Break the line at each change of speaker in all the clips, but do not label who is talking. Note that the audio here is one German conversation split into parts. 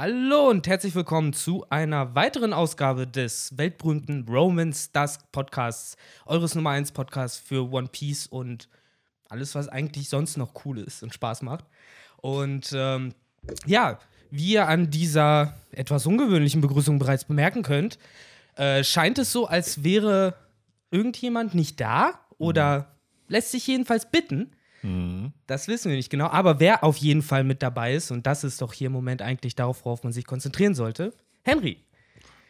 Hallo und herzlich willkommen zu einer weiteren Ausgabe des weltberühmten Romance Dusk Podcasts, eures Nummer 1 Podcasts für One Piece und alles, was eigentlich sonst noch cool ist und Spaß macht. Und ähm, ja, wie ihr an dieser etwas ungewöhnlichen Begrüßung bereits bemerken könnt, äh, scheint es so, als wäre irgendjemand nicht da oder lässt sich jedenfalls bitten. Das wissen wir nicht genau, aber wer auf jeden Fall mit dabei ist, und das ist doch hier im Moment eigentlich darauf, worauf man sich konzentrieren sollte, Henry.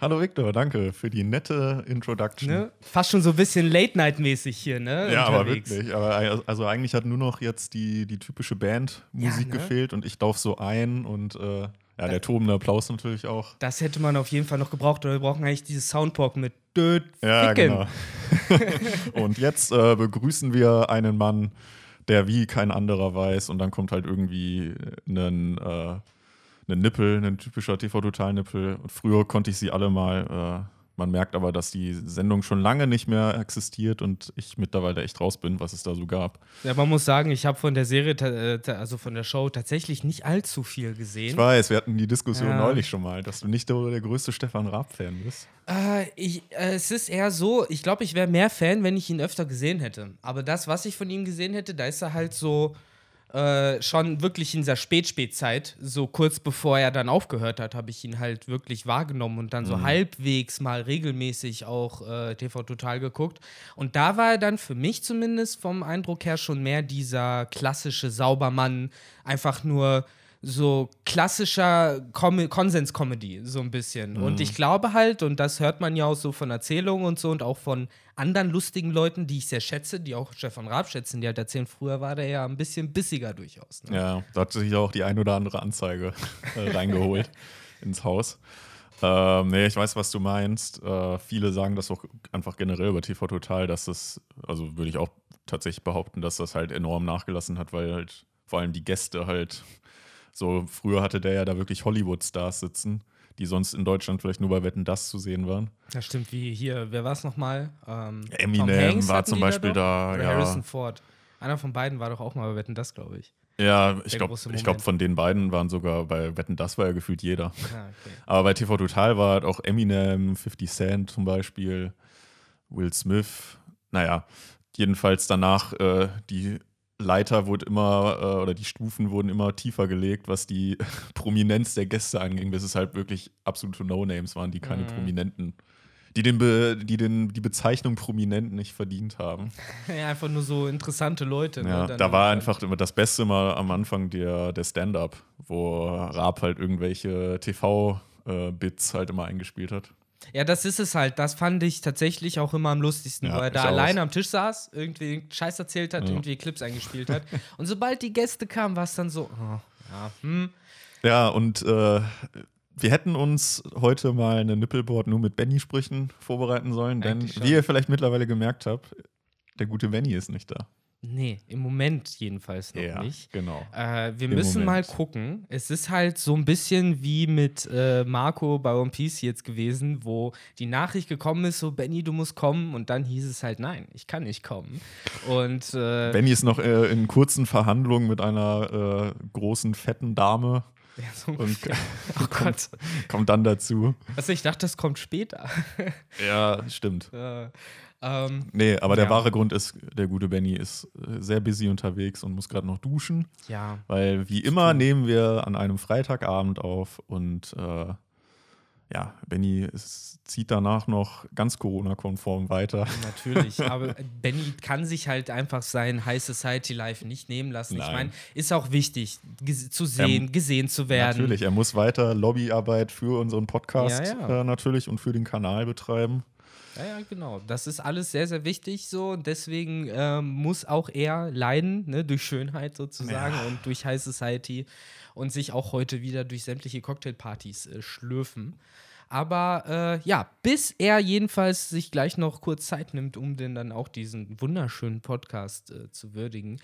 Hallo Victor, danke für die nette Introduction.
Ne? Fast schon so ein bisschen Late-Night-mäßig hier, ne?
Ja, aber
unterwegs.
wirklich. Aber also eigentlich hat nur noch jetzt die, die typische Bandmusik
Ja, ne?
gefehlt und ich laufe so ein und äh, ja, der tobende Applaus natürlich auch.
Das hätte man auf jeden Fall noch gebraucht, oder wir brauchen eigentlich dieses Soundboard mit Död,
Ja,
Ficken.
genau. und jetzt äh, begrüßen wir einen Mann, der wie kein anderer weiß und dann kommt halt irgendwie ein, äh, ein Nippel, ein typischer TV-Total-Nippel. Und früher konnte ich sie alle mal. Man merkt aber, dass die Sendung schon lange nicht mehr existiert und ich mittlerweile echt raus bin, was es da so gab.
Ja, man muss sagen, ich habe von der Serie, äh, also von der Show, tatsächlich nicht allzu viel gesehen.
Ich weiß, wir hatten die Diskussion
Ja.
neulich schon mal, dass du nicht der, der größte Stefan Raab-Fan bist.
Äh, ich, äh, es ist eher so, ich glaube, ich wäre mehr Fan, wenn ich ihn öfter gesehen hätte. Aber das, was ich von ihm gesehen hätte, da ist er halt so äh, schon wirklich in dieser Spät-Spät-Zeit, so kurz bevor er dann aufgehört hat, habe ich ihn halt wirklich wahrgenommen und dann so halbwegs mal regelmäßig auch äh, TV Total geguckt. Und da war er dann für mich zumindest vom Eindruck her schon mehr dieser klassische Saubermann, einfach nur so klassischer Com Konsens-Comedy, so ein bisschen. Und ich glaube halt, und das hört man ja auch so von Erzählungen und so und auch von anderen lustigen Leuten, die ich sehr schätze, die auch Stefan Raab schätzen, die halt erzählen, früher war der ja ein bisschen bissiger durchaus. Ne?
Ja, da hat sich auch die ein oder andere Anzeige äh, reingeholt ins Haus. Ähm, nee, ich weiß, was du meinst. Äh, viele sagen das auch einfach generell über TV Total, dass das, also würde ich auch tatsächlich behaupten, dass das halt enorm nachgelassen hat, weil halt vor allem die Gäste halt so, früher hatte der ja da wirklich Hollywood-Stars sitzen, die sonst in Deutschland vielleicht nur bei Wetten Das zu sehen waren.
Das stimmt, wie hier, wer war es nochmal? Ähm,
Eminem war zum Beispiel
doch?
da,
Oder
ja.
Harrison Ford. Einer von beiden war doch auch mal bei Wetten, das glaube ich.
Ja, ich glaube, glaub, von den beiden waren sogar bei Wetten Das war ja gefühlt jeder.
Ah, okay.
Aber bei TV Total war halt auch Eminem, 50 Cent zum Beispiel, Will Smith. Naja, jedenfalls danach äh, die Leiter wurde immer, äh, oder die Stufen wurden immer tiefer gelegt, was die Prominenz der Gäste anging, bis es halt wirklich absolute No-Names waren, die keine Prominenten, die, den Be die den, die Bezeichnung Prominent nicht verdient haben.
Ja, einfach nur so interessante Leute. ne?
Ja,
Dann-
da war einfach immer das Beste mal am Anfang der, der Stand-up, wo Raab halt irgendwelche TV-Bits halt immer eingespielt hat.
Ja, das ist es halt. Das fand ich tatsächlich auch immer am lustigsten,
Ja,
wo er da alleine am Tisch saß, irgendwie Scheiß erzählt hat,
Ja.
irgendwie Clips eingespielt hat. Und sobald die Gäste kamen, war es dann so, oh, ja, hm.
Ja, und äh, wir hätten uns heute mal eine Nippelboard nur mit Benny-Sprüchen vorbereiten sollen, denn wie ihr vielleicht mittlerweile gemerkt habt, der gute Benny ist nicht da.
Nee, im Moment jedenfalls noch nicht.
genau.
Äh, wir
Im
müssen mal
Moment.
gucken. Es ist halt so ein bisschen wie mit äh, Marco bei One Piece jetzt gewesen, wo die Nachricht gekommen ist, so Benny, du musst kommen. Und dann hieß es halt, nein, ich kann nicht kommen. Und äh,
Benny ist noch äh, in kurzen Verhandlungen mit einer äh, großen, fetten Dame
ja, so
und
oh Gott.
kommt dann dazu.
Also ich dachte, das kommt später.
Ja, stimmt.
äh, ähm,
Nee, aber der
Ja.
wahre Grund ist, der gute Benny ist äh, sehr busy unterwegs und muss gerade noch duschen.
ja.
Weil wie immer nehmen wir an einem Freitagabend auf und äh, ja, Benny zieht danach noch ganz Corona-konform weiter.
Natürlich, aber Benny kann sich halt einfach sein High Society Life nicht nehmen lassen. Ich
Nein.
meine, ist auch wichtig, zu sehen, gesehen zu werden.
Natürlich, er muss weiter Lobbyarbeit für unseren Podcast
Ja, ja.
Äh, natürlich und für den Kanal betreiben.
Ja, ja, genau. Das ist alles sehr, sehr wichtig so. Und deswegen ähm, muss auch er leiden, ne, durch Schönheit sozusagen
Ja.
und durch High Society und sich auch heute wieder durch sämtliche Cocktailpartys äh, schlürfen. Aber äh, ja, bis er jedenfalls sich gleich noch kurz Zeit nimmt, um denn dann auch diesen wunderschönen Podcast äh, zu würdigen,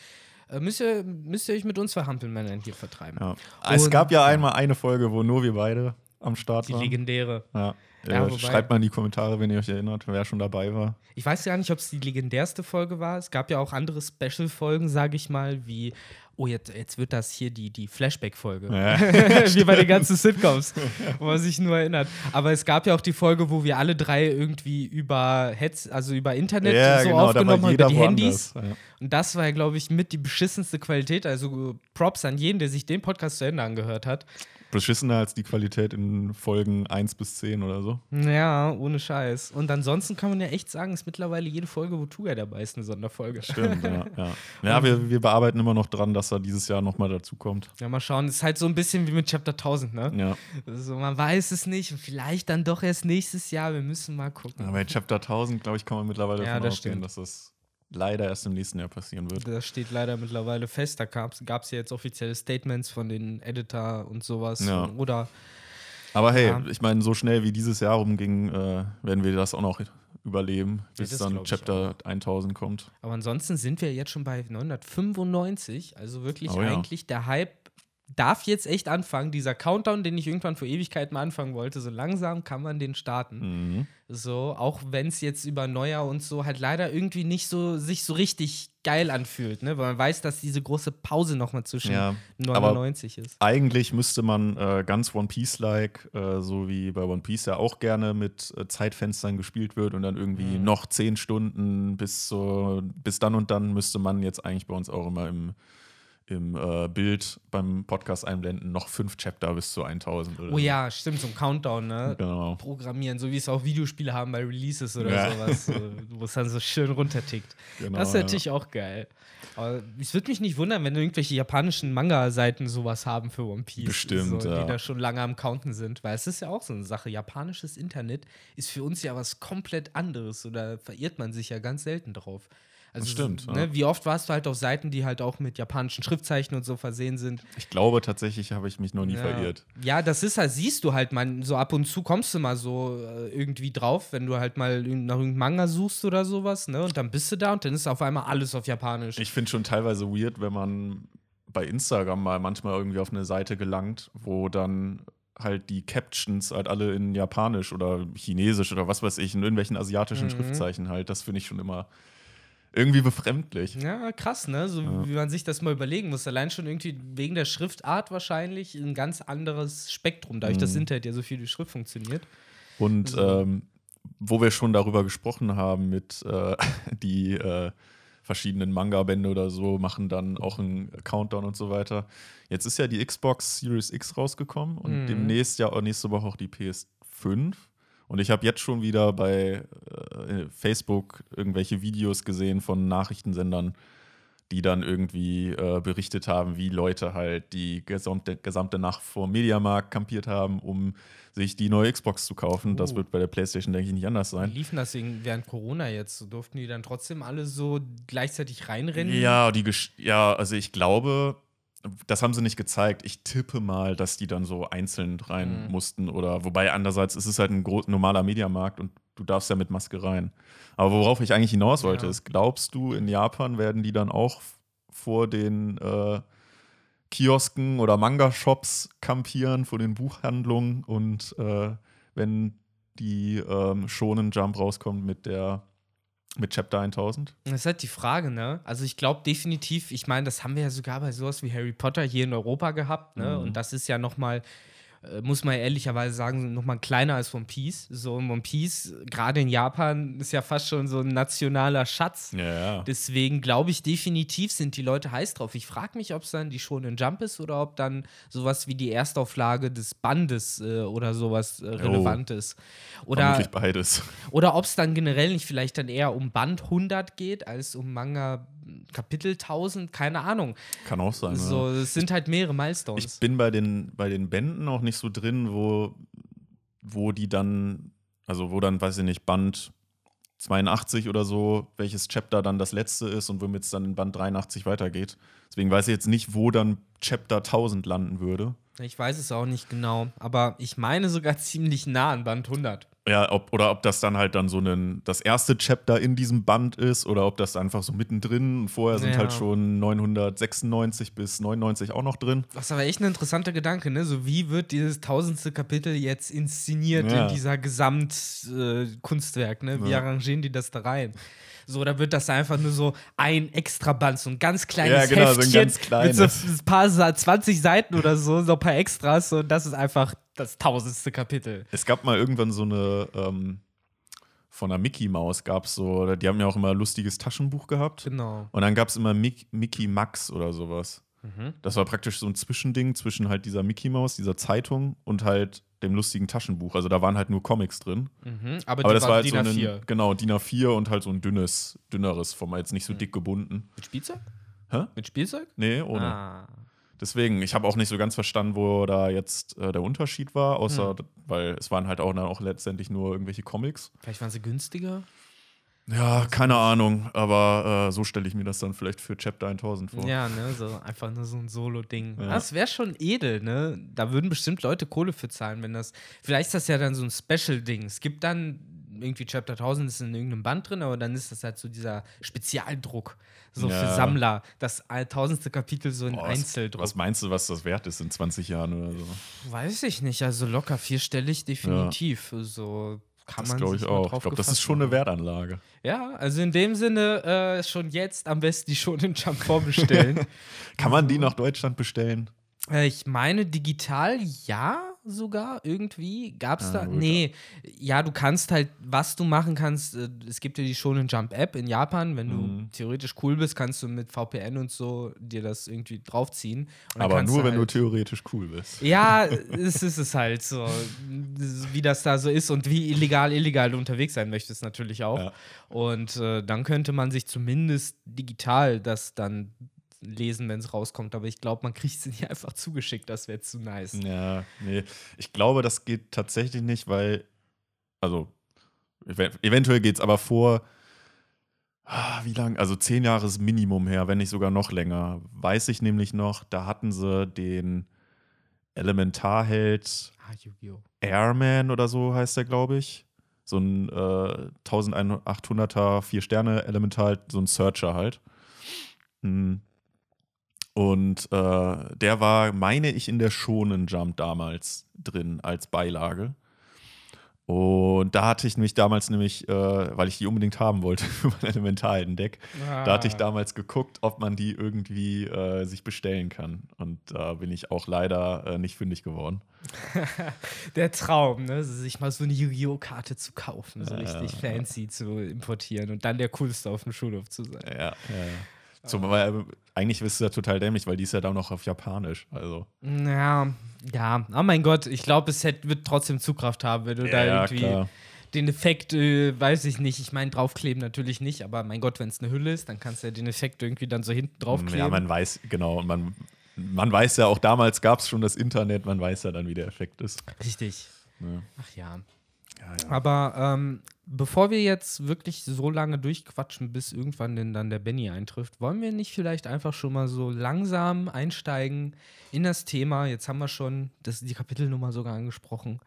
äh, müsst, ihr, müsst ihr euch mit uns verhampeln, Männer, hier vertreiben.
Ja. Es
Und-
gab ja einmal eine Folge, wo nur wir beide am Start
Die
waren.
legendäre.
Ja.
Ja,
Äh, schreibt mal in die Kommentare, wenn ihr euch erinnert, wer schon dabei war.
Ich weiß gar nicht, ob es die legendärste Folge war. Es gab ja auch andere Special-Folgen, sage ich mal, wie. Oh, jetzt, jetzt wird das hier die, die Flashback-Folge.
Ja.
wie bei den ganzen Sitcoms, wo man sich nur erinnert. Aber es gab ja auch die Folge, wo wir alle drei irgendwie über Heads, also über Internet so aufgenommen haben, über die Handys.
Ja.
Und das war ja, glaube ich, mit die beschissenste Qualität. Also äh, Props an jeden, der sich den Podcast zu Ende angehört hat.
Beschissener als die Qualität in Folgen 1 bis 10 oder so.
Ja, ohne Scheiß. Und ansonsten kann man ja echt sagen, ist mittlerweile jede Folge, wo Tuga dabei ist, eine Sonderfolge.
Stimmt, ja. Ja, ja wir, wir bearbeiten immer noch dran, dass er dieses Jahr nochmal dazukommt.
Ja, mal schauen. ist halt so ein bisschen wie mit Chapter 1000, ne?
Ja.
Also man weiß es nicht und vielleicht dann doch erst nächstes Jahr. Wir müssen mal gucken.
Aber bei Chapter 1000, glaube ich, kann man mittlerweile
Ja,
davon
das
ausgehen,
stimmt.
dass das leider erst im nächsten Jahr passieren wird.
Das steht leider mittlerweile fest. Da gab es ja jetzt offizielle Statements von den Editor und sowas.
Ja.
Oder
Aber hey,
Ja.
ich meine, so schnell wie dieses Jahr rumging, äh, werden wir das auch noch überleben, bis
das
dann Chapter 1000 kommt.
Aber ansonsten sind wir jetzt schon bei 995. Also wirklich
Oh ja.
eigentlich der Hype darf jetzt echt anfangen. Dieser Countdown, den ich irgendwann vor Ewigkeit mal anfangen wollte, so langsam kann man den starten.
Mhm.
So, auch wenn es jetzt über Neujahr und so halt leider irgendwie nicht so sich so richtig geil anfühlt, ne? Weil man weiß, dass diese große Pause nochmal zwischen
Ja,
99 ist.
Eigentlich müsste man äh, ganz One Piece-like, äh, so wie bei One Piece ja auch gerne mit äh, Zeitfenstern gespielt wird und dann irgendwie
Mhm.
noch zehn Stunden bis, so, bis dann und dann müsste man jetzt eigentlich bei uns auch immer im, im äh, Bild beim Podcast einblenden, noch fünf Chapter bis zu 1000. Oder
Oh ja, stimmt, so ein Countdown, ne?
Genau.
Programmieren, so wie es auch Videospiele haben bei Releases oder
Ja.
sowas, so, wo es dann so schön runtertickt.
genau
das ist
ja.
natürlich auch geil. Aber es würde mich nicht wundern, wenn irgendwelche japanischen Manga-Seiten sowas haben für One Piece.
Bestimmt,
so,
ja.
Die da schon lange am Counten sind. Weil es ist ja auch so eine Sache. Japanisches Internet ist für uns ja was komplett anderes. Oder verirrt man sich ja ganz selten drauf. Also,
Das stimmt,
so,
ja.
Ne, wie oft warst du halt auf Seiten, die halt auch mit japanischen Schriftzeichen und so versehen sind?
Ich glaube tatsächlich habe ich mich noch nie
ja.
verirrt.
Ja, das ist halt, siehst du halt mal, so ab und zu kommst du mal so äh, irgendwie drauf, wenn du halt mal nach irgendeinem Manga suchst oder sowas, ne? Und dann bist du da und dann ist auf einmal alles auf Japanisch.
Ich finde schon teilweise weird, wenn man bei Instagram mal manchmal irgendwie auf eine Seite gelangt, wo dann halt die Captions halt alle in Japanisch oder Chinesisch oder was weiß ich, in irgendwelchen asiatischen
Mhm.
Schriftzeichen halt. Das finde ich schon immer irgendwie befremdlich.
Ja, krass, ne? So wie man sich das mal überlegen muss. Allein schon irgendwie wegen der Schriftart wahrscheinlich ein ganz anderes Spektrum, dadurch, dass
Mhm.
Internet ja so viel durch Schrift funktioniert.
Und
So.
ähm, wo wir schon darüber gesprochen haben, mit äh, die äh, verschiedenen Manga-Bände oder so machen dann auch einen Countdown und so weiter. Jetzt ist ja die Xbox Series X rausgekommen und
Mhm.
demnächst ja auch nächste Woche auch die PS5. Und ich habe jetzt schon wieder bei äh, Facebook irgendwelche Videos gesehen von Nachrichtensendern, die dann irgendwie äh, berichtet haben, wie Leute halt die gesamte, gesamte Nacht vor Mediamarkt kampiert haben, um sich die neue Xbox zu kaufen. Das
Oh.
wird bei der PlayStation, denke ich, nicht anders
Wie
sein.
liefen das während Corona jetzt? Durften die dann trotzdem alle so gleichzeitig reinrennen?
Ja, die Gesch ja, also ich glaube, das haben sie nicht gezeigt. Ich tippe mal, dass die dann so einzeln rein
Mhm.
mussten. Oder wobei andererseits ist es halt ein gro- normaler Mediamarkt und du darfst ja mit Maske rein. Aber worauf ich eigentlich hinaus wollte,
Ja.
ist, glaubst du, in Japan werden die dann auch vor den äh, Kiosken oder Manga-Shops kampieren, vor den Buchhandlungen und äh, wenn die ähm, Shonen Jump rauskommt mit der mit Chapter 1000?
Das ist halt die Frage, ne? Also ich glaube definitiv, ich meine, das haben wir ja sogar bei sowas wie Harry Potter hier in Europa gehabt, ne?
Mhm.
Und das ist ja noch mal muss man ehrlicherweise sagen, noch mal kleiner als One Piece. So ein One Piece, gerade in Japan, ist ja fast schon so ein nationaler Schatz.
Ja, ja.
Deswegen glaube ich definitiv sind die Leute heiß drauf. Ich frage mich, ob es dann die Shonen Jump ist oder ob dann sowas wie die Erstauflage des Bandes äh, oder sowas äh, relevant ist. Oder,
Vermutlich beides.
oder ob es dann generell nicht vielleicht dann eher um Band 100 geht als um Manga Kapitel 1000, keine Ahnung.
Kann auch sein.
So,
ja.
es sind halt mehrere Milestones.
Ich bin bei den, bei den Bänden auch nicht so drin, wo, wo die dann, also wo dann, weiß ich nicht, Band 82 oder so, welches Chapter dann das letzte ist und womit es dann in Band 83 weitergeht. Deswegen weiß ich jetzt nicht, wo dann Chapter 1000 landen würde.
Ich weiß es auch nicht genau, aber ich meine sogar ziemlich nah an Band 100.
Ja, ob, oder ob das dann halt dann so ein, das erste Chapter in diesem Band ist oder ob das einfach so mittendrin. Vorher sind
Ja.
halt schon 996 bis 99 auch noch drin.
Das ist aber echt ein interessanter Gedanke, ne? So, wie wird dieses tausendste Kapitel jetzt inszeniert
Ja.
in dieser Gesamtkunstwerk, äh, ne? Wie
Ja.
arrangieren die das da rein? So, oder wird das einfach nur so ein extra Band, so ein ganz kleines
Ja, genau, so ein
Heftchen
ganz kleines.
mit so ein paar Sa- 20 Seiten oder so, so ein paar Extras und das ist einfach das tausendste Kapitel.
Es gab mal irgendwann so eine, ähm, von der Mickey Maus gab es so, die haben ja auch immer ein lustiges Taschenbuch gehabt.
Genau.
Und dann gab es immer Mick, Mickey Max oder sowas.
Mhm.
Das war praktisch so ein Zwischending zwischen halt dieser Mickey Maus, dieser Zeitung und halt dem lustigen Taschenbuch. Also da waren halt nur Comics drin.
Mhm. Aber,
Aber das war halt
DIN
so ein,
A4.
genau, DIN A4 und halt so ein dünnes, dünneres Format, jetzt nicht so dick gebunden.
Mit Spielzeug?
Hä?
Mit Spielzeug?
Nee, ohne.
Ah.
Deswegen, ich habe auch nicht so ganz verstanden, wo da jetzt äh, der Unterschied war, außer,
Hm.
weil es waren halt auch dann auch letztendlich nur irgendwelche Comics.
Vielleicht waren sie günstiger?
Ja, keine Ahnung, aber äh, so stelle ich mir das dann vielleicht für Chapter 1000 vor.
Ja, ne, so einfach nur so ein Solo-Ding.
Ja.
Das wäre schon edel, ne? Da würden bestimmt Leute Kohle für zahlen, wenn das. Vielleicht ist das ja dann so ein Special-Ding. Es gibt dann irgendwie Chapter 1000 ist in irgendeinem Band drin, aber dann ist das halt so dieser Spezialdruck. So für
Ja.
Sammler. Das tausendste Kapitel so in
was,
Einzeldruck.
was meinst du, was das wert ist in 20 Jahren oder so?
Weiß ich nicht. Also locker vierstellig definitiv. So kann
Das
man
glaube ich auch. Ich glaube, das ist schon eine. Wertanlage.
Ja, also in dem Sinne äh, schon jetzt am besten die schon in Jump vorbestellen.
Kann man die nach Deutschland bestellen?
Äh, Ich meine, digital ja sogar irgendwie. Gab es
Ah,
da?
gut.
Nee. Ja, du kannst halt, was du machen kannst, äh, es gibt ja die Shonen Jump App in Japan. Wenn du
Mhm.
theoretisch cool bist, kannst du mit VPN und so dir das irgendwie draufziehen.
Aber nur, wenn du
halt
theoretisch cool bist.
ja, es ist es halt so, wie das da so ist und wie illegal, illegal du unterwegs sein möchtest natürlich auch.
Ja.
Und äh, dann könnte man sich zumindest digital das dann lesen, wenn es rauskommt. Aber ich glaube, man kriegt es nicht einfach zugeschickt, das wäre zu nice.
Ja, nee. Ich glaube, das geht tatsächlich nicht, weil, also, ev eventuell geht es aber vor, ah, wie lang? Also zehn Jahre ist Minimum her, wenn nicht sogar noch länger. Weiß ich nämlich noch, da hatten sie den Elementarheld
Ah, Yu-Gi-Oh!
Airman oder so heißt der, glaube ich. So ein äh, 1800er Vier-Sterne-Elemental, so ein Searcher halt. Mm. Und äh, der war, meine ich, in der Shonen Jump damals drin als Beilage. Und da hatte ich nämlich damals nämlich, äh, weil ich die unbedingt haben wollte für mein Elementalhelden-Deck, da hatte ich damals geguckt, ob man die irgendwie äh, sich bestellen kann. Und da bin ich auch leider äh, nicht fündig geworden.
Der Traum, ne? sich mal so eine Yu-Gi-Oh! Karte zu kaufen, so richtig fancy zu importieren und dann der Coolste auf dem Schulhof zu sein.
Ja, ja, ja. Zum, weil, eigentlich ist es ja total dämlich, weil die ist ja da noch auf Japanisch. Also.
Ja, ja, oh mein Gott, ich glaube, es hätte, wird trotzdem Zugkraft haben, wenn du da irgendwie
klar.
den Effekt, äh, weiß ich nicht, ich meine, draufkleben natürlich nicht, aber mein Gott, wenn es eine Hülle ist, dann kannst du ja den Effekt irgendwie dann so hinten draufkleben.
Ja, man weiß, genau. Man, man weiß ja auch, damals gab es schon das Internet, man weiß ja dann, wie der Effekt ist.
Richtig.
Ja.
Ach ja.
Ja, ja.
Aber ähm, bevor wir jetzt wirklich so lange durchquatschen, bis irgendwann denn dann der Benny eintrifft, wollen wir nicht vielleicht einfach schon mal so langsam einsteigen in das Thema? Jetzt haben wir schon das, die Kapitelnummer sogar angesprochen.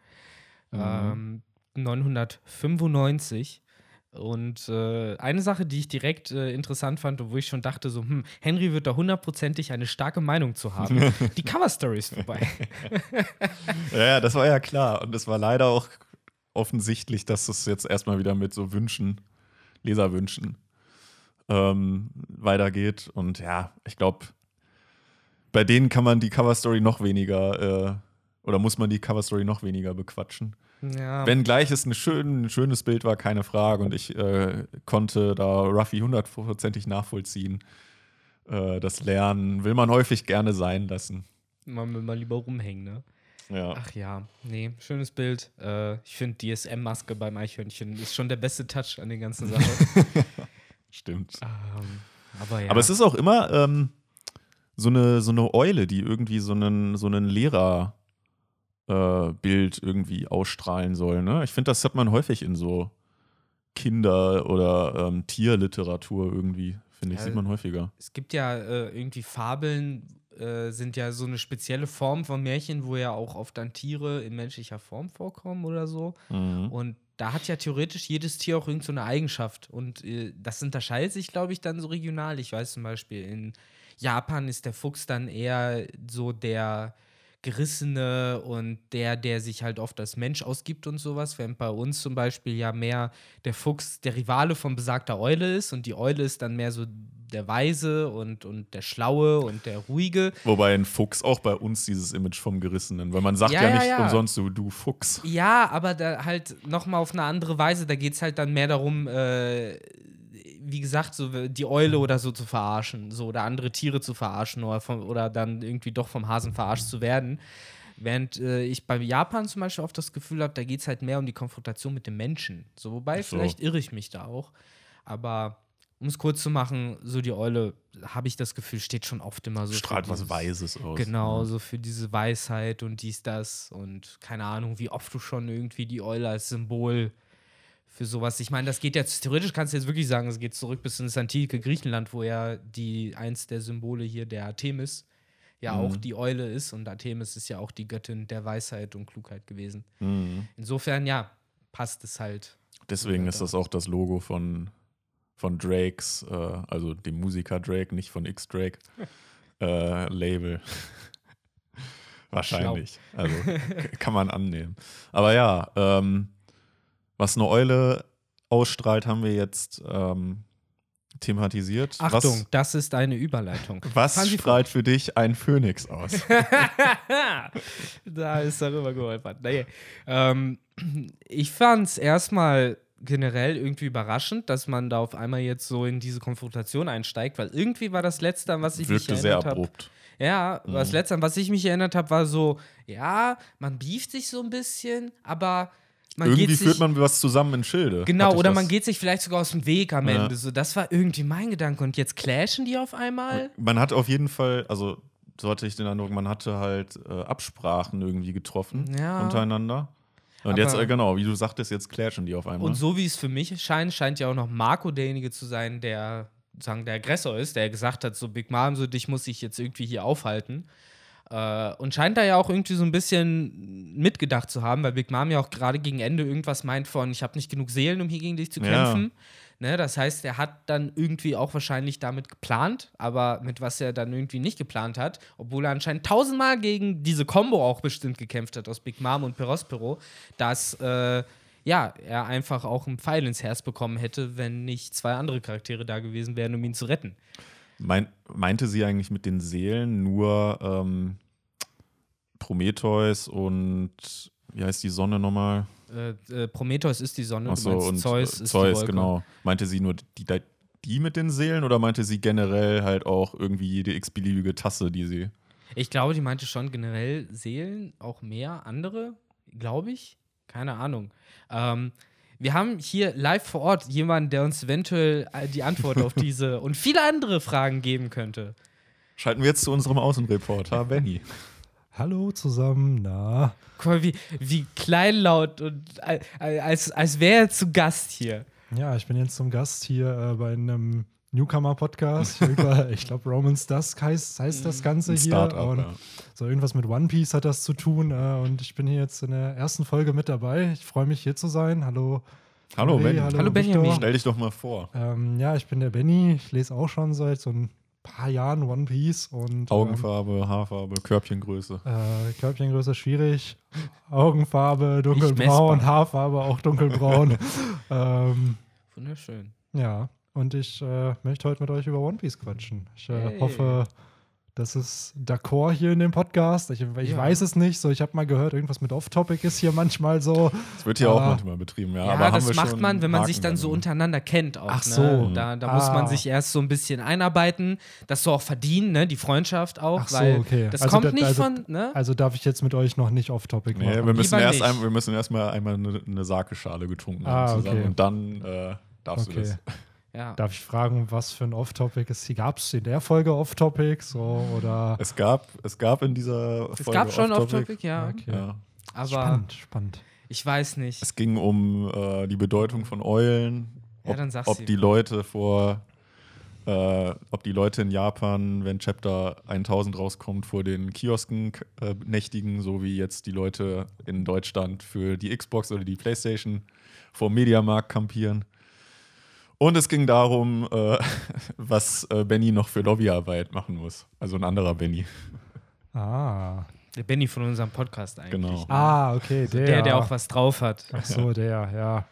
Ähm, 995. Und äh, eine Sache, die ich direkt äh, interessant fand und wo ich schon dachte, so, hm, Henry wird da hundertprozentig eine starke Meinung zu haben. die Cover-Story ist vorbei.
Ja, ja, das war ja klar. Und es war leider auch offensichtlich, dass es jetzt erstmal wieder mit so Wünschen, Leserwünschen ähm, weitergeht. Und ja, ich glaube, bei denen kann man die Coverstory noch weniger, äh, oder muss man die Coverstory noch weniger bequatschen.
ja.
Wenngleich es ein, schön, ein schönes Bild war, keine Frage. Und ich äh, konnte da Ruffy hundertprozentig nachvollziehen. Äh, das Lernen will man häufig gerne sein lassen.
Man will mal lieber rumhängen, ne?
Ja.
Ach ja, nee, schönes Bild. Äh, ich finde DSM-Maske beim Eichhörnchen ist schon der beste Touch an der ganzen Sache.
Stimmt.
ähm, aber ja.
Aber es ist auch immer ähm, so, eine, so eine Eule, die irgendwie so einen, so einen Lehrerbild äh, Bild irgendwie ausstrahlen soll. Ne? Ich finde, das hat man häufig in so Kinder- oder ähm, Tierliteratur irgendwie, finde ich,
Ja,
sieht man häufiger.
es gibt ja äh, irgendwie Fabeln, äh, sind ja so eine spezielle Form von Märchen, wo ja auch oft dann Tiere in menschlicher Form vorkommen oder so.
Mhm.
Und da hat ja theoretisch jedes Tier auch irgendeine so eine Eigenschaft. Und äh, das unterscheidet sich, glaube ich, dann so regional. Ich weiß zum Beispiel, in Japan ist der Fuchs dann eher so der Gerissene und der, der sich halt oft als Mensch ausgibt und sowas, während bei uns zum Beispiel ja mehr der Fuchs der Rivale von besagter Eule ist und die Eule ist dann mehr so der Weise und, und der Schlaue und der Ruhige.
Wobei ein Fuchs auch bei uns dieses Image vom Gerissenen, weil man sagt ja,
Ja,
ja, nicht
ja.
umsonst so, du Fuchs.
Ja, aber da halt nochmal auf eine andere Weise. Da geht es halt dann mehr darum, äh, wie gesagt, so die Eule oder so zu verarschen, so oder andere Tiere zu verarschen oder, vom, oder dann irgendwie doch vom Hasen verarscht zu werden. Während äh, ich bei Japan zum Beispiel oft das Gefühl habe, da geht es halt mehr um die Konfrontation mit dem Menschen. So, wobei,
so.
vielleicht irre ich mich da auch. Aber um es kurz zu machen, so die Eule, habe ich das Gefühl, steht schon oft immer so.
Strahlt was
dieses-
Weises aus.
Genau, so für diese Weisheit und dies, das und keine Ahnung, wie oft du schon irgendwie die Eule als Symbol für sowas. Ich meine, das geht jetzt, theoretisch kannst du jetzt wirklich sagen, es geht zurück bis ins antike Griechenland, wo ja die eins der Symbole hier der Artemis ja
Mhm.
auch die Eule ist und Artemis ist ja auch die Göttin der Weisheit und Klugheit gewesen.
Mhm.
Insofern, ja, passt es halt.
Deswegen ist
da-
das auch das Logo von, von Drakes, äh, also dem Musiker Drake, nicht von X-Drake, äh, Label. Wahrscheinlich. Also kann man annehmen. Aber ja, ähm, was eine Eule ausstrahlt, haben wir jetzt ähm, thematisiert.
Achtung, das ist eine Überleitung.
Was, was
fort.
strahlt für dich ein Phönix aus?
da ist darüber geholpert. Nee. Ähm, ich fand es erstmal generell irgendwie überraschend, dass man da auf einmal jetzt so in diese Konfrontation einsteigt, weil irgendwie war das Letzte, an was ich
Wirkte
mich erinnert habe. Ja,
Mhm.
das Letzte, an was ich mich erinnert habe, war so, ja, man beeft sich so ein bisschen, aber man
Irgendwie
geht sich,
führt man was zusammen in Schilde.
Genau, oder
das-
man geht sich vielleicht sogar aus dem Weg am
Ja.
Ende. So, das war irgendwie mein Gedanke. Und jetzt clashen die auf einmal?
Man hat auf jeden Fall, also so hatte ich den Eindruck, man hatte halt äh, Absprachen irgendwie getroffen
Ja.
untereinander. Und
Aber-
jetzt, äh, genau, wie du sagtest, jetzt clashen die auf einmal.
Und so wie es für mich scheint, scheint ja auch noch Marco derjenige zu sein, der sagen der Aggressor ist, der gesagt hat, so Big Mom, so dich muss ich jetzt irgendwie hier aufhalten. Äh, und scheint da ja auch irgendwie so ein bisschen mitgedacht zu haben, weil Big Mom ja auch gerade gegen Ende irgendwas meint von, ich habe nicht genug Seelen, um hier gegen dich zu
Ja.
Ne, das heißt, er hat dann irgendwie auch wahrscheinlich damit geplant, aber mit was er dann irgendwie nicht geplant hat, obwohl er anscheinend tausendmal gegen diese Combo auch bestimmt gekämpft hat aus Big Mom und Perospero, dass äh, ja, er einfach auch einen Pfeil ins Herz bekommen hätte, wenn nicht zwei andere Charaktere da gewesen wären, um ihn zu retten.
Mein, meinte sie eigentlich mit den Seelen nur ähm, Prometheus und wie heißt die Sonne nochmal?
Äh, äh, Prometheus ist die Sonne,
Achso,
du meinst
und
Zeus
äh,
ist
Zeus,
die Wolke.
genau. Meinte sie nur die, die, die mit den Seelen oder meinte sie generell halt auch irgendwie jede x-beliebige Tasse, die sie.
Ich glaube, die meinte schon generell Seelen, auch mehr andere, glaube ich. Keine Ahnung. Ähm, wir haben hier live vor Ort jemanden, der uns eventuell äh, die Antwort auf diese und viele andere Fragen geben könnte.
Schalten wir jetzt zu unserem Außenreporter, Benny.
Hallo zusammen, na.
Guck mal, wie, wie kleinlaut und äh, als, als wäre er zu Gast hier.
Ja, ich bin jetzt zum Gast hier äh, bei einem Newcomer-Podcast. Über- ich glaube, Romans Dusk heißt, heißt das Ganze
Ein
hier.
Startup,
und
ja.
so irgendwas mit One Piece hat das zu tun. Äh, und ich bin hier jetzt in der ersten Folge mit dabei. Ich freue mich, hier zu sein. Hallo.
Hallo, Benny.
Hallo, Benjamin.
Stell dich doch mal vor.
Ähm, ja, ich bin der Benny. Ich lese auch schon seit so ein paar Jahren One Piece. Und,
Augenfarbe, Haarfarbe, Körbchengröße.
Ähm, äh, Körbchengröße schwierig. Augenfarbe dunkelbraun. Haarfarbe auch dunkelbraun. ähm,
Wunderschön.
Ja, und ich äh, möchte heute mit euch über One Piece quatschen. Ich äh,
Hey.
hoffe, das ist d'accord hier in dem Podcast. Ich, ich
Ja.
weiß es nicht. So, ich habe mal gehört, irgendwas mit Off-Topic ist hier manchmal so.
Das wird hier auch
Ah.
manchmal betrieben, ja.
Ja,
aber
das macht
schon
man, wenn man sich dann so
Marken
untereinander kennt auch.
Ach
ne?
so.
Da, da muss man
Ah.
sich erst so ein bisschen einarbeiten, das so auch verdienen, ne? die Freundschaft auch,
Ach so, okay.
das
Also
kommt
da-
nicht
also-
von, ne?
Also darf ich jetzt mit euch noch nicht Off-Topic
Nee,
machen.
wir müssen
Lieber
erst, ein, wir müssen erst mal einmal eine, eine Sake-Schale getrunken
Ah,
haben zusammen
okay.
und dann äh, darfst
Okay.
du das.
Ja.
Darf ich fragen, was für ein Off-Topic es Gab es in der Folge Off-Topic? So, oder.
Es gab, es gab in dieser
Es
Folge
gab schon
Off-Topic,
Off-Topic, ja.
Okay.
Ja.
Aber
Spannend, spannend.
ich weiß nicht.
Es ging um äh, die Bedeutung von Eulen,
Ja,
ob,
dann sag's
ob die Leute vor äh, ob die Leute in Japan, wenn Chapter 1000 rauskommt, vor den Kiosken äh, nächtigen, so wie jetzt die Leute in Deutschland für die Xbox oder die Playstation vor dem Mediamarkt kampieren. Und es ging darum, äh, was äh, Benny noch für Lobbyarbeit machen muss. Also ein anderer Benny.
Ah.
Der Benny von unserem Podcast eigentlich.
Genau.
Ne?
Ah, okay, der.
Der, der auch was drauf hat.
Ach so, der, ja.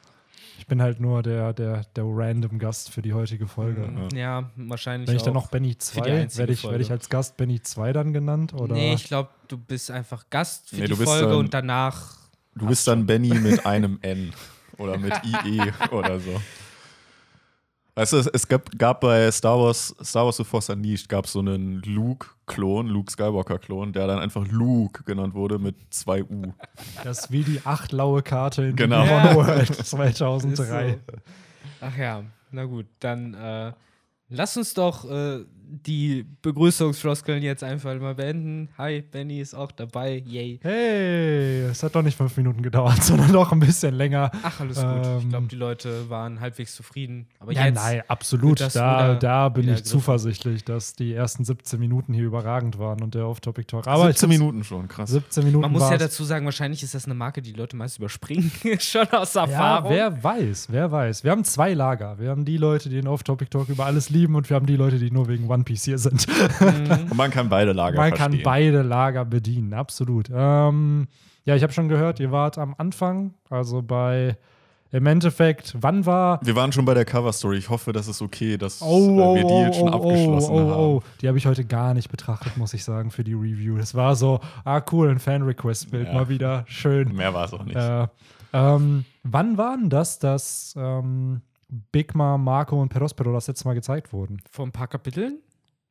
Ich bin halt nur der, der, der random Gast für die heutige Folge.
Mhm. Ja, wahrscheinlich.
Wenn ich dann
auch
noch Benny
für die
2,
einzige
werde ich, werde ich als Gast Benny 2 dann genannt? Oder?
Nee, ich glaube, du bist einfach Gast für
Nee,
die Folge
ähm,
und danach.
Du bist dann Benny mit einem N oder mit IE oder so. Weißt du, es, es gab, gab bei Star Wars, Star Wars The Force Unleashed gab so einen Luke-Klon, Luke Skywalker-Klon, der dann einfach Luke genannt wurde mit zwei U.
Das ist wie die acht laue Karte in
Genau.
Ja.
World
Ist
2003.
so. Ach ja, na gut, dann äh, lass uns doch äh, die Begrüßungsfloskeln jetzt einfach mal beenden. Hi, Benny ist auch dabei. Yay.
Hey, es hat doch nicht fünf Minuten gedauert, sondern doch ein bisschen länger.
Ach, alles gut. ich
Ähm,
glaube, die Leute waren halbwegs zufrieden. Aber
Ja,
jetzt.
nein, absolut. Da,
wieder-
da bin ich
ergriffen.
zuversichtlich, dass die ersten 17 Minuten hier überragend waren und der Off-Topic-Talk. Aber
17
ich find's-
Minuten schon, krass.
17 Minuten
Man muss ja dazu sagen, wahrscheinlich ist das eine Marke, die Leute meist überspringen. Schon aus
Ja,
Erfahrung.
wer weiß, wer weiß. Wir haben zwei Lager. Wir haben die Leute, die den Off-Topic-Talk über alles lieben und wir haben die Leute, die nur wegen One Piece hier sind.
Und man kann beide Lager
Man
verstehen.
kann beide Lager bedienen, absolut. Ähm, ja, ich habe schon gehört, ihr wart am Anfang, also bei im Endeffekt, wann war
Wir waren schon bei der Cover-Story. Ich hoffe, das ist okay, dass
Oh,
äh,
oh,
wir die
oh,
jetzt schon
oh,
abgeschlossen
oh, oh,
haben.
oh. Die habe ich heute gar nicht betrachtet, muss ich sagen, für die Review. Das war so, ah cool, ein Fan-Request-Bild,
Ja.
mal wieder schön.
Mehr war es auch nicht.
Äh, ähm, wann war denn das, dass ähm, Big Ma, Marco und Perospero das letzte Mal gezeigt wurden?
Vor ein paar Kapiteln?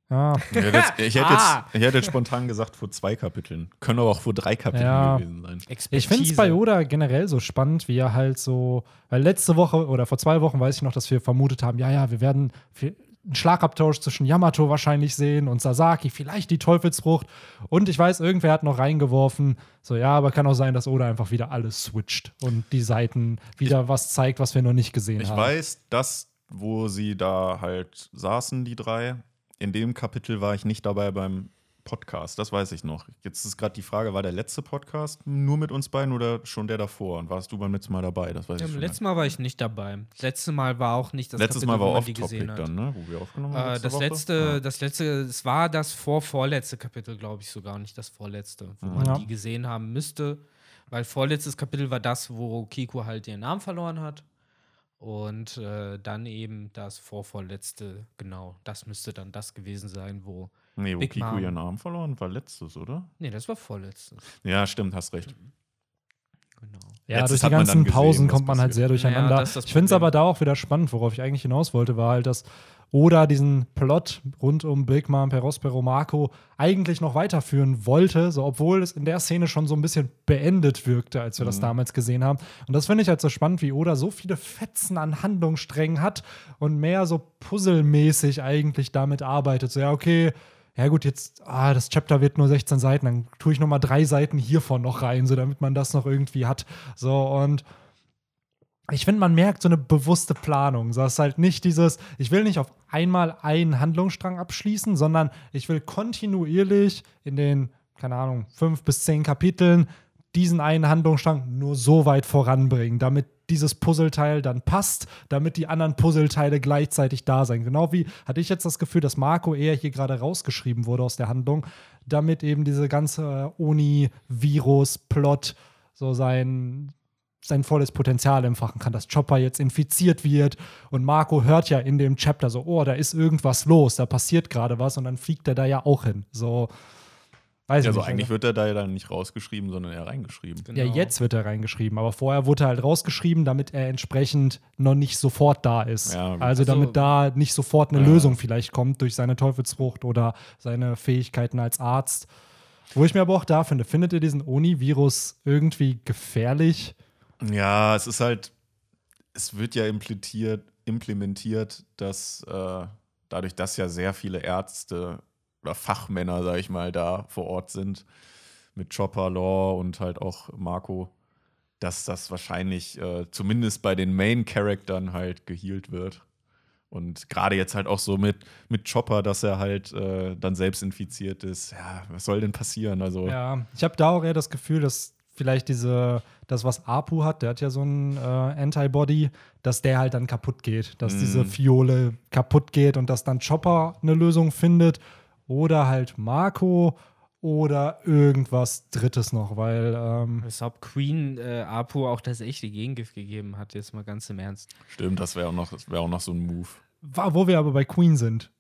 Ah,
Ich hätte, jetzt, ich, hätte
Ah.
jetzt, ich hätte jetzt spontan gesagt vor zwei Kapiteln. Können aber auch vor drei Kapiteln
Ja.
gewesen sein.
Ich finde es bei Oda generell so spannend, wie er halt so, weil letzte Woche oder vor zwei Wochen weiß ich noch, dass wir vermutet haben, ja, ja, wir werden einen Schlagabtausch zwischen Yamato wahrscheinlich sehen und Sasaki, vielleicht die Teufelsfrucht. Und ich weiß, irgendwer hat noch reingeworfen, so ja, aber kann auch sein, dass Oda einfach wieder alles switcht und die Seiten wieder was zeigt, was wir noch nicht gesehen
Ich
haben.
weiß, dass, wo sie da halt saßen, die drei, in dem Kapitel war ich nicht dabei beim Podcast. Das weiß ich noch. Jetzt ist gerade die Frage, war der letzte Podcast nur mit uns beiden oder schon der davor? Und warst du beim letzten Mal dabei? Das weiß
Ja,
ich schon.
letztes Mal war ich nicht dabei. Das letzte Mal war auch nicht das
Letztes
Kapitel,
Mal war
wo man die
Off-Topic
gesehen hat.
dann, ne? Wo wir aufgenommen haben.
Äh, das
Woche?
letzte,
Ja.
das letzte, es war das vorvorletzte Kapitel, glaube ich sogar, nicht das vorletzte, wo man
Ja.
die gesehen haben müsste. Weil vorletztes Kapitel war das, wo Kiko halt ihren Namen verloren hat. Und äh, dann eben das vorvorletzte, genau, das müsste dann das gewesen sein, wo.
Nee, wo
Big
Kiko
Mom.
ihren Arm verloren war letztes, oder?
Nee, das war vorletztes.
Ja, stimmt, hast recht.
Genau.
Ja,
Letztes
durch die ganzen
gesehen,
Pausen kommt man halt
passiert.
sehr durcheinander.
Ja,
ich finde es aber da auch wieder spannend, worauf ich eigentlich hinaus wollte, war halt, dass Oda diesen Plot rund um Mom, Perospero, Marco eigentlich noch weiterführen wollte, so obwohl es in der Szene schon so ein bisschen beendet wirkte, als wir das damals gesehen haben. Und das finde ich halt so spannend, wie Oda so viele Fetzen an Handlungssträngen hat und mehr so puzzelmäßig eigentlich damit arbeitet. So, ja, okay, ja gut, jetzt, ah, das Chapter wird nur 16 Seiten, dann tue ich noch mal drei Seiten hiervon noch rein, so damit man das noch irgendwie hat. So, und ich finde, man merkt so eine bewusste Planung. Es ist halt nicht dieses, ich will nicht auf einmal einen Handlungsstrang abschließen, sondern ich will kontinuierlich in den, keine Ahnung, fünf bis zehn Kapiteln diesen einen Handlungsstrang nur so weit voranbringen, damit dieses Puzzleteil dann passt, damit die anderen Puzzleteile gleichzeitig da sind. Genau wie hatte ich jetzt das Gefühl, dass Marco eher hier gerade rausgeschrieben wurde aus der Handlung, damit eben diese ganze Uni-Virus-Plot so sein, sein volles Potenzial entfachen kann, dass Chopper jetzt infiziert wird und Marco hört ja in dem Chapter so, oh, da ist irgendwas los, da passiert gerade was und dann fliegt er da ja auch hin. So, weiß
Ja,
ich
so
nicht.
eigentlich wird er da ja dann nicht rausgeschrieben, sondern eher reingeschrieben.
Genau.
Ja, jetzt wird er reingeschrieben, aber vorher wurde er halt rausgeschrieben, damit er entsprechend noch nicht sofort da ist.
Ja,
also
Also-
damit da nicht sofort eine
Ja.
Lösung vielleicht kommt durch seine Teufelsfrucht oder seine Fähigkeiten als Arzt. Wo ich mir aber auch da finde, findet ihr diesen Oni-Virus irgendwie gefährlich?
Ja, es ist halt, es wird ja implementiert, implementiert dass äh, dadurch, dass ja sehr viele Ärzte oder Fachmänner, sag ich mal, da vor Ort sind, mit Chopper, Law und halt auch Marco, dass das wahrscheinlich äh, zumindest bei den Main-Charaktern halt gehealt wird. Und gerade jetzt halt auch so mit, mit Chopper, dass er halt äh, dann selbst infiziert ist. Ja, was soll denn passieren? Also,
Ja, ich habe da auch eher das Gefühl, dass vielleicht diese, das, was Apu hat, der hat ja so ein äh, Antibody, dass der halt dann kaputt geht, dass diese Fiole kaputt geht und dass dann Chopper eine Lösung findet oder halt Marco oder irgendwas Drittes noch, weil ähm,
Als ob Queen äh, Apu auch das echte Gegengift gegeben hat, jetzt mal ganz im Ernst.
stimmt, das wäre auch, noch- das wär auch noch so ein Move.
wo wir aber bei Queen sind.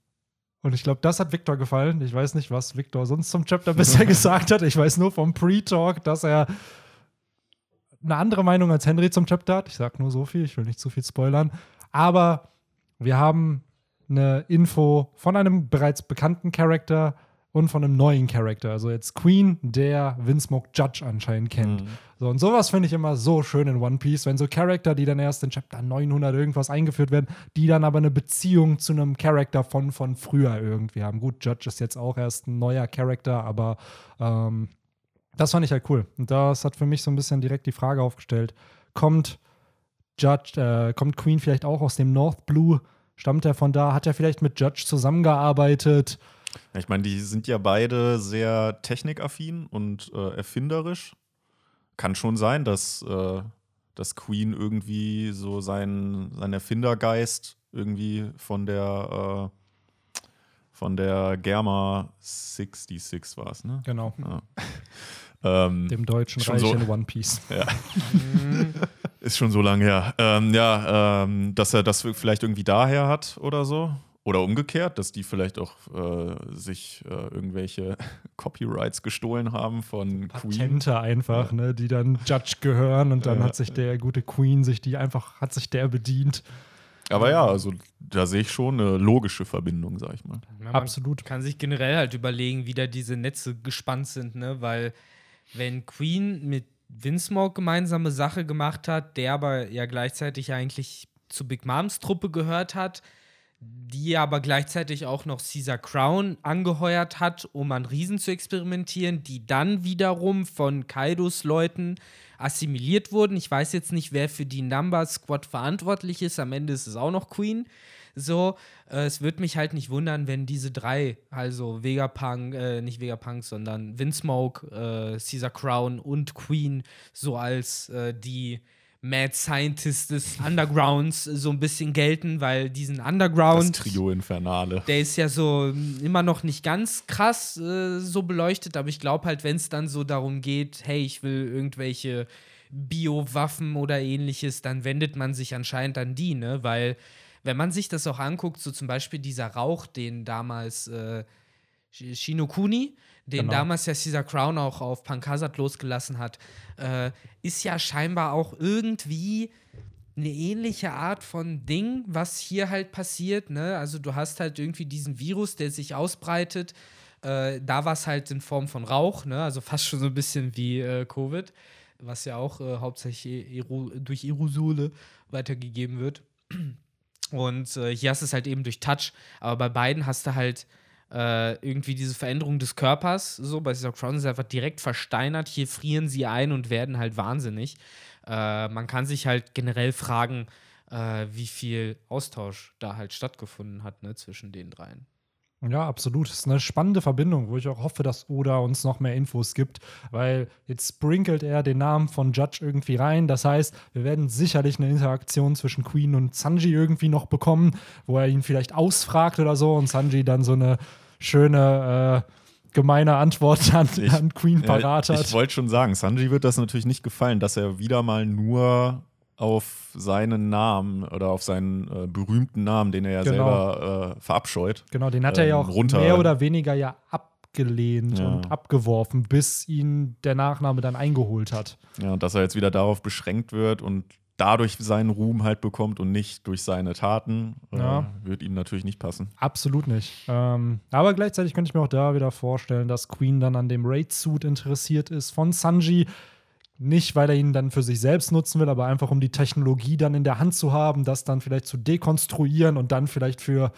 Und ich glaube, das hat Victor gefallen. Ich weiß nicht, was Victor sonst zum Chapter bisher gesagt hat. Ich weiß nur vom Pre-Talk, dass er eine andere Meinung als Henry zum Chapter hat. Ich sage nur so viel, ich will nicht zu viel spoilern. Aber wir haben eine Info von einem bereits bekannten Charakter und von einem neuen Charakter. Also jetzt Queen, der Windsmoke Judge anscheinend kennt. So, und sowas finde ich immer so schön in One Piece, wenn so Charakter, die dann erst in Chapter 900 irgendwas eingeführt werden, die dann aber eine Beziehung zu einem Charakter von, von früher irgendwie haben. Gut, Judge ist jetzt auch erst ein neuer Charakter, aber ähm, das fand ich halt cool. Und das hat für mich so ein bisschen direkt die Frage aufgestellt: Kommt Judge, äh, kommt Queen vielleicht auch aus dem North Blue? Stammt er von da? Hat er vielleicht mit Judge zusammengearbeitet?
Ja, Ich meine, die sind ja beide sehr technikaffin und äh, erfinderisch. Kann schon sein, dass, äh, dass Queen irgendwie so seinen, seinen Erfindergeist irgendwie von der äh, von der Germa 66 war es, ne?
Genau,
Ähm,
dem deutschen Reich
so-
in One Piece.
Ist schon so lange her. Ähm, ja, ähm, dass er das vielleicht irgendwie daher hat oder so. Oder umgekehrt, dass die vielleicht auch äh, sich äh, irgendwelche Copyrights gestohlen haben von Queen.
Patente einfach, ne, die dann Judge gehören und dann
Ja.
hat sich der gute Queen sich die einfach, hat sich der bedient.
Aber ja, also da sehe ich schon eine logische Verbindung, sag ich mal.
Ja, man
Absolut.
kann sich generell halt überlegen, wie da diese Netze gespannt sind, ne? Weil wenn Queen mit Vinsmoke gemeinsame Sache gemacht hat, der aber ja gleichzeitig eigentlich zu Big Moms Truppe gehört hat, die aber gleichzeitig auch noch Caesar Crown angeheuert hat, um an Riesen zu experimentieren, die dann wiederum von Kaidos Leuten assimiliert wurden. Ich weiß jetzt nicht, wer für die Number Squad verantwortlich ist. Am Ende ist es auch noch Queen. So, äh, es würde mich halt nicht wundern, wenn diese drei, also Vegapunk, äh, nicht Vegapunk, sondern Windsmoke, äh, Caesar Crown und Queen, so als äh, die Mad Scientists des Undergrounds so ein bisschen gelten, weil diesen
Das
Underground.
Trio Infernale.
Der ist ja so mm, immer noch nicht ganz krass äh, so beleuchtet, aber ich glaube halt, wenn es dann so darum geht, hey, ich will irgendwelche Biowaffen oder ähnliches, dann wendet man sich anscheinend an die, ne? Weil, wenn man sich das auch anguckt, so zum Beispiel dieser Rauch, den damals äh, Sh- Shinokuni, den
Genau.
damals ja Caesar Crown auch auf Pankasat losgelassen hat, äh, ist ja scheinbar auch irgendwie eine ähnliche Art von Ding, was hier halt passiert. Ne? Also du hast halt irgendwie diesen Virus, der sich ausbreitet. Äh, da war es halt in Form von Rauch, ne? also fast schon so ein bisschen wie äh, Covid, was ja auch äh, hauptsächlich Aero durch Aerosole weitergegeben wird. Und äh, hier hast du es halt eben durch Touch, aber bei beiden hast du halt äh, irgendwie diese Veränderung des Körpers. So, bei dieser Crown ist einfach direkt versteinert. Hier frieren sie ein und werden halt wahnsinnig. Äh, man kann sich halt generell fragen, äh, wie viel Austausch da halt stattgefunden hat ne, zwischen den dreien.
Ja, absolut. Das ist eine spannende Verbindung, wo ich auch hoffe, dass Oda uns noch mehr Infos gibt, weil jetzt sprinkelt er den Namen von Judge irgendwie rein. Das heißt, wir werden sicherlich eine Interaktion zwischen Queen und Sanji irgendwie noch bekommen, wo er ihn vielleicht ausfragt oder so und Sanji dann so eine schöne, äh, gemeine Antwort an,
Ich-
an Queen
Ja,
parat hat.
ich wollte schon sagen, Sanji wird das natürlich nicht gefallen, dass er wieder mal nur auf seinen Namen oder auf seinen äh, berühmten Namen, den er ja
Genau.
selber äh, verabscheut.
Genau, den hat er ja
ähm,
auch
runter-
mehr oder weniger ja abgelehnt
Ja.
und abgeworfen, bis ihn der Nachname dann eingeholt hat.
Ja, und dass er jetzt wieder darauf beschränkt wird und dadurch seinen Ruhm halt bekommt und nicht durch seine Taten, äh,
Ja.
wird ihm natürlich nicht passen.
Absolut nicht. Ähm, aber gleichzeitig könnte ich mir auch da wieder vorstellen, dass Queen dann an dem Raid-Suit interessiert ist von Sanji. Nicht, weil er ihn dann für sich selbst nutzen will, aber einfach um die Technologie dann in der Hand zu haben, das dann vielleicht zu dekonstruieren und dann vielleicht für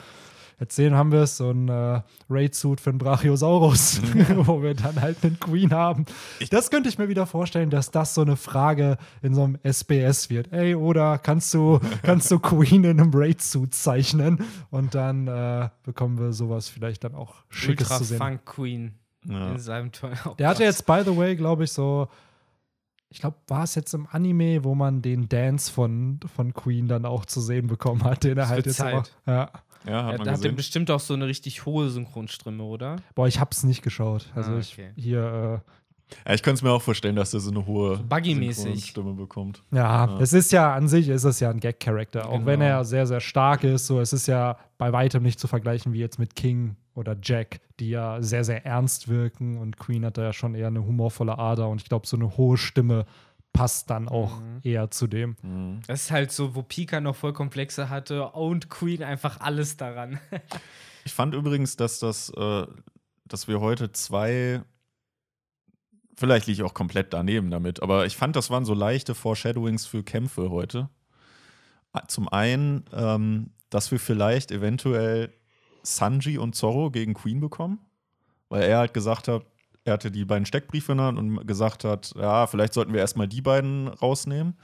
Jetzt sehen haben wir es, so ein äh, Raid-Suit für einen Brachiosaurus, wo wir dann halt einen Queen haben. das könnte ich mir wieder vorstellen, dass das so eine Frage in so einem SBS wird. Ey, oder kannst du, kannst du Queen in einem Raid-Suit zeichnen? Und dann äh, bekommen wir sowas vielleicht dann auch Schickes
Ultra
zu sehen.
Funk Queen
Ja.
in seinem Toy. Oh
Der hatte jetzt, by the way, glaube ich, so. Ich glaube, war es jetzt im Anime, wo man den Dance von, von Queen dann auch zu sehen bekommen hat, den er
Es
halt jetzt
Zeit.
auch. Ja.
Ja, hat
Ja,
man
da hat er
gesehen.
bestimmt auch so eine richtig hohe Synchronstimme, oder?
Boah, ich hab's nicht geschaut. Also
Ah,
ich
okay.
hier,
Ja, ich könnte es mir auch vorstellen, dass der so eine hohe
Buggy-mäßig.
Stimme bekommt.
äh, ja,
Ja.
es ist ja an sich ist es ja ein Gag-Charakter, auch
Genau.
wenn er sehr, sehr stark ist. So, es ist ja bei weitem nicht zu vergleichen wie jetzt mit King oder Jack, die ja sehr, sehr ernst wirken und Queen hat da ja schon eher eine humorvolle Ader und ich glaube, so eine hohe Stimme passt dann auch
Mhm.
eher zu dem.
Mhm.
Das ist halt so, wo Pika noch voll komplexe hatte und Queen einfach alles daran.
Ich fand übrigens, dass das, äh, dass wir heute zwei, vielleicht liege ich auch komplett daneben damit, aber ich fand, das waren so leichte Foreshadowings für Kämpfe heute. Ah, Zum einen, ähm, dass wir vielleicht eventuell Sanji und Zorro gegen Queen bekommen, weil er halt gesagt hat, er hatte die beiden Steckbriefe in der Hand und gesagt hat, ja, vielleicht sollten wir erstmal die beiden rausnehmen.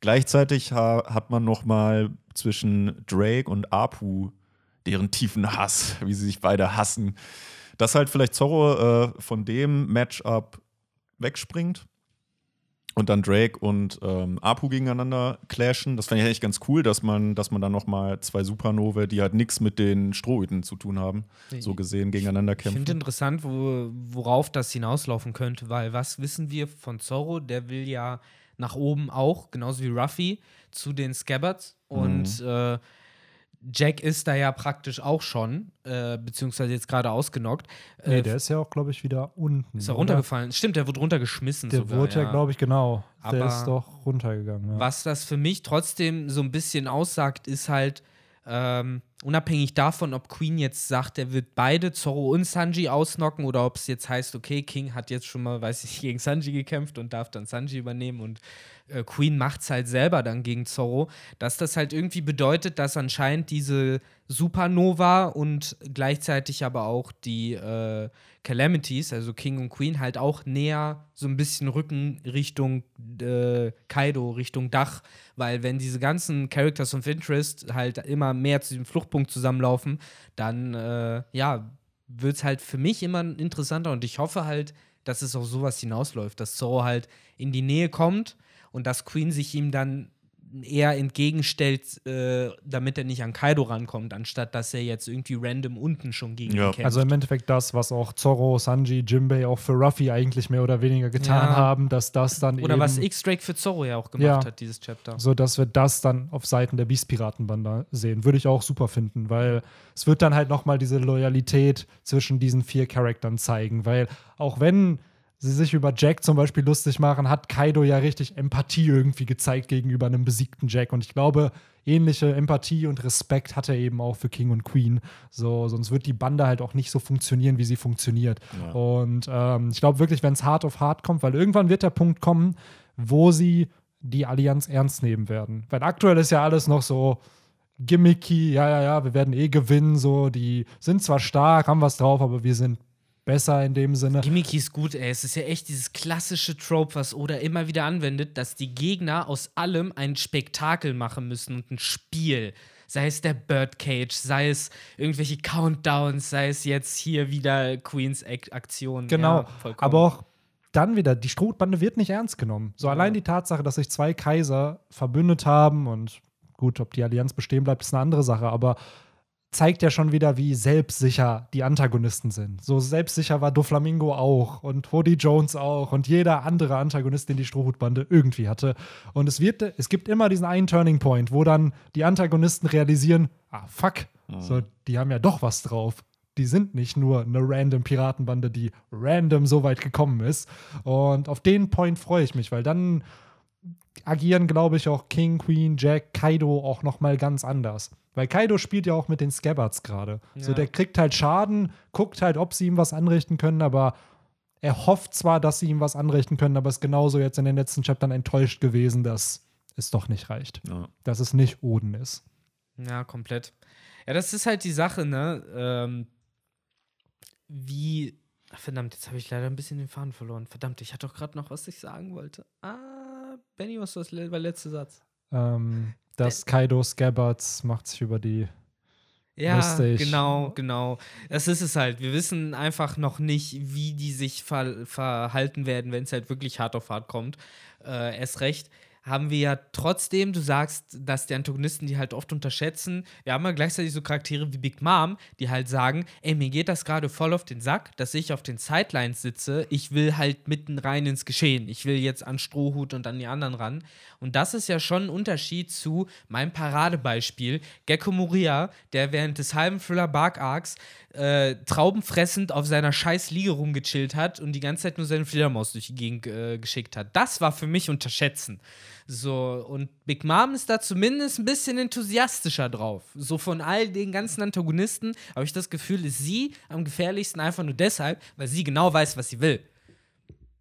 Gleichzeitig ha hat man noch mal zwischen Drake und Apu deren tiefen Hass, wie sie sich beide hassen, dass halt vielleicht Zorro äh, von dem Matchup wegspringt und dann Drake und ähm, Apu gegeneinander clashen. Das fand ich eigentlich ganz cool, dass man, dass man dann noch mal zwei Supernovae, die halt nichts mit den Strohhüten zu tun haben, so gesehen gegeneinander
Ich finde
kämpfen.
interessant, wo, worauf das hinauslaufen könnte, weil was wissen wir von Zorro? Der will ja nach oben auch, genauso wie Ruffy, zu den Scabbards. Und
Mhm.
äh, Jack ist da ja praktisch auch schon, äh, beziehungsweise jetzt gerade ausgenockt.
Nee,
Äh,
der ist ja auch, glaube ich, wieder unten.
ist er runtergefallen. Stimmt, der wurde runtergeschmissen.
Der
sogar,
wurde ja, glaube ich, genau. der
Aber
ist doch runtergegangen. Ja.
Was das für mich trotzdem so ein bisschen aussagt, ist halt, ähm, unabhängig davon, ob Queen jetzt sagt, er wird beide, Zorro und Sanji, ausnocken oder ob es jetzt heißt, okay, King hat jetzt schon mal, weiß ich, gegen Sanji gekämpft und darf dann Sanji übernehmen und äh, Queen macht es halt selber dann gegen Zorro, dass das halt irgendwie bedeutet, dass anscheinend diese Supernova und gleichzeitig aber auch die äh, Calamities, also King und Queen, halt auch näher so ein bisschen rücken Richtung äh, Kaido, Richtung Dach, weil wenn diese ganzen Characters of Interest halt immer mehr zu diesem Fluchtpunkt zusammenlaufen, dann äh, ja, wird es halt für mich immer interessanter und ich hoffe halt, dass es auf sowas hinausläuft, dass Zorro halt in die Nähe kommt und dass Queen sich ihm dann eher entgegenstellt, äh, damit er nicht an Kaido rankommt, anstatt dass er jetzt irgendwie random unten schon gegen
Ja.
ihn kämpft.
Also im Endeffekt das, was auch Zorro, Sanji, Jimbei auch für Ruffy eigentlich mehr oder weniger getan
Ja.
haben, dass das dann
Oder
eben
was X-Drake für Zorro ja auch gemacht
Ja.
hat, dieses Chapter.
so dass wir das dann auf Seiten der Beast-Piratenbande sehen. Würde ich auch super finden, weil es wird dann halt nochmal diese Loyalität zwischen diesen vier Charaktern zeigen, weil auch wenn sie sich über Jack zum Beispiel lustig machen, hat Kaido ja richtig Empathie irgendwie gezeigt gegenüber einem besiegten Jack und ich glaube, ähnliche Empathie und Respekt hat er eben auch für King und Queen. So, sonst wird die Bande halt auch nicht so funktionieren, wie sie funktioniert.
Ja.
Und ähm, ich glaube wirklich, wenn es hart auf hart kommt, weil irgendwann wird der Punkt kommen, wo sie die Allianz ernst nehmen werden. Weil aktuell ist ja alles noch so gimmicky, ja, ja, ja, wir werden eh gewinnen, so, die sind zwar stark, haben was drauf, aber wir sind besser in dem Sinne.
Gimmicky ist gut, ey. Es ist ja echt dieses klassische Trope, was Oda immer wieder anwendet, dass die Gegner aus allem ein Spektakel machen müssen und ein Spiel. Sei es der Birdcage, sei es irgendwelche Countdowns, sei es jetzt hier wieder Queens Ak- Aktion.
Genau,
Ja,
aber auch dann wieder, die Strohbande wird nicht ernst genommen. So allein die Tatsache, dass sich zwei Kaiser verbündet haben und gut, ob die Allianz bestehen bleibt, ist eine andere Sache, aber zeigt ja schon wieder, wie selbstsicher die Antagonisten sind. So selbstsicher war Doflamingo auch und Hody Jones auch und jeder andere Antagonist, den die Strohhutbande irgendwie hatte. Und es wird, es gibt immer diesen einen Turning Point, wo dann die Antagonisten realisieren, ah fuck, so, die haben ja doch was drauf. Die sind nicht nur eine random Piratenbande, die random so weit gekommen ist. Und auf den Point freue ich mich, weil dann agieren, glaube ich, auch King, Queen, Jack, Kaido auch noch mal ganz anders. Weil Kaido spielt ja auch mit den Scabbards gerade. So,
Ja.
der kriegt halt Schaden, guckt halt, ob sie ihm was anrichten können, aber er hofft zwar, dass sie ihm was anrichten können, aber ist genauso jetzt in den letzten Chaptern enttäuscht gewesen, dass es doch nicht reicht.
Ja.
Dass es nicht Oden ist.
Ja, komplett. Ja, das ist halt die Sache, ne? Ähm, wie. Ach, verdammt, jetzt habe ich leider ein bisschen den Faden verloren. Verdammt, ich hatte doch gerade noch, was ich sagen wollte. Ah, Benny, was war das war der letzte Satz?
Ähm, dass Kaido Scabbards macht sich über die.
Ja,
Lustig.
genau, genau. Das ist es halt. Wir wissen einfach noch nicht, wie die sich ver verhalten werden, wenn es halt wirklich hart auf hart kommt. Äh, erst recht haben wir ja trotzdem, du sagst, dass die Antagonisten die halt oft unterschätzen. Wir haben ja gleichzeitig so Charaktere wie Big Mom, die halt sagen, ey, mir geht das gerade voll auf den Sack, dass ich auf den Sidelines sitze. Ich will halt mitten rein ins Geschehen. Ich will jetzt an Strohhut und an die anderen ran. Und das ist ja schon ein Unterschied zu meinem Paradebeispiel, Gecko Moria, der während des halben Thriller Bark Arcs äh, traubenfressend auf seiner scheiß Liege rumgechillt hat und die ganze Zeit nur seine Fledermaus durch die Gegend äh, geschickt hat. Das war für mich unterschätzen. So, und Big Mom ist da zumindest ein bisschen enthusiastischer drauf. So von all den ganzen Antagonisten habe ich das Gefühl, ist sie am gefährlichsten einfach nur deshalb, weil sie genau weiß, was sie will.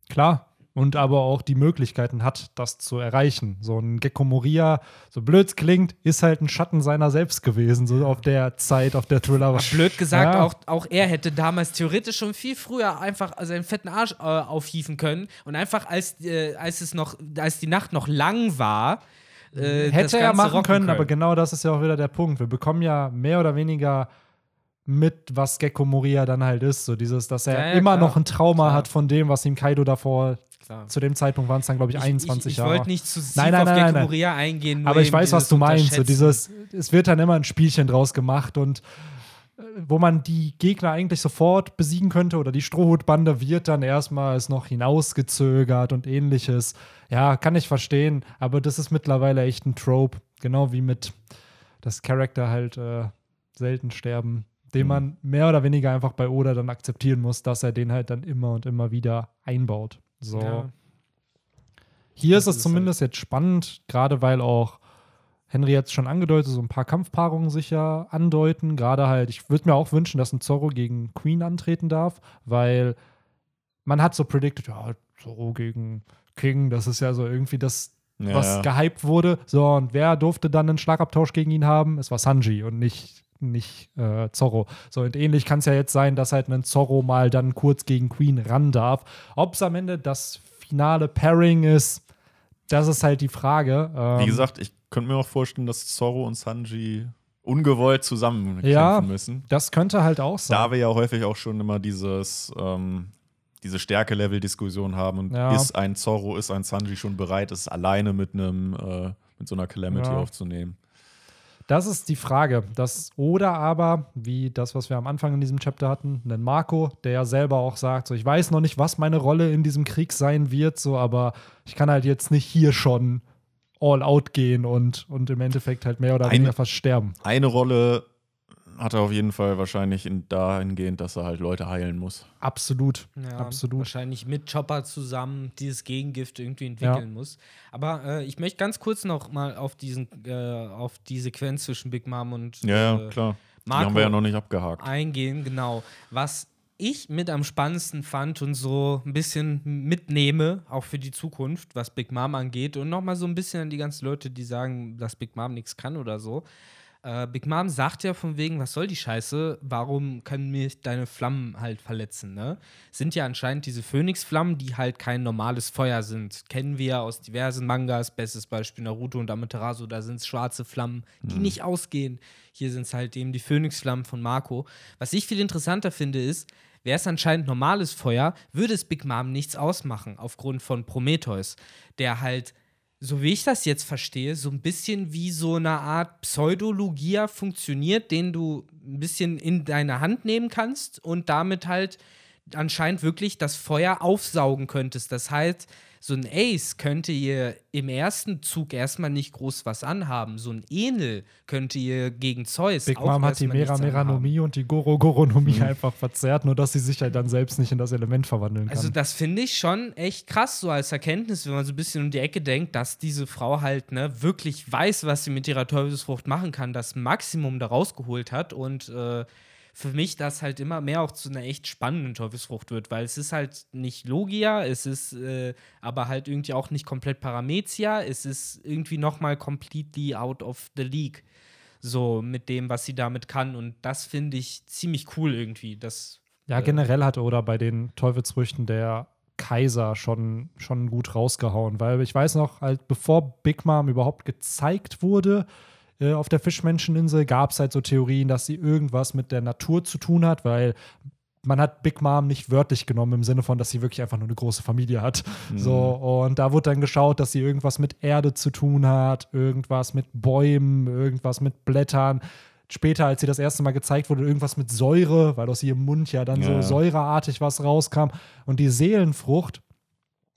Klar. Und aber auch die Möglichkeiten hat, das zu erreichen. So ein Gecko Moria, so blöd es klingt, ist halt ein Schatten seiner selbst gewesen, so auf der Zeit, auf der Thriller war.
Blöd gesagt,
Ja.
auch, auch er hätte damals theoretisch schon viel früher einfach seinen fetten Arsch äh, aufhieven können und einfach als, äh, als es noch, als die Nacht noch lang war, äh,
Hätte er machen
rocken
können, aber genau das ist ja auch wieder der Punkt. Wir bekommen ja mehr oder weniger mit, was Gecko Moria dann halt ist. So dieses, dass er
Ja, ja,
immer
klar.
noch ein Trauma
Klar.
hat von dem, was ihm Kaido davor,
Klar.
zu dem Zeitpunkt waren es dann, glaube ich, 21
ich, ich,
Jahre.
Ich wollte nicht zu tief
Nein, nein,
auf
nein,
Gecko
nein, nein.
Moria eingehen.
Aber ich weiß, was du meinst. So dieses, es wird dann immer ein Spielchen draus gemacht und äh, wo man die Gegner eigentlich sofort besiegen könnte oder die Strohhutbande wird dann erstmal ist noch hinausgezögert und ähnliches. Ja, kann ich verstehen, aber das ist mittlerweile echt ein Trope. Genau wie mit, dass Charakter halt äh, selten sterben, den
Mhm.
man mehr oder weniger einfach bei Oda dann akzeptieren muss, dass er den halt dann immer und immer wieder einbaut. So.
Ja.
Hier
Das
ist es zumindest jetzt spannend, gerade weil auch Henry jetzt schon angedeutet, so ein paar Kampfpaarungen sich ja andeuten. Gerade halt, ich würde mir auch wünschen, dass ein Zorro gegen Queen antreten darf, weil man hat so predicted, ja, Zorro gegen King, das ist ja so irgendwie das,
Ja,
was
ja.
gehypt wurde. So, und wer durfte dann einen Schlagabtausch gegen ihn haben? Es war Sanji und nicht, nicht äh, Zorro. So, und ähnlich kann es ja jetzt sein, dass halt ein Zorro mal dann kurz gegen Queen ran darf. Ob es am Ende das finale Pairing ist, das ist halt die Frage. Ähm,
Wie gesagt, ich könnte mir auch vorstellen, dass Zorro und Sanji ungewollt zusammen kämpfen
Ja.
müssen.
das könnte halt auch sein.
Da wir ja häufig auch schon immer dieses, ähm, diese Stärke-Level-Diskussion haben und
Ja.
ist ein Zorro, ist ein Sanji schon bereit, es alleine mit einem äh, mit so einer Calamity
Ja.
aufzunehmen.
Das ist die Frage. Das, oder aber, wie das, was wir am Anfang in diesem Chapter hatten, einen Marco, der ja selber auch sagt, so, ich weiß noch nicht, was meine Rolle in diesem Krieg sein wird, so, aber ich kann halt jetzt nicht hier schon all out gehen und, und im Endeffekt halt mehr oder weniger fast sterben.
Eine Rolle hat er auf jeden Fall wahrscheinlich in, dahingehend, dass er halt Leute heilen muss.
Absolut.
Ja,
Absolut.
Wahrscheinlich mit Chopper zusammen dieses Gegengift irgendwie entwickeln muss. Aber äh, ich möchte ganz kurz noch mal auf diesen, äh, auf die Sequenz zwischen Big Mom und
Ja,
äh,
ja, klar. Die
Marco
haben wir ja noch nicht abgehakt.
eingehen, genau. Was ich mit am spannendsten fand und so ein bisschen mitnehme, auch für die Zukunft, was Big Mom angeht und nochmal so ein bisschen an die ganzen Leute, die sagen, dass Big Mom nichts kann oder so. Äh, Big Mom sagt ja von wegen, was soll die Scheiße? Warum können mich deine Flammen halt verletzen, ne? Sind ja anscheinend diese Phönixflammen, die halt kein normales Feuer sind. Kennen wir aus diversen Mangas, bestes Beispiel Naruto und Amaterasu, da sind es schwarze Flammen, die nicht ausgehen. Hier sind es halt eben die Phönixflammen von Marco. Was ich viel interessanter finde, ist, wäre es anscheinend normales Feuer, würde es Big Mom nichts ausmachen, aufgrund von Prometheus, der halt so wie ich das jetzt verstehe, so ein bisschen wie so eine Art Pseudologia funktioniert, den du ein bisschen in deine Hand nehmen kannst und damit halt anscheinend wirklich das Feuer aufsaugen könntest. Das heißt, so ein Ace könnte ihr im ersten Zug erstmal nicht groß was anhaben. So ein Enel könnte ihr gegen Zeus
Big
auch
Mom hat die Mera. Meranomie und die Goro Goronomie einfach verzerrt, nur dass sie sich halt dann selbst nicht in das Element verwandeln kann.
Also das finde ich schon echt krass, so als Erkenntnis, wenn man so ein bisschen um die Ecke denkt, dass diese Frau halt ne, wirklich weiß, was sie mit ihrer Teufelsfrucht machen kann, das Maximum da rausgeholt hat und äh, für mich das halt immer mehr auch zu einer echt spannenden Teufelsfrucht wird, weil es ist halt nicht Logia, es ist äh, aber halt irgendwie auch nicht komplett Paramezia, es ist irgendwie noch mal completely out of the league. So mit dem, was sie damit kann. Und das finde ich ziemlich cool irgendwie. Das,
Ja,
äh,
generell hat Oda bei den Teufelsfrüchten der Kaiser schon, schon gut rausgehauen, weil ich weiß noch, halt bevor Big Mom überhaupt gezeigt wurde äh, auf der Fischmenscheninsel, gab es halt so Theorien, dass sie irgendwas mit der Natur zu tun hat, weil man hat Big Mom nicht wörtlich genommen im Sinne von, dass sie wirklich einfach nur eine große Familie hat. So, und da wurde dann geschaut, dass sie irgendwas mit Erde zu tun hat, irgendwas mit Bäumen, irgendwas mit Blättern. Später, als sie das erste Mal gezeigt wurde, irgendwas mit Säure, weil aus ihrem Mund ja dann
Ja.
so säureartig was rauskam. Und die Seelenfrucht,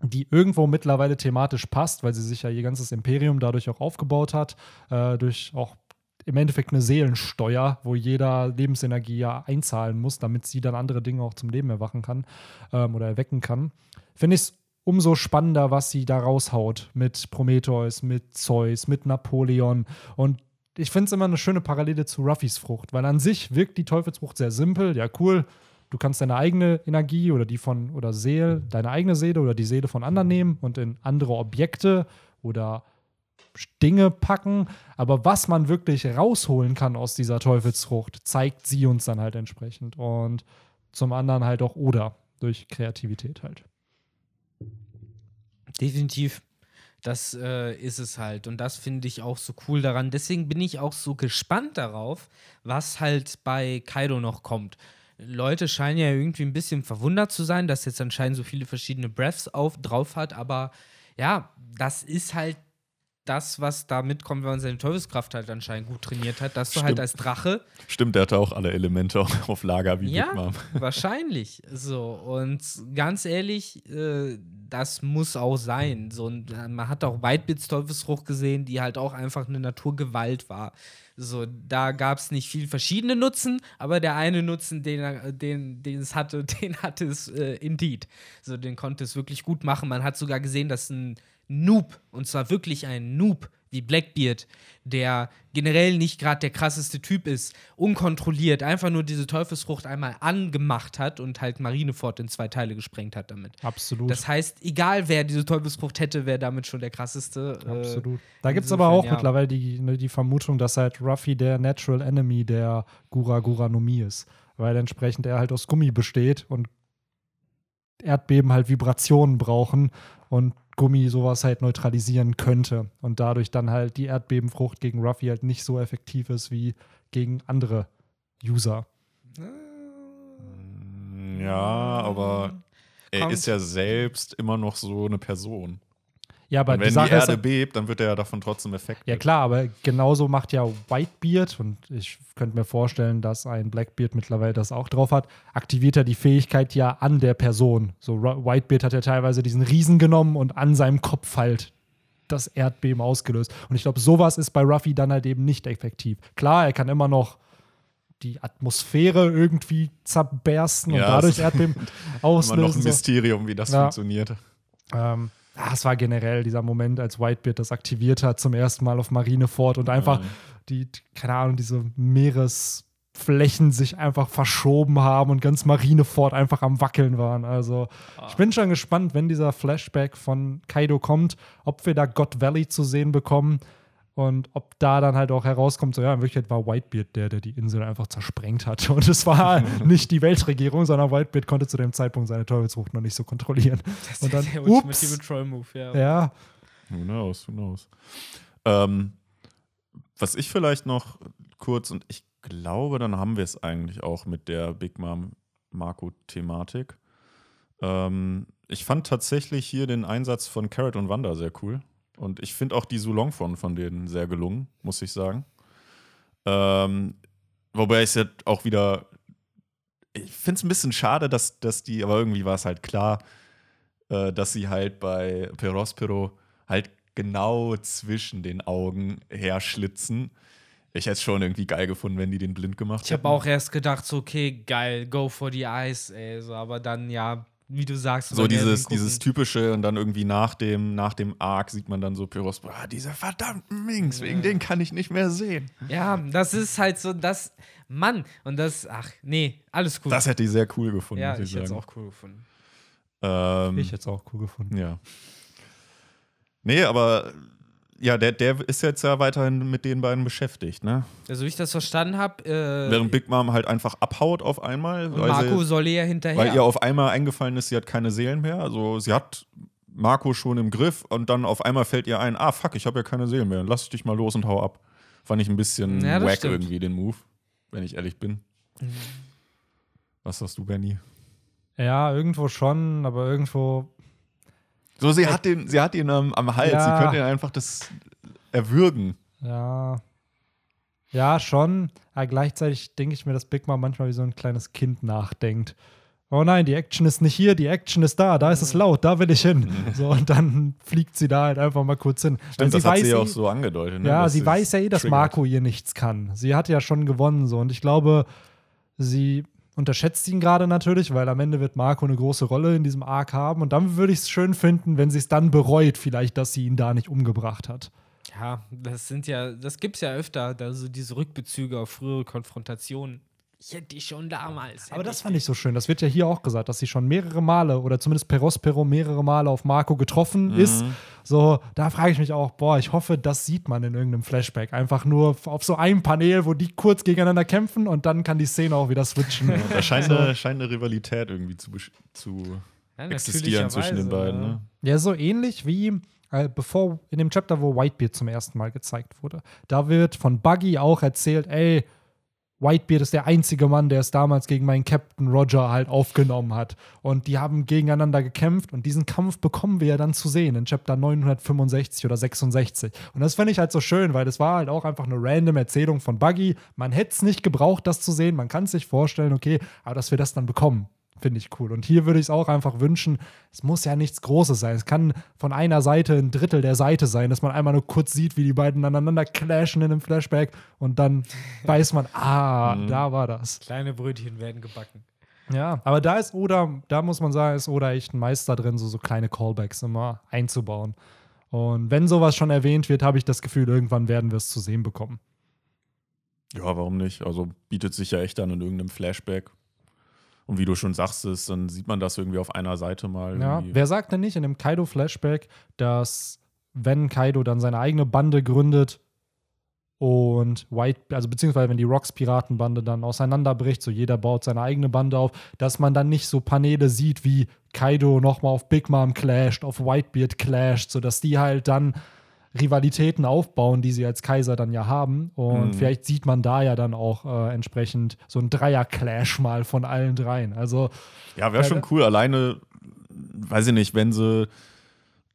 die irgendwo mittlerweile thematisch passt, weil sie sich ja ihr ganzes Imperium dadurch auch aufgebaut hat, äh, durch auch im Endeffekt eine Seelensteuer, wo jeder Lebensenergie ja einzahlen muss, damit sie dann andere Dinge auch zum Leben erwachen kann ähm, oder erwecken kann. Finde ich es umso spannender, was sie da raushaut mit Prometheus, mit Zeus, mit Napoleon und ich finde es immer eine schöne Parallele zu Ruffys Frucht, weil an sich wirkt die Teufelsfrucht sehr simpel. Ja, cool. Du kannst deine eigene Energie oder die von oder Seele, deine eigene Seele oder die Seele von anderen nehmen und in andere Objekte oder Dinge packen. Aber was man wirklich rausholen kann aus dieser Teufelsfrucht, zeigt sie uns dann halt entsprechend. Und zum anderen halt auch oder durch Kreativität halt.
Definitiv. Das äh, ist es halt. Und das finde ich auch so cool daran. Deswegen bin ich auch so gespannt darauf, was halt bei Kaido noch kommt. Leute scheinen ja irgendwie ein bisschen verwundert zu sein, dass jetzt anscheinend so viele verschiedene Breaths auf, drauf hat. Aber ja, das ist halt das, was da mitkommt, wenn man seine Teufelskraft halt anscheinend gut trainiert hat, dass du halt
Stimmt.
als Drache
Stimmt, der hatte auch alle Elemente auf Lager wie
ja,
Big Mom.
wahrscheinlich. So, und ganz ehrlich, äh, das muss auch sein. So, und äh, man hat auch Whitebeards Teufelsfrucht gesehen, die halt auch einfach eine Naturgewalt war. So, da gab es nicht viel verschiedene Nutzen, aber der eine Nutzen, den, den, den es hatte, den hatte es äh, indeed. So, den konnte es wirklich gut machen. Man hat sogar gesehen, dass ein Noob, und zwar wirklich ein Noob wie Blackbeard, der generell nicht gerade der krasseste Typ ist, unkontrolliert, einfach nur diese Teufelsfrucht einmal angemacht hat und halt Marineford in zwei Teile gesprengt hat damit.
Absolut.
Das heißt, egal wer diese Teufelsfrucht hätte, wäre damit schon der krasseste. äh,
Absolut. Da gibt es aber auch
ja.
mittlerweile die, ne, die Vermutung, dass halt Ruffy der Natural Enemy der Gura Gura no Mi ist. Weil entsprechend er halt aus Gummi besteht und Erdbeben halt Vibrationen brauchen und Gummi sowas halt neutralisieren könnte. Und dadurch dann halt die Erdbebenfrucht gegen Ruffy halt nicht so effektiv ist wie gegen andere User.
Ja, aber er
Kommt.
ist ja selbst immer noch so eine Person.
Ja, aber
Und
die
wenn die,
ist,
Erde bebt, dann wird er ja davon trotzdem Effekt.
Ja, klar, aber genauso macht ja Whitebeard, und ich könnte mir vorstellen, dass ein Blackbeard mittlerweile das auch drauf hat, aktiviert er die Fähigkeit ja an der Person. So, Whitebeard hat ja teilweise diesen Riesen genommen und an seinem Kopf halt das Erdbeben ausgelöst. Und ich glaube, sowas ist bei Ruffy dann halt eben nicht effektiv. Klar, er kann immer noch die Atmosphäre irgendwie zerbersten und
Ja,
dadurch
es-
Erdbeben
Immer noch
auslösen.
ein. Mysterium, wie das
Ja.
funktioniert.
Ähm, ah, es war generell dieser Moment, als Whitebeard das aktiviert hat, zum ersten Mal auf Marineford und einfach
Ja.
die, keine Ahnung, diese Meeresflächen sich einfach verschoben haben und ganz Marineford einfach am Wackeln waren. Also, ich bin schon gespannt, wenn dieser Flashback von Kaido kommt, ob wir da God Valley zu sehen bekommen und ob da dann halt auch herauskommt, so ja, in Wirklichkeit war Whitebeard der, der die Insel einfach zersprengt hat. Und es war nicht die Weltregierung, sondern Whitebeard konnte zu dem Zeitpunkt seine Teufelsfrucht noch nicht so kontrollieren.
Das
Und
ist
dann,
der
ups.
ultimative Troll-Move, ja.
Ja,
Who knows, who knows. Ähm, was ich vielleicht noch kurz, und ich glaube, dann haben wir es eigentlich auch mit der Big Mom Marco-Thematik. Ähm, ich fand tatsächlich hier den Einsatz von Carrot und Wanda sehr cool. Und ich finde auch die Sulongfon von denen sehr gelungen, muss ich sagen. Ähm, wobei ich es ja auch wieder. Ich finde es ein bisschen schade, dass, dass die, aber irgendwie war es halt klar, äh, dass sie halt bei Perospero halt genau zwischen den Augen herschlitzen. Ich hätte es schon irgendwie geil gefunden, wenn die den blind gemacht
Ich habe auch erst gedacht, so, okay, geil, go for the eyes, ey. So, aber dann, ja, wie du sagst,
So dieses, dieses typische und dann irgendwie nach dem, nach dem Arc sieht man dann so Perospero, ah, dieser verdammten Minx, wegen den kann ich nicht mehr sehen.
Ja, das ist halt so, das, Mann, und das, ach, nee, alles cool.
Das hätte ich sehr cool gefunden,
ja,
muss ich
ich hätte es auch cool gefunden.
Ähm,
ich hätte es auch cool gefunden.
Ja. Nee, aber ja, der, der ist jetzt ja weiterhin mit den beiden beschäftigt, ne?
Also, wie ich das verstanden habe, äh,
Während Big Mom halt einfach abhaut auf einmal.
und
weil
Marco
sie,
soll ja hinterher.
Weil ihr auf einmal eingefallen ist, sie hat keine Seelen mehr. Also sie hat Marco schon im Griff und dann auf einmal fällt ihr ein, ah fuck, ich habe ja keine Seelen mehr. Lass ich dich mal los und hau ab. Fand ich ein bisschen
Ja,
wack
stimmt.
irgendwie, den Move, wenn ich ehrlich bin. Was sagst du, Benny?
Ja, irgendwo schon, aber irgendwo.
So, sie hat den, sie hat ihn am, am Hals.
Ja.
Sie könnte ihn einfach das erwürgen.
Ja. Ja, schon. Aber gleichzeitig denke ich mir, dass Big Mom manchmal wie so ein kleines Kind nachdenkt. Oh nein, die Action ist nicht hier, die Action ist da, da ist es laut, da will ich hin. So, und dann fliegt sie da halt einfach mal kurz hin.
Stimmt, das hat sie ja
eh-
auch so angedeutet. Ne?
Ja,
dass
sie weiß ja eh, dass
triggert.
Marco ihr nichts kann. Sie hat ja schon gewonnen so und ich glaube, sie unterschätzt ihn gerade natürlich, weil am Ende wird Marco eine große Rolle in diesem Arc haben und dann würde ich es schön finden, wenn sie es dann bereut, vielleicht, dass sie ihn da nicht umgebracht hat.
Ja, das sind ja, das gibt's ja öfter, da so diese Rückbezüge auf frühere Konfrontationen. Ich hätte die schon damals.
Aber das fand ich so schön. Das wird ja hier auch gesagt, dass sie schon mehrere Male oder zumindest Perospero mehrere Male auf Marco getroffen ist. So, da frage ich mich auch, boah, ich hoffe, das sieht man in irgendeinem Flashback. Einfach nur auf so einem Panel, wo die kurz gegeneinander kämpfen und dann kann die Szene auch wieder switchen.
Da scheint, eine, scheint eine Rivalität irgendwie zu, zu
Ja,
existieren zwischen den beiden. Ne?
Ja, so ähnlich wie äh, bevor in dem Chapter, wo Whitebeard zum ersten Mal gezeigt wurde. Da wird von Buggy auch erzählt, ey, Whitebeard ist der einzige Mann, der es damals gegen meinen Captain Roger halt aufgenommen hat. Und die haben gegeneinander gekämpft und diesen Kampf bekommen wir ja dann zu sehen in Chapter 965 oder 66. Und das fand ich halt so schön, weil das war halt auch einfach eine random Erzählung von Buggy. Man hätte es nicht gebraucht, das zu sehen. Man kann es sich vorstellen, okay, aber dass wir das dann bekommen. Finde ich cool. Und hier würde ich es auch einfach wünschen, es muss ja nichts Großes sein. Es kann von einer Seite ein Drittel der Seite sein, dass man einmal nur kurz sieht, wie die beiden aneinander clashen in einem Flashback und dann weiß man, ah, da war das.
Kleine Brötchen werden gebacken.
Ja, aber da ist Oda, da muss man sagen, ist Oda echt ein Meister drin, so, so kleine Callbacks immer einzubauen. Und wenn sowas schon erwähnt wird, habe ich das Gefühl, irgendwann werden wir es zu sehen bekommen.
Ja, warum nicht? Also bietet sich ja echt an in irgendeinem Flashback. Und wie du schon sagst, ist, dann sieht man das irgendwie auf einer Seite mal.
Ja, wer sagt denn nicht in dem Kaido-Flashback, dass wenn Kaido dann seine eigene Bande gründet und White, also beziehungsweise wenn die Rocks-Piratenbande dann auseinanderbricht, so jeder baut seine eigene Bande auf, dass man dann nicht so Paneele sieht, wie Kaido nochmal auf Big Mom clasht, auf Whitebeard clasht, sodass die halt dann Rivalitäten aufbauen, die sie als Kaiser dann ja haben. Und
Mhm.
vielleicht sieht man da ja dann auch äh, entsprechend so ein Dreier-Clash mal von allen dreien. Also
Ja, wäre schon cool. Alleine, weiß ich nicht, wenn sie,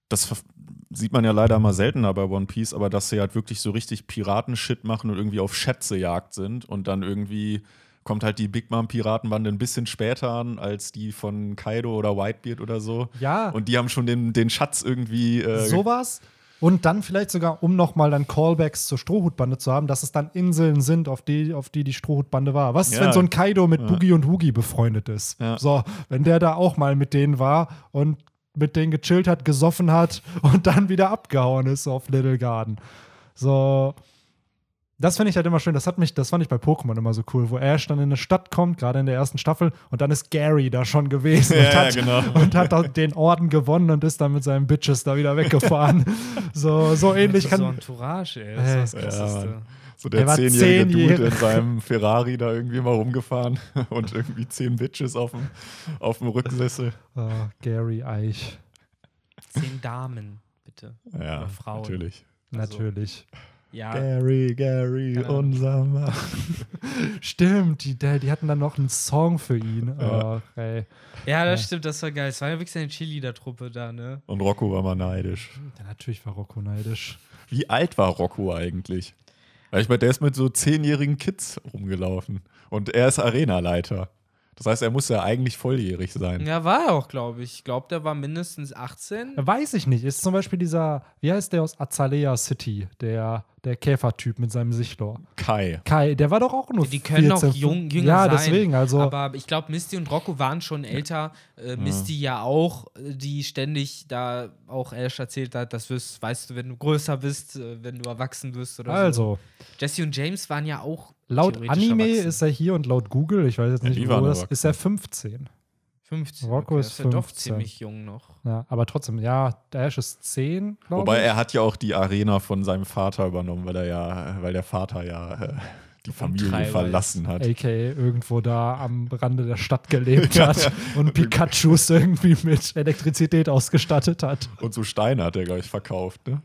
das sieht man ja leider mal seltener bei One Piece, aber dass sie halt wirklich so richtig Piratenshit machen und irgendwie auf Schätzejagd sind und dann irgendwie kommt halt die Big Mom Piratenbande ein bisschen später an als die von Kaido oder Whitebeard oder so.
ja,
Und die haben schon den, den Schatz irgendwie. Äh,
Sowas. Und dann vielleicht sogar, um nochmal dann Callbacks zur Strohhutbande zu haben, dass es dann Inseln sind, auf die auf die, die Strohhutbande war. Was ist,
Ja.
wenn so ein Kaido mit Boogie und Woogie befreundet ist?
Ja.
So, wenn der da auch mal mit denen war und mit denen gechillt hat, gesoffen hat und dann wieder abgehauen ist auf Little Garden. So. Das finde ich halt immer schön. Das hat mich, das fand ich bei Pokémon immer so cool, wo Ash dann in eine Stadt kommt, gerade in der ersten Staffel, und dann ist Gary da schon gewesen
Ja,
und,
ja,
hat,
genau.
und hat den Orden gewonnen und ist dann mit seinen Bitches da wieder weggefahren. so, so ähnlich
Das ist so
kann.
Entourage, ey.
Äh,
Das ist das
ja,
Krasseste.
So
Der
zehnjährige Dude in seinem Ferrari da irgendwie mal rumgefahren und irgendwie zehn Bitches auf dem, auf dem Rücksessel.
Oh, Gary Eich.
Zehn Damen, bitte.
Ja,
Oder Frauen.
natürlich.
Also-
Natürlich.
Ja,
Gary, Gary,
Keine
unser Mann.
Stimmt, die, die hatten dann noch einen Song für ihn.
Ja.
Oh, ey.
ja das stimmt, das war geil. Es war ja wirklich eine Cheerleader-Truppe da, ne?
Und Rocco war mal neidisch.
Ja, natürlich war Rocco neidisch.
Wie alt war Rocco eigentlich? Weil ich meine, der ist mit so zehnjährigen Kids rumgelaufen. Und er ist Arenaleiter. Das heißt, er muss ja eigentlich volljährig sein.
Ja, war er auch, glaube ich. Ich glaube, der war mindestens 18.
Weiß ich nicht. Ist zum Beispiel dieser, wie heißt der aus Azalea City, der, der Käfertyp mit seinem Sichtor?
Kai.
Kai, der war doch auch nur
Die können
14,
auch jung, jünger
Ja,
sein.
deswegen, also.
Aber ich glaube, Misty und Rocco waren schon älter. Äh, Misty ja auch, äh, die ständig da auch Ash erzählt hat, das wirst, weißt du, wenn du größer bist, äh, wenn du erwachsen wirst oder so.
also,
Jesse und James waren ja auch
laut Anime
erwachsen.
ist er hier und laut Google, ich weiß jetzt
Ja,
nicht,
die
wo das ist er 15.
15.
Rocco
okay,
ist
das ja doch
15.
ziemlich jung noch.
Ja, aber trotzdem, ja, Dash ist 10, glaube
Wobei
ich.
er hat ja auch die Arena von seinem Vater übernommen, weil er ja, weil der Vater ja äh, die Familie
Treiber
verlassen hat.
AKA irgendwo da am Rande der Stadt gelebt hat und Pikachus irgendwie mit Elektrizität ausgestattet hat.
Und so Steine hat er, glaube ich, verkauft. Ne?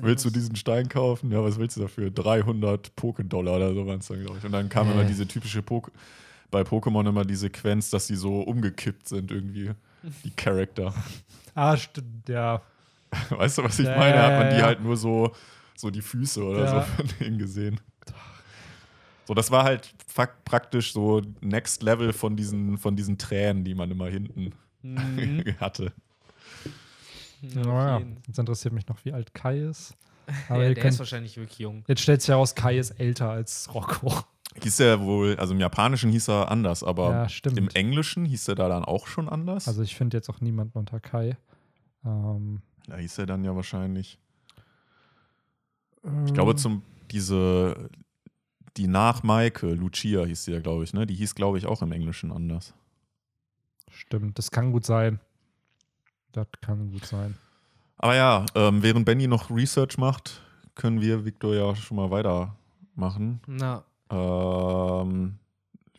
Willst du diesen Stein kaufen? Ja, was willst du dafür? 300 Pokédollar oder so waren es dann, glaube ich. Und dann kam
Äh.
immer diese typische Pok bei Pokémon immer die Sequenz, dass die so umgekippt sind irgendwie, die Charakter.
Ah, stimmt, ja.
Weißt du, was ich
Ja,
meine? Da hat man die
ja.
halt nur so, so die Füße oder
Ja.
so von denen gesehen. So, das war halt praktisch so Next Level von diesen, von diesen Tränen, die man immer hinten
Mhm.
hatte.
Ja, jeden.
jetzt interessiert mich noch, wie alt Kai ist. Aber
Ja, der
könnt,
ist wahrscheinlich wirklich jung.
jetzt stellt sich heraus, Kai ist älter als Rocco.
Hieß er wohl, also im Japanischen hieß er anders, aber
Ja,
im Englischen hieß er da dann auch schon anders.
Also ich finde jetzt auch niemanden unter Kai. Ähm,
da hieß er dann ja wahrscheinlich. Ich glaube, zum diese, die nach Maike, Lucia hieß sie ja, glaube ich, ne? Die hieß, glaube ich, auch im Englischen anders.
Stimmt, das kann gut sein. Das kann gut sein.
Aber ja, ähm, während Benny noch Research macht, können wir Victor ja schon mal weitermachen.
Na,
Ähm,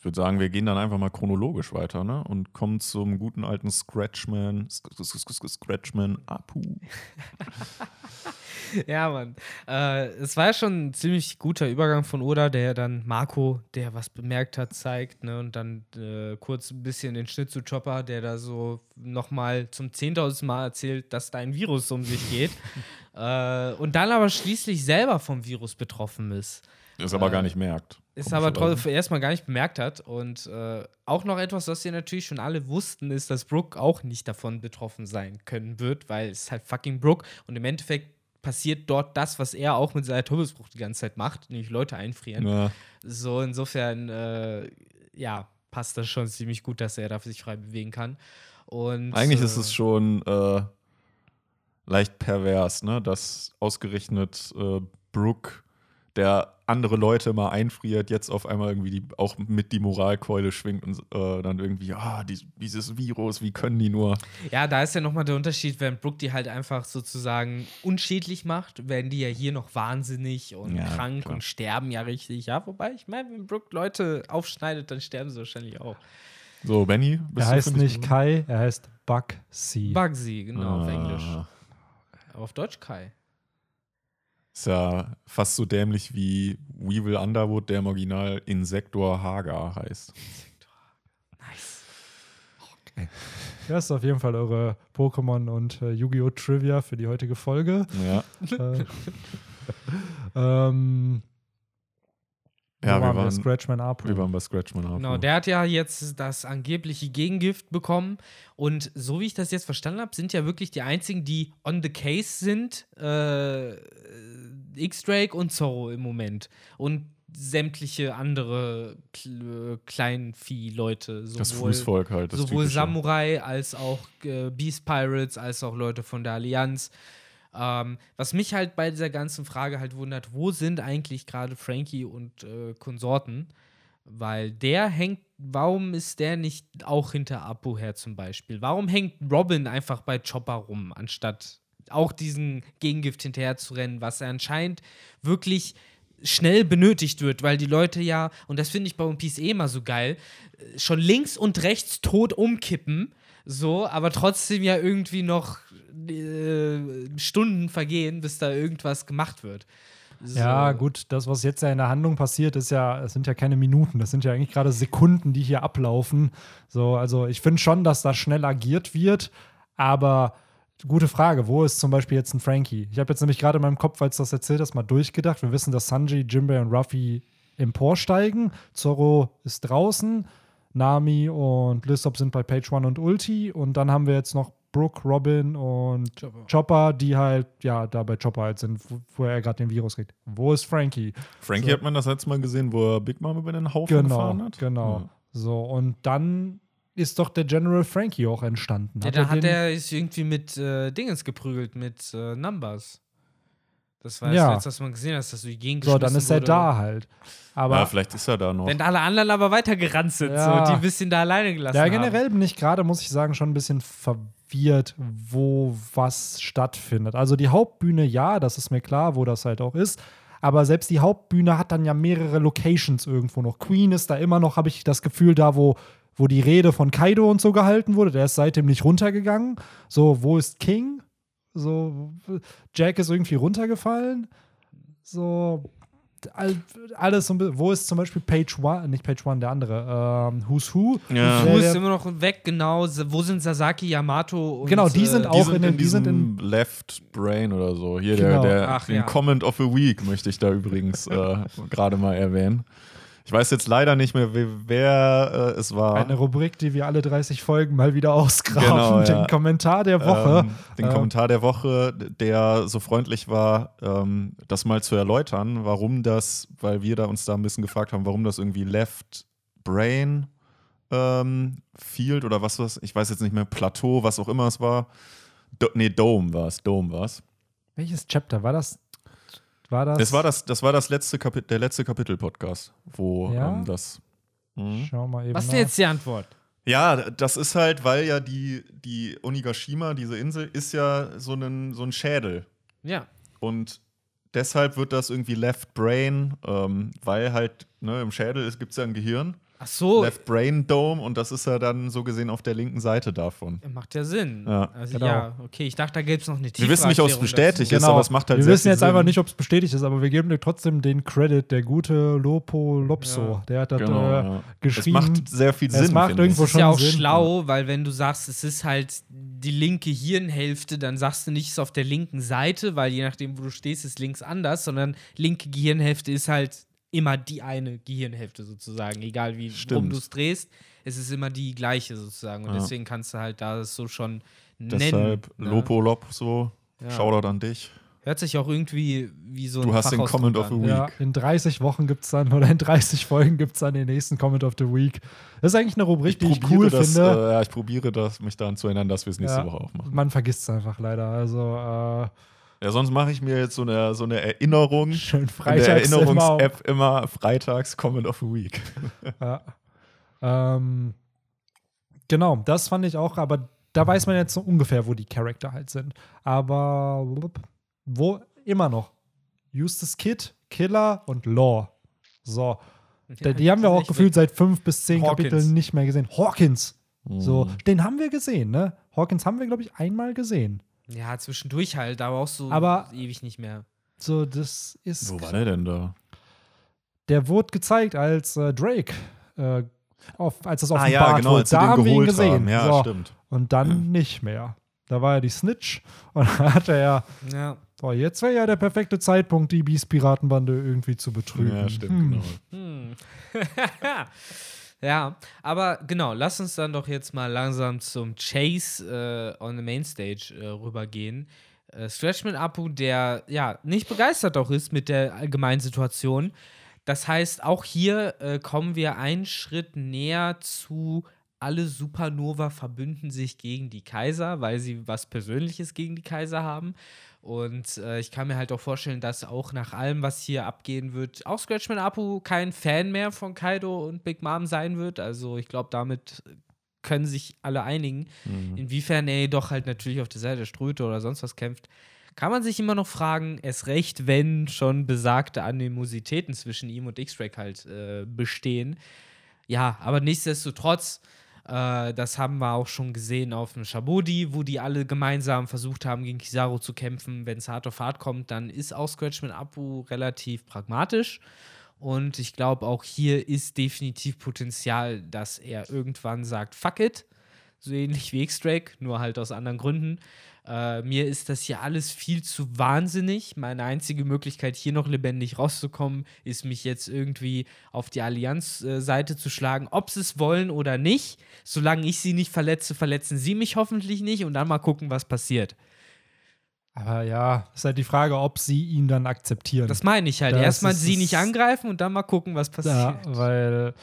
ich würde sagen, wir gehen dann einfach mal chronologisch weiter, ne? Und kommen zum guten alten Scratchman, Scratchman Apu.
ja, Mann. Äh, es war ja schon ein ziemlich guter Übergang von Oda, der dann Marco, der was bemerkt hat, zeigt, ne? Und dann äh, kurz ein bisschen den Schnitt zu Chopper, der da so nochmal zum 10.000 Mal erzählt, dass da ein Virus um sich geht. äh, und dann aber schließlich selber vom Virus betroffen ist.
Das aber
Äh,
gar nicht merkt.
Ist aber trotzdem erstmal gar nicht bemerkt hat. Und äh, auch noch etwas, was wir natürlich schon alle wussten, ist, dass Brooke auch nicht davon betroffen sein können wird, weil es ist halt fucking Brooke. Und im Endeffekt passiert dort das, was er auch mit seiner Turbusbruch die ganze Zeit macht, nämlich Leute einfrieren.
Ja.
So, insofern, äh, ja, passt das schon ziemlich gut, dass er da sich frei bewegen kann. Und,
Eigentlich
äh,
ist es schon äh, leicht pervers, ne? Dass ausgerechnet äh, Brooke, der andere Leute mal einfriert, jetzt auf einmal irgendwie die, auch mit die Moralkeule schwingt und äh, dann irgendwie, ah, die, dieses Virus, wie können die nur?
Ja, da ist ja nochmal der Unterschied, wenn Brooke die halt einfach sozusagen unschädlich macht, werden die ja hier noch wahnsinnig und
Ja,
krank
klar.
und sterben ja richtig. Ja, wobei, ich meine, wenn Brooke Leute aufschneidet, dann sterben sie wahrscheinlich auch.
So, Benny, bist
Er
du
heißt nicht Kai, er heißt Bugsy.
Bugsy, genau, auf
Ah.
Englisch. Aber auf Deutsch Kai.
Ist ja fast so dämlich wie Weevil Underwood, der im Original Insektor Haga heißt.
Nice.
Das ist auf jeden Fall eure Pokémon und äh, Yu-Gi-Oh! Trivia für die heutige Folge.
Ja,
äh, ähm,
ja wir,
wir?
waren,
Scratchman Apu.
wir waren bei Scratchman Apu.
Genau, der hat ja jetzt das angebliche Gegengift bekommen. Und so wie ich das jetzt verstanden habe, sind ja wirklich die einzigen, die on the case sind, äh, X-Drake und Zorro im Moment. Und sämtliche andere Kl Kleinvieh-Leute.
das
sowohl-
Fußvolk halt. Das
sowohl
typische.
Samurai als auch äh, Beast Pirates, als auch Leute von der Allianz. Ähm, was mich halt bei dieser ganzen Frage halt wundert, wo sind eigentlich gerade Frankie und äh, Konsorten? Weil der hängt, warum ist der nicht auch hinter Apu her zum Beispiel? Warum hängt Robin einfach bei Chopper rum, anstatt auch diesen Gegengift hinterher zu rennen, was er anscheinend wirklich schnell benötigt wird, weil die Leute ja, und das finde ich bei One Piece eh immer so geil, äh, schon links und rechts tot umkippen, so, aber trotzdem ja irgendwie noch äh, Stunden vergehen, bis da irgendwas gemacht wird. So.
Ja, gut, das, was jetzt ja in der Handlung passiert, ist ja, es sind ja keine Minuten, das sind ja eigentlich gerade Sekunden, die hier ablaufen. So, also ich finde schon, dass da schnell agiert wird, aber gute Frage, wo ist zum Beispiel jetzt ein Frankie? Ich habe jetzt nämlich gerade in meinem Kopf, als du das erzählt hast, mal durchgedacht. Wir wissen, dass Sanji, Jimbei und Ruffy emporsteigen. Zorro ist draußen. Nami und Lysop sind bei Page One und Ulti. Und dann haben wir jetzt noch Brooke, Robin und
Chopper.
Chopper, die halt, ja, da bei Chopper halt sind, wo, wo er gerade den Virus kriegt. Wo ist Frankie?
Frankie
So.
hat man das letzte Mal gesehen, wo er Big Mom über den Haufen
Genau,
gefahren hat.
genau.
Ja.
So, und dann ist doch der General Frankie auch entstanden.
Ja, da hat
den-
er ist irgendwie mit äh, Dingens geprügelt, mit äh, Numbers. Das war
Ja.
das letzte, was man gesehen hat, dass du die Gegend
So, dann ist er
wurde.
da halt. Aber
ja, vielleicht ist er da noch.
Wenn alle anderen aber weitergerannt sind,
Ja.
so, die ein bisschen da alleine gelassen
Ja,
haben.
generell bin ich gerade, muss ich sagen, schon ein bisschen verwirrt, wo was stattfindet. Also die Hauptbühne, ja, das ist mir klar, wo das halt auch ist. Aber selbst die Hauptbühne hat dann ja mehrere Locations irgendwo noch. Queen ist da immer noch, habe ich das Gefühl, da, wo, wo die Rede von Kaido und so gehalten wurde. Der ist seitdem nicht runtergegangen. So, wo ist King? So, Jack ist irgendwie runtergefallen. So, all, alles so ein bisschen. Wo ist zum Beispiel Page One, nicht Page One, der andere, ähm, Who's Who?
Ja.
Der-
ist immer noch weg, genau. Wo sind Sasaki, Yamato und
Genau, die sind
äh,
auch
die sind
in
in,
den- die sind
diesem Left Brain oder so. Hier
Genau.
der, der
Ach,
den
ja.
Comment of the Week möchte ich da übrigens äh, gerade mal erwähnen. Ich weiß jetzt leider nicht mehr, wer, äh, es war.
Eine Rubrik, die wir alle 30 Folgen mal wieder ausgraben.
Genau, ja.
Den Kommentar der Woche.
Ähm, den
Äh,
Kommentar der Woche, der so freundlich war, ähm, das mal zu erläutern, warum das, weil wir da uns da ein bisschen gefragt haben, warum das irgendwie Left Brain ähm, Field oder was was, ich weiß jetzt nicht mehr, Plateau, was auch immer es war. Do, nee, Dome war es, Dome war es.
Welches Chapter war das? War das?
Das war das, das war das letzte Kapitel, der letzte Kapitel-Podcast, wo
Ja?
ähm, das. Mhm.
Schau mal eben.
Was ist jetzt die Antwort?
Ja, das ist halt, weil ja die, die Onigashima, diese Insel, ist ja so ein, so ein Schädel.
Ja.
Und deshalb wird das irgendwie Left Brain, ähm, weil halt ne, im Schädel gibt es ja ein Gehirn.
Ach so,
Left Brain Dome und das ist ja dann so gesehen auf der linken Seite davon.
macht ja Sinn.
Ja.
also
Genau.
ja, okay, ich dachte, da gäbe es noch eine
Wir wissen nicht, ob es bestätigt
dazu.
ist, aber es macht halt
wir
sehr
wissen jetzt
Sinn.
einfach nicht, ob es bestätigt ist, aber wir geben dir trotzdem den Credit. Der gute Lopo Lopso,
Ja.
der hat das
Genau,
äh,
ja. Es
geschrieben.
macht sehr viel
Es
Sinn.
macht
finde
irgendwo
ich.
Das ist ja auch
Sinn.
schlau, weil wenn du sagst, es ist halt die linke Hirnhälfte, dann sagst du nicht, es ist auf der linken Seite, weil je nachdem, wo du stehst, ist links anders, sondern linke Gehirnhälfte ist halt immer die eine Gehirnhälfte sozusagen, egal wie rum du es drehst, es ist immer die gleiche sozusagen und
Ja.
deswegen kannst du halt da das so schon nennen.
Deshalb
ne?
Lopo Lop so.
Ja.
Shoutout an dich.
Hört sich auch irgendwie wie so ein
Du hast den Comment of the
Ja,
Week.
in 30 Wochen gibt es dann, oder in 30 Folgen gibt es dann den nächsten Comment of the Week. Das ist eigentlich eine Rubrik, die ich cool
das,
finde.
Äh, ja, ich probiere das, mich daran zu erinnern, dass wir es nächste
Ja,
Woche auch machen.
Man vergisst es einfach leider. Also äh,
Ja, sonst mache ich mir jetzt so eine, so eine Erinnerung.
schön
in der
freitags immer,
Erinnerungs-App immer freitags Comment of the Week.
Ja. Ähm, genau, das fand ich auch, aber da weiß man jetzt so ungefähr, wo die Charakter halt sind. Aber wo immer noch? Eustace Kid, Killer und Law. So. Die, die haben wir auch gefühlt seit fünf bis zehn
Hawkins.
Kapiteln nicht mehr gesehen. Hawkins. So,
Mhm.
den haben wir gesehen, ne? Hawkins haben wir, glaube ich, einmal gesehen.
Ja, zwischendurch halt, aber auch so
Aber-
ewig nicht mehr.
So, das ist.
Wo war der denn da?
Der wurde gezeigt als äh, Drake. Äh, auf, als das
Ah
offenbart
ja, genau,
wurde.
als sie
Da
den
haben wir ihn
geholt
gesehen.
haben. Ja,
so.
stimmt.
Und dann nicht mehr. Da war er die Snitch und dann hat er ja,
Ja.
boah, jetzt wäre ja der perfekte Zeitpunkt, die Beast-Piratenbande irgendwie zu betrügen.
Ja, stimmt,
Hm.
genau.
Hm. ja, aber genau, lass uns dann doch jetzt mal langsam zum Chase äh, on the Mainstage äh, rübergehen. Äh, Stretchman Apu, der ja nicht begeistert auch ist mit der allgemeinen Situation. Das heißt, auch hier äh, kommen wir einen Schritt näher zu alle Supernova verbünden sich gegen die Kaiser, weil sie was Persönliches gegen die Kaiser haben. Und äh, ich kann mir halt auch vorstellen, dass auch nach allem, was hier abgehen wird, auch Scratchman Apu kein Fan mehr von Kaido und Big Mom sein wird. Also ich glaube, damit können sich alle einigen.
Mhm.
Inwiefern er jedoch halt natürlich auf der Seite der Ströte oder sonst was kämpft, kann man sich immer noch fragen, es recht, wenn schon besagte Animositäten zwischen ihm und X-Track halt äh, bestehen. Ja, aber nichtsdestotrotz, äh, das haben wir auch schon gesehen auf dem Shabodi, wo die alle gemeinsam versucht haben, gegen Kizaru zu kämpfen. Wenn es hart auf hart kommt, dann ist auch Scratchman Apu relativ pragmatisch. Und ich glaube, auch hier ist definitiv Potenzial, dass er irgendwann sagt, fuck it. So ähnlich wie X-Drake, nur halt aus anderen Gründen. Äh, mir ist das hier alles viel zu wahnsinnig. Meine einzige Möglichkeit, hier noch lebendig rauszukommen, ist, mich jetzt irgendwie auf die Allianz-Seite zu schlagen, ob sie es wollen oder nicht. Solange ich sie nicht verletze, verletzen sie mich hoffentlich nicht und dann mal gucken, was passiert.
Aber ja, ist halt die Frage, ob sie ihn dann akzeptieren.
Das meine ich halt. Erstmal sie nicht angreifen und dann mal gucken, was
ja,
passiert.
weil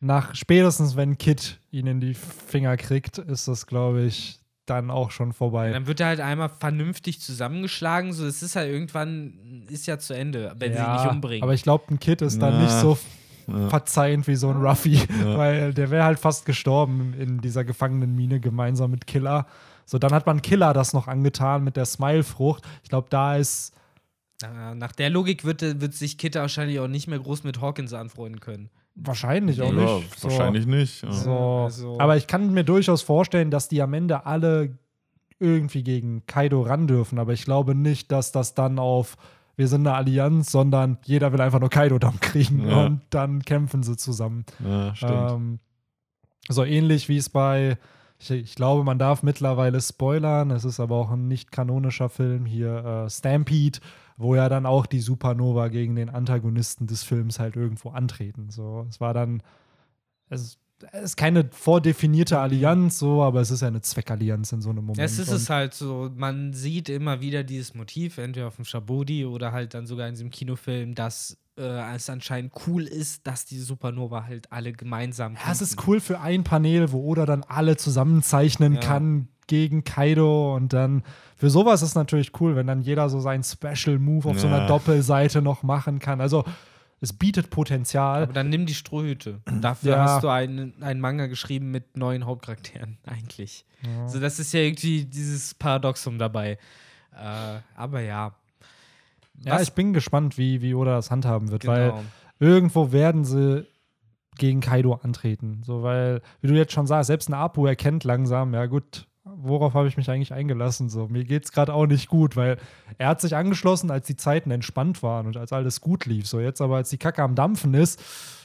nach spätestens, wenn Kid ihn in die Finger kriegt, ist das, glaube ich, dann auch schon vorbei.
Dann wird er halt einmal vernünftig zusammengeschlagen. So, es ist halt irgendwann ist ja zu Ende, wenn sie
Ja,
ihn nicht umbringen.
Aber ich glaube, ein Kid ist dann
Na,
nicht so
ja.
verzeihend wie so ein Ruffy, weil der wäre halt fast gestorben in dieser Gefangenenmine gemeinsam mit Killer. So, dann hat man Killer das noch angetan mit der Smile-Frucht. Ich glaube, da ist
Nach der Logik wird, wird sich Kid wahrscheinlich auch nicht mehr groß mit Hawkins anfreunden können.
Wahrscheinlich auch
Ja,
nicht. So.
wahrscheinlich nicht. Ja.
So.
Also-
Aber ich kann mir durchaus vorstellen, dass die am Ende alle irgendwie gegen Kaido ran dürfen. Aber ich glaube nicht, dass das dann auf wir sind eine Allianz, sondern jeder will einfach nur Kaido-Damm kriegen
Ja.
und dann kämpfen sie zusammen.
Ja, stimmt.
Ähm, so ähnlich wie es bei, ich, ich glaube, man darf mittlerweile spoilern, es ist aber auch ein nicht kanonischer Film hier, äh, Stampede, wo ja dann auch die Supernova gegen den Antagonisten des Films halt irgendwo antreten. So, es war dann, es, ist keine vordefinierte Allianz, so, aber es ist ja eine Zweckallianz in so einem Moment.
Es ist es halt so, man sieht immer wieder dieses Motiv, entweder auf dem Shabodi oder halt dann sogar in diesem Kinofilm, dass äh, es anscheinend cool ist, dass die Supernova halt alle gemeinsam
Ja, es ist cool für ein Panel, wo Oda dann alle zusammenzeichnen
Ja.
kann gegen Kaido und dann für sowas ist natürlich cool, wenn dann jeder so seinen Special Move auf so einer
Ja.
Doppelseite noch machen kann. Also es bietet Potenzial.
Aber dann nimm die Strohhüte. Dafür
Ja.
hast du einen, einen Manga geschrieben mit neuen Hauptcharakteren, eigentlich. Also das ist ja irgendwie dieses Paradoxum dabei. Äh, aber ja.
Ja,
Was-
ich bin gespannt, wie, wie Oda das handhaben wird, weil
genau.
irgendwo werden sie gegen Kaido antreten. So, weil, wie du jetzt schon sagst, selbst ein Apu erkennt langsam, ja gut, worauf habe ich mich eigentlich eingelassen? So, mir geht's gerade auch nicht gut, weil er hat sich angeschlossen, als die Zeiten entspannt waren und als alles gut lief. So, jetzt aber, als die Kacke am Dampfen ist,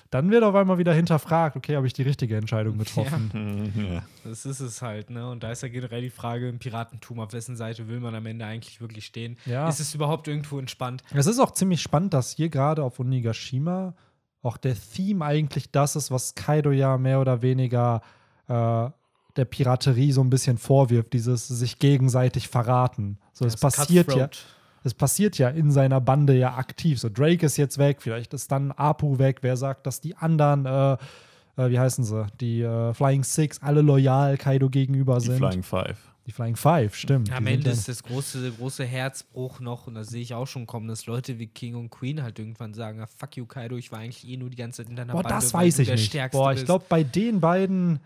dann wird auf einmal wieder hinterfragt, okay, habe ich die richtige Entscheidung getroffen?
ja.
Das ist es halt, ne? Und da ist ja generell die Frage im Piratentum, auf wessen Seite will man am Ende eigentlich wirklich stehen?
Ja.
Ist es überhaupt irgendwo entspannt?
Es ist auch ziemlich spannend, dass hier gerade auf Onigashima auch der Theme eigentlich das ist, was Kaido ja mehr oder weniger äh, der Piraterie so ein bisschen vorwirft, dieses sich gegenseitig verraten. So, es
Das
passiert ja,
Cutthroat.
Es passiert ja in seiner Bande ja aktiv. So, Drake ist jetzt weg, vielleicht ist dann Apu weg. Wer sagt, dass die anderen, äh, äh, wie heißen sie, die äh, Flying Six, alle loyal Kaido gegenüber
Die
sind?
Flying Five.
die Flying Five, stimmt.
Am
Die sind
Ende ist das große, große Herzbruch noch, und das sehe ich auch schon kommen, dass Leute wie King und Queen halt irgendwann sagen: ah, Fuck you, Kaido, ich war eigentlich eh nur die ganze Zeit in deiner
Boah,
Bande,
das
weil
weiß ich
der
nicht.
Stärkste
Boah, ich glaube, bei den beiden,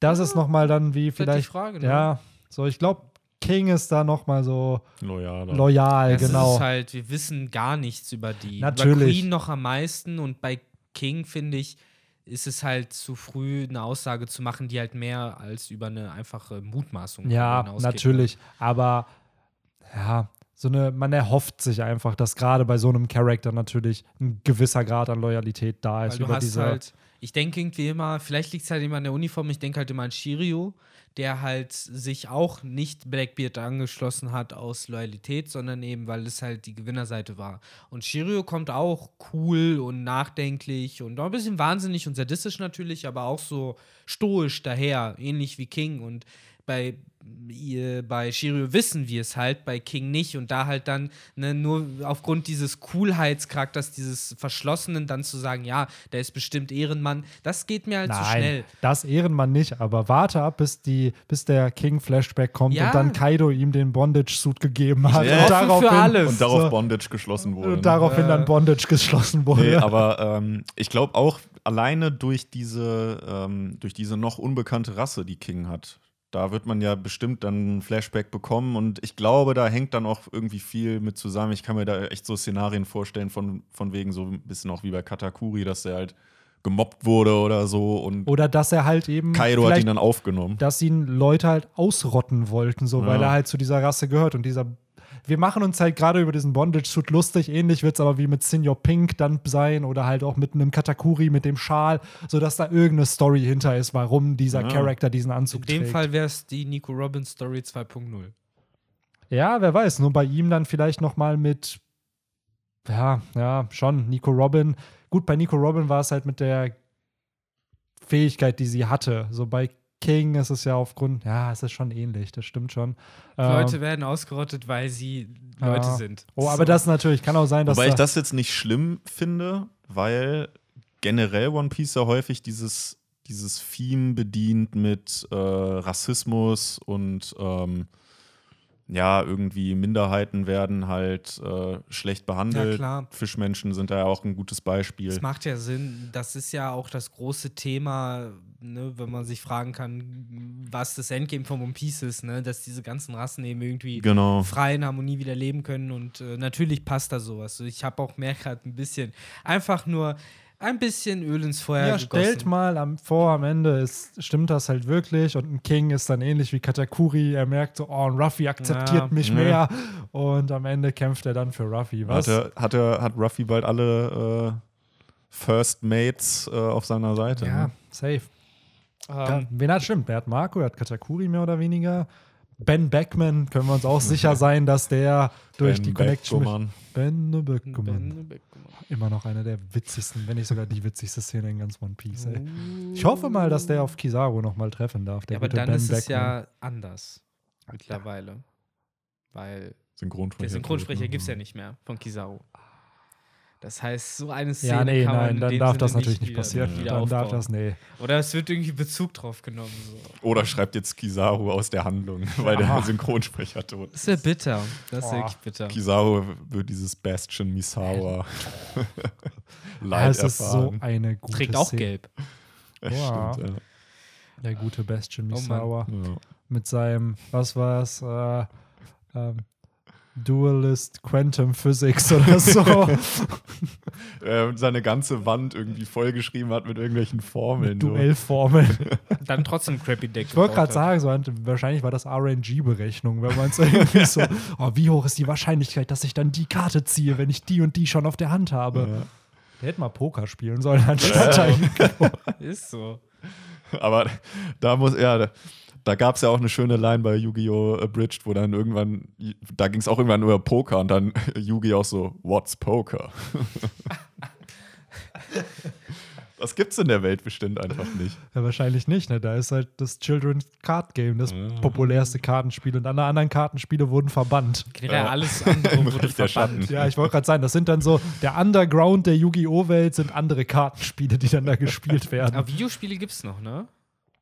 das ist noch mal dann wie
ist halt
vielleicht.
die Frage, ne?
Ja, so ich glaube, King ist da noch mal so
Loyal.
loyal,
Das
genau.
ist halt, wir wissen gar nichts über die. Über
Natürlich.
Queen noch am meisten und bei King, finde ich, ist es halt zu früh, eine Aussage zu machen, die halt mehr als über eine einfache Mutmaßung
ja, natürlich. Aber ja, so eine, man erhofft sich einfach, dass gerade bei so einem Charakter natürlich ein gewisser Grad an Loyalität da ist
Weil du
über
hast
diese.
halt, ich denke irgendwie immer, vielleicht liegt es halt immer an der Uniform, ich denke halt immer an Shiryu, der halt sich auch nicht Blackbeard angeschlossen hat aus Loyalität, sondern eben, weil es halt die Gewinnerseite war. Und Shiryu kommt auch cool und nachdenklich und auch ein bisschen wahnsinnig und sadistisch natürlich, aber auch so stoisch daher, ähnlich wie King. Und bei, bei Shiryu wissen wir es halt, bei King nicht. Und da halt dann ne, nur aufgrund dieses Coolheitscharakters, dieses Verschlossenen, dann zu sagen, ja, der ist bestimmt Ehrenmann, das geht mir halt zu
Nein,
schnell.
das Ehrenmann nicht, aber warte ab, bis, die, bis der King-Flashback kommt
Ja.
und dann Kaido ihm den Bondage-Suit gegeben hat.
Ja.
und daraufhin-
alles.
Und darauf
so,
Bondage geschlossen wurde.
und daraufhin
Ja.
dann Bondage geschlossen wurde.
Nee, aber ähm, ich glaube auch alleine durch diese, ähm, durch diese noch unbekannte Rasse, die King hat, da wird man ja bestimmt dann ein Flashback bekommen und ich glaube, da hängt dann auch irgendwie viel mit zusammen. Ich kann mir da echt so Szenarien vorstellen, von, von wegen so ein bisschen auch wie bei Katakuri, dass der halt gemobbt wurde oder so und
Oder dass er halt eben.
Kaido hat ihn dann aufgenommen.
dass ihn Leute halt ausrotten wollten, so weil
Ja.
er halt zu dieser Rasse gehört und dieser wir machen uns halt gerade über diesen Bondage-Suit lustig. Ähnlich wird es aber wie mit Senior Pink dann sein oder halt auch mit einem Katakuri mit dem Schal, sodass da irgendeine Story hinter ist, warum dieser
Ja.
Charakter diesen
In
Anzug
dem
trägt.
Fall wäre es die Nico Robbins Story 2.0.
Ja, wer weiß. Nur bei ihm dann vielleicht noch mal mit, ja, ja, schon Nico Robin. Gut, bei Nico Robin war es halt mit der Fähigkeit, die sie hatte. So bei King ist es ja aufgrund, ja, es ist schon ähnlich, das stimmt schon.
Leute
Ähm,
werden ausgerottet, weil sie Leute
ja.
sind.
Oh, aber das natürlich, kann auch sein, dass
Wobei ich
da-
das jetzt nicht schlimm finde, weil generell One Piece ja häufig dieses, dieses Theme bedient mit äh, Rassismus und ähm, ja, irgendwie Minderheiten werden halt äh, schlecht behandelt.
Ja, klar.
Fischmenschen sind da ja auch ein gutes Beispiel.
Das macht ja Sinn. Das ist ja auch das große Thema, ne, wenn man sich fragen kann, was das Endgame von One Piece ist, ne? dass diese ganzen Rassen eben irgendwie
Genau.
frei in Harmonie wieder leben können. Und äh, natürlich passt da sowas. Ich habe auch mehr gerade ein bisschen, einfach nur ein bisschen Öl ins Feuer
Ja,
gegossen.
stellt mal am, vor, am Ende ist, stimmt das halt wirklich und ein King ist dann ähnlich wie Katakuri. Er merkt so, oh, ein Ruffy akzeptiert
Ja.
mich
Ja.
mehr und am Ende kämpft er dann für Ruffy. Was?
Hat, er, hat, er, hat Ruffy bald alle äh, First Mates äh, auf seiner Seite?
ja,
Ne?
safe. Ja,
Ähm,
wen hat stimmt? Er hat Marco, er hat Katakuri mehr oder weniger. Ben Beckman können wir uns auch sicher sein, dass der durch
Ben
die Connection mit
Beckman.
Ben Beckman.
Ben Beckman.
Immer noch eine der witzigsten, wenn nicht sogar die witzigste Szene in ganz One Piece. Ey. Ich hoffe mal, dass der auf Kizaru nochmal treffen darf. Der
Ja, aber dann
ben
ist es
Beckman.
ja anders mittlerweile. Weil
Synchronsprecher.
der Synchronsprecher
ne?
gibt es ja nicht mehr von Kizaru. Das heißt, so eine Szene
Ja, nee,
kann man
nein,
in
dann darf
Sinne
das natürlich nicht
wieder-
passieren.
wieder
Dann darf das, nee.
Oder es wird irgendwie Bezug drauf genommen. So.
Oder schreibt jetzt Kizaru aus der Handlung, weil der
Aha.
Synchronsprecher tot
Das
ist.
ist ja bitter. Das ist
Boah.
wirklich bitter.
Kizaru wird dieses Bastion Misawa Leid
es ist so
erfahren.
eine gute
Trägt auch
Szene.
gelb.
Ja,
Wow.
stimmt,
Der gute Bastion
Oh.
Misawa
ja. Ja.
mit seinem, was war es, äh, ähm, Dualist Quantum Physics oder so.
äh, seine ganze Wand irgendwie vollgeschrieben hat mit irgendwelchen Formeln.
Duellformeln.
Dann trotzdem Crappy Deck.
Ich wollte gerade sagen, so, wahrscheinlich war das RNG-Berechnung, wenn man es irgendwie so, oh, wie hoch ist die Wahrscheinlichkeit, dass ich dann die Karte ziehe, wenn ich die und die schon auf der Hand habe.
Ja.
Der hätte mal Poker spielen sollen, anstatt eigentlich.
Ist so.
Aber da muss er, da, gab es ja auch eine schöne Line bei Yu-Gi-Oh! Abridged, wo dann irgendwann, da ging es auch irgendwann über Poker und dann Yu-Gi-Oh! so, what's Poker? das gibt's in der Welt bestimmt einfach nicht.
Ja, wahrscheinlich nicht, ne? Da ist halt das Children's Card Game, das populärste Kartenspiel. Und alle anderen Kartenspiele wurden verbannt.
Ja.
alles andere
Im
wurde verbannt.
Ja, ich wollte gerade sagen, das sind dann so, der Underground der Yu-Gi-Oh! Welt sind andere Kartenspiele, die dann da gespielt werden.
Aber Videospiele gibt's noch, ne?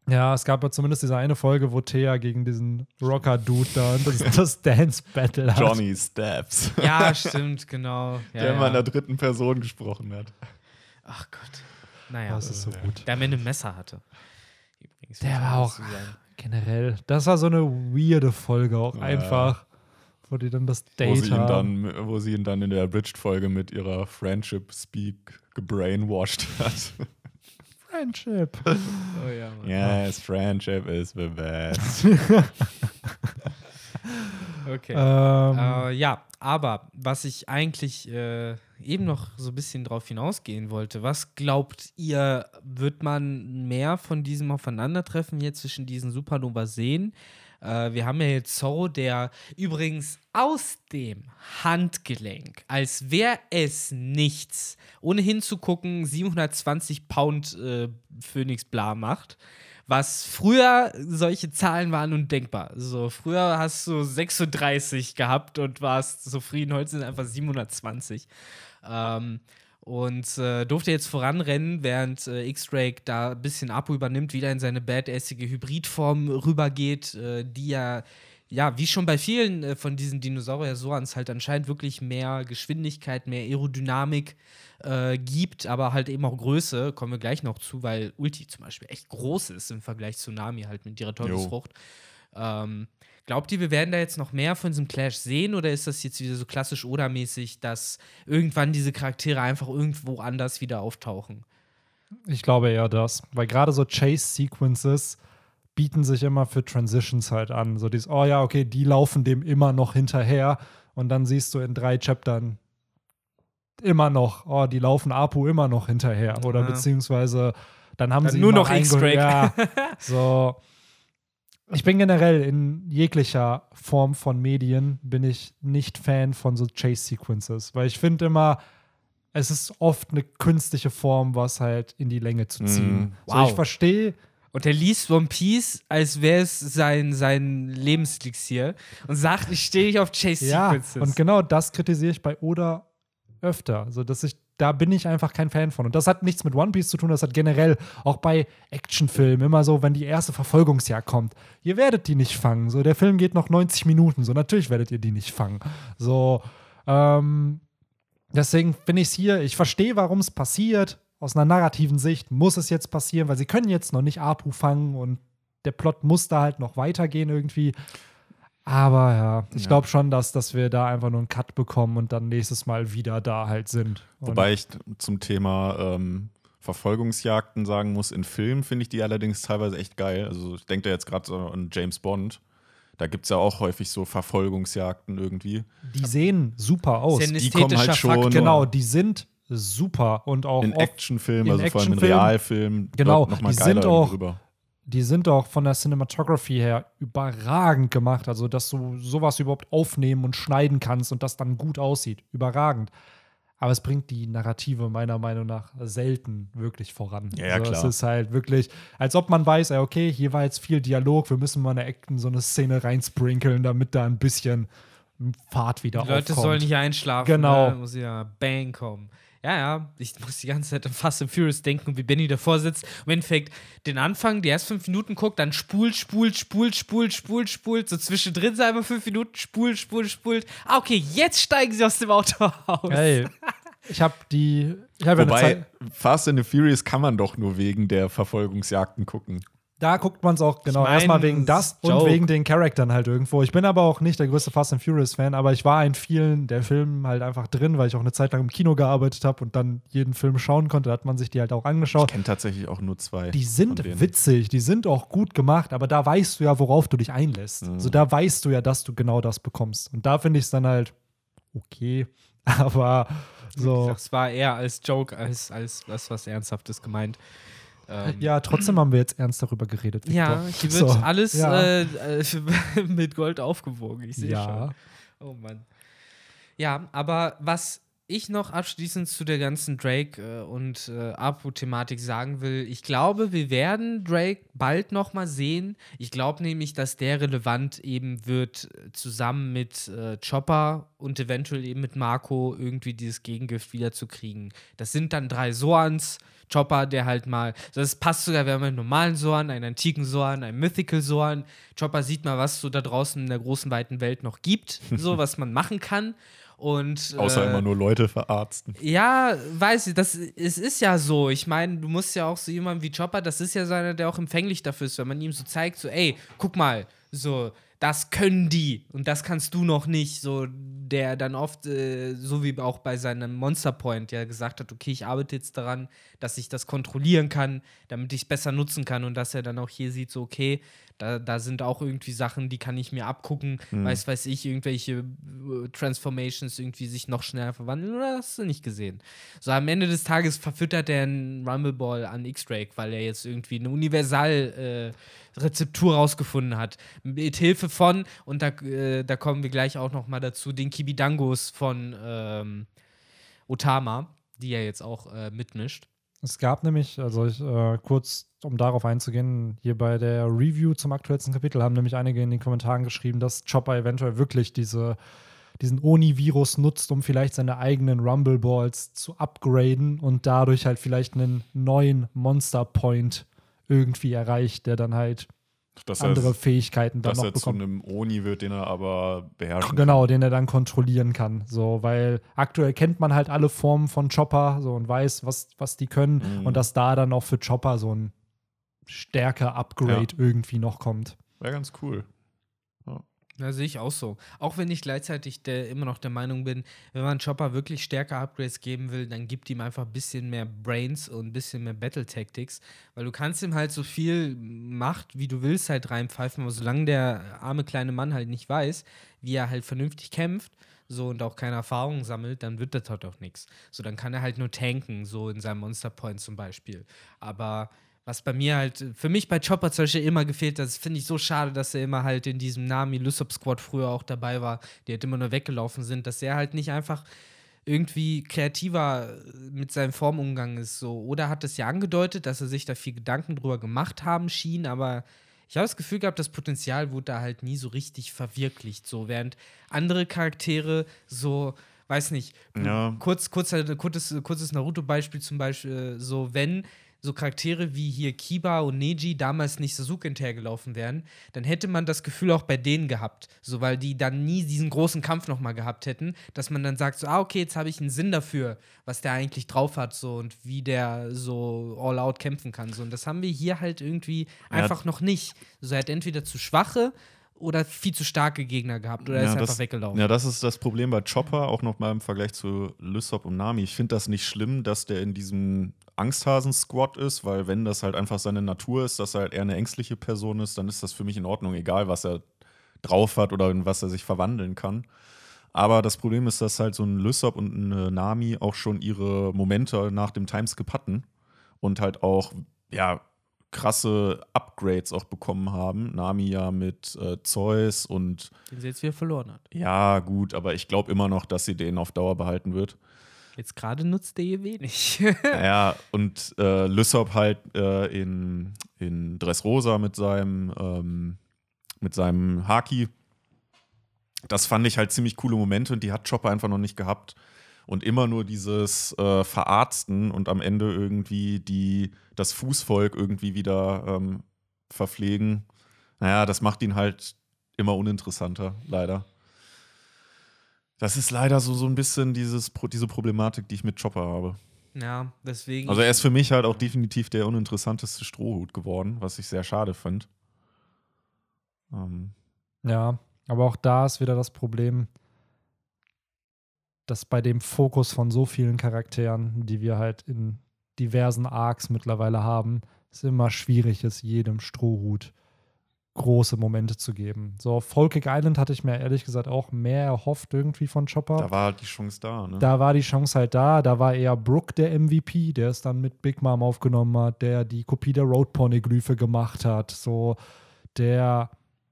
Ja, es gab ja zumindest diese eine Folge, wo Thea gegen diesen Rocker-Dude da und das, das Dance-Battle hat.
Johnny Steps,
Ja, stimmt, genau. Ja,
der immer in der
ja.
dritten Person gesprochen hat.
Ach Gott. Naja.
Das ist so gut.
Der Ende ein Messer hatte. Übrigens.
Der war auch generell, das war so eine weirde Folge auch
Ja.
einfach, wo die dann das
Wo
Date
sie, ihn
haben.
dann, wo sie ihn dann in der Abridged-Folge mit ihrer Friendship-Speak gebrainwashed hat.
Friendship.
Oh ja, Mann.
yes, friendship is the best.
Okay.
ähm,
Äh, ja, aber was ich eigentlich äh, eben noch so ein bisschen drauf hinausgehen wollte, was glaubt ihr, wird man mehr von diesem Aufeinandertreffen hier zwischen diesen Supernova sehen? Äh, wir haben ja jetzt Zorro, der übrigens aus dem Handgelenk, als wäre es nichts, ohne hinzugucken, 720 Pound äh, Phoenix Bla macht. Was früher solche Zahlen waren undenkbar. So, früher hast du 36 gehabt und warst zufrieden. Heute sind einfach 720. Ähm, und äh, durfte jetzt voranrennen, während äh, X-Drake da ein bisschen Apo übernimmt, wieder in seine badassige Hybridform rübergeht, äh, die ja, ja, wie schon bei vielen äh, von diesen Dinosaurier-Sorans halt anscheinend wirklich mehr Geschwindigkeit, mehr Aerodynamik äh, gibt, aber halt eben auch Größe, kommen wir gleich noch zu, weil Ulti zum Beispiel echt groß ist im Vergleich zu Nami halt mit ihrer Teufelsfrucht. Ähm, glaubt ihr, wir werden da jetzt noch mehr von diesem Clash sehen oder ist das jetzt wieder so klassisch Oda-mäßig, dass irgendwann diese Charaktere einfach irgendwo anders wieder auftauchen?
Ich glaube eher das, weil gerade so Chase-Sequences bieten sich immer für Transitions halt an. So dieses, oh ja, okay, die laufen dem immer noch hinterher und dann siehst du in drei Chaptern immer noch, oh, die laufen Apu immer noch hinterher oder
Ja.
beziehungsweise dann haben
Dann
sie
nur noch X-Drake.
eingeholt. Ja, so. Ich bin generell in jeglicher Form von Medien bin ich nicht Fan von so Chase-Sequences, weil ich finde immer, es ist oft eine künstliche Form, was halt in die Länge zu ziehen.
Mm.
So,
Wow.
ich verstehe,
Und er liest One Piece, als wäre es sein, sein Lebenselixier und sagt, ich stehe nicht auf
ja,
Chase-Sequences.
und genau das kritisiere ich bei Oda öfter. So, dass ich da bin ich einfach kein Fan von. Und das hat nichts mit One Piece zu tun, das hat generell auch bei Actionfilmen immer so, wenn die erste Verfolgungsjagd kommt. Ihr werdet die nicht fangen. So, der Film geht noch 90 Minuten. So, natürlich werdet ihr die nicht fangen. So, ähm, deswegen finde ich es hier, ich verstehe, warum es passiert. Aus einer narrativen Sicht muss es jetzt passieren, weil sie können jetzt noch nicht Apu fangen und der Plot muss da halt noch weitergehen irgendwie. Aber ja, ich
Ja.
glaube schon, dass, dass wir da einfach nur einen Cut bekommen und dann nächstes Mal wieder da halt sind. Und
Wobei ich zum Thema ähm, Verfolgungsjagden sagen muss, in Filmen finde ich die allerdings teilweise echt geil. Also ich denke da jetzt gerade so an James Bond. Da gibt es ja auch häufig so Verfolgungsjagden irgendwie.
die sehen super aus.
Die kommen halt
ästhetischer
schon-
Faktor.
Genau, die sind super und auch
In Actionfilmen, also vor allem in Realfilmen.
genau,
nochmal
die
geiler
sind auch-
drüber.
Die sind auch von der Cinematography her überragend gemacht. Also, dass du sowas überhaupt aufnehmen und schneiden kannst und das dann gut aussieht. Überragend. Aber es bringt die Narrative meiner Meinung nach selten wirklich voran.
Ja, ja,
also,
klar.
Es ist halt wirklich, als ob man weiß, ey, okay, hier war jetzt viel Dialog, wir müssen mal eine Act- so eine Szene reinsprinkeln, damit da ein bisschen Fahrt wieder
Die Leute
aufkommt.
sollen nicht einschlafen.
Genau.
Ne? Muss ja Bang kommen. Ja, ja, ich muss die ganze Zeit an Fast and Furious denken, wie Benny davor sitzt. Im Endeffekt den Anfang, die ersten fünf Minuten guckt, dann spult, spult, spult, spult, spult, spult. So zwischendrin sei immer fünf Minuten, spult, spult, spult. Ah, okay, jetzt steigen sie aus dem Auto aus.
Hey, ich habe die. Ich eine
Wobei,
Zeit.
Fast and the Furious kann man doch nur wegen der Verfolgungsjagden gucken.
Da guckt man es auch genau
Ich mein,
erstmal wegen das und
Joke.
wegen den Charaktern halt irgendwo. Ich bin aber auch nicht der größte Fast and Furious Fan, aber ich war in vielen der Filmen halt einfach drin, weil ich auch eine Zeit lang im Kino gearbeitet habe und dann jeden Film schauen konnte. Da hat man sich die halt auch
Ich
angeschaut.
kenne tatsächlich auch nur zwei.
Die
von
sind
denen.
witzig, die sind auch gut gemacht, aber da weißt du ja, worauf du dich einlässt.
Mhm.
So da weißt du ja, dass du genau das bekommst. Und da finde ich es dann halt okay, aber so.
Das war eher als Joke, als, als was, was Ernsthaftes gemeint. Ähm,
Ja, trotzdem haben wir jetzt ernst darüber geredet. Victor.
Ja, hier wird
So,
alles
ja.
äh, mit Gold aufgewogen. Ich sehe
Ja.
schon. Oh Mann. Ja, aber was ich noch abschließend zu der ganzen Drake äh, und äh, Apu-Thematik sagen will, ich glaube, wir werden Drake bald noch mal sehen. Ich glaube nämlich, dass der relevant eben wird, äh, zusammen mit äh, Chopper und eventuell eben mit Marco irgendwie dieses Gegengift wiederzukriegen. Das sind dann drei Soans. Chopper, der halt mal, das passt sogar, wir haben einen normalen Soan, einen antiken Soan, einen Mythical Soan. Chopper sieht mal, was so da draußen in der großen, weiten Welt noch gibt, so was man machen kann. Und,
Außer
äh,
immer nur Leute verarzten.
ja, weiß ich, das, es ist ja so. Ich meine, du musst ja auch so jemand wie Chopper, das ist ja so einer, der auch empfänglich dafür ist, wenn man ihm so zeigt, so, ey, guck mal, so, das können die und das kannst du noch nicht. So, der dann oft, äh, so wie auch bei seinem Monster Point, ja gesagt hat, okay, ich arbeite jetzt daran, dass ich das kontrollieren kann, damit ich es besser nutzen kann und dass er dann auch hier sieht, so, okay, da, da sind auch irgendwie Sachen, die kann ich mir abgucken, weiß, weiß ich, irgendwelche äh, Transformations irgendwie sich noch schneller verwandeln oder hast du nicht gesehen? So am Ende des Tages verfüttert er einen Rumble Ball an X-Drake, weil er jetzt irgendwie eine Universal-Rezeptur rausgefunden hat. Mit Hilfe von, und da, äh, da kommen wir gleich auch noch mal dazu, den Kibidangos von ähm, Otama, die er jetzt auch äh, mitmischt.
Es gab nämlich, also ich, äh, kurz um darauf einzugehen, hier bei der Review zum aktuellsten Kapitel haben nämlich einige in den Kommentaren geschrieben, dass Chopper eventuell wirklich diese, diesen Oni-Virus nutzt, um vielleicht seine eigenen Rumble Balls zu upgraden und dadurch halt vielleicht einen neuen Monster Point irgendwie erreicht, der dann halt
Dass
andere
er,
Fähigkeiten dann
dass
noch
er zu
bekommt.
einem Oni wird, den er aber beherrschen
Genau, den er dann kontrollieren kann. So, weil aktuell kennt man halt alle Formen von Chopper so und weiß, was, was die können.
Mhm.
Und dass da dann auch für Chopper so ein stärker Upgrade
Ja.
irgendwie noch kommt.
kann. Wäre ganz cool.
Ja, sehe ich auch so. Auch wenn ich gleichzeitig der, immer noch der Meinung bin, wenn man Chopper wirklich stärker Upgrades geben will, dann gibt ihm einfach ein bisschen mehr Brains und ein bisschen mehr Battle Tactics, weil du kannst ihm halt so viel Macht, wie du willst, halt reinpfeifen, aber solange der arme kleine Mann halt nicht weiß, wie er halt vernünftig kämpft, so und auch keine Erfahrung sammelt, dann wird das halt auch nichts. So, dann kann er halt nur tanken, so in seinem Monster Point zum Beispiel. Aber was bei mir halt, für mich bei Chopper zum Beispiel immer gefehlt hat, das finde ich so schade, dass er immer halt in diesem Nami Lysop Squad früher auch dabei war, die halt immer nur weggelaufen sind, dass er halt nicht einfach irgendwie kreativer mit seinem Formumgang ist. So. Oder hat es ja angedeutet, dass er sich da viel Gedanken drüber gemacht haben schien, aber ich habe das Gefühl gehabt, das Potenzial wurde da halt nie so richtig verwirklicht. So, während andere Charaktere so weiß nicht,
Ja.
kurz, kurz, kurzes, kurzes Naruto-Beispiel zum Beispiel, so wenn so Charaktere wie hier Kiba und Neji damals nicht Sasuke hinterhergelaufen wären, dann hätte man das Gefühl auch bei denen gehabt. So, weil die dann nie diesen großen Kampf nochmal gehabt hätten, dass man dann sagt, so, ah, okay, jetzt habe ich einen Sinn dafür, was der eigentlich drauf hat, so und wie der so all out kämpfen kann. So. Und das haben wir hier halt irgendwie
Ja.
einfach noch nicht. So, er hat entweder zu schwache oder viel zu starke Gegner gehabt oder er ist
das,
einfach weggelaufen.
Ja, das ist das Problem bei Chopper, auch noch mal im Vergleich zu Lysop und Nami. Ich finde das nicht schlimm, dass der in diesem Angsthasen-Squad ist, weil wenn das halt einfach seine Natur ist, dass er halt eher eine ängstliche Person ist, dann ist das für mich in Ordnung, egal was er drauf hat oder in was er sich verwandeln kann. Aber das Problem ist, dass halt so ein Lysop und eine Nami auch schon ihre Momente nach dem Timeskip hatten und halt auch, ja, krasse Upgrades auch bekommen haben. Nami ja mit äh, Zeus und
Den sie jetzt wieder verloren hat.
ja, gut, aber ich glaube immer noch, dass sie den auf Dauer behalten wird.
Jetzt gerade nutzt der hier wenig.
ja, und äh, Lysop halt äh, in, in Dressrosa mit seinem, ähm, mit seinem Haki. Das fand ich halt ziemlich coole Momente und die hat Chopper einfach noch nicht gehabt. Und immer nur dieses äh, Verarzten und am Ende irgendwie die, das Fußvolk irgendwie wieder ähm, verpflegen. Naja, das macht ihn halt immer uninteressanter, leider. Das ist leider so, so ein bisschen dieses, diese Problematik, die ich mit Chopper habe.
ja, deswegen.
Also er ist für mich halt auch definitiv der uninteressanteste Strohhut geworden, was ich sehr schade fand. Ähm,
Ja, aber auch da ist wieder das Problem, dass bei dem Fokus von so vielen Charakteren, die wir halt in diversen Arcs mittlerweile haben, es immer schwierig ist, jedem Strohhut große Momente zu geben. So auf Folkig Island hatte ich mir ehrlich gesagt auch mehr erhofft irgendwie von Chopper.
da war halt die Chance da, ne?
Da war die Chance halt da. Da war eher Brooke der MVP, der es dann mit Big Mom aufgenommen hat, der die Kopie der Road Poneglyphe gemacht hat. So, der,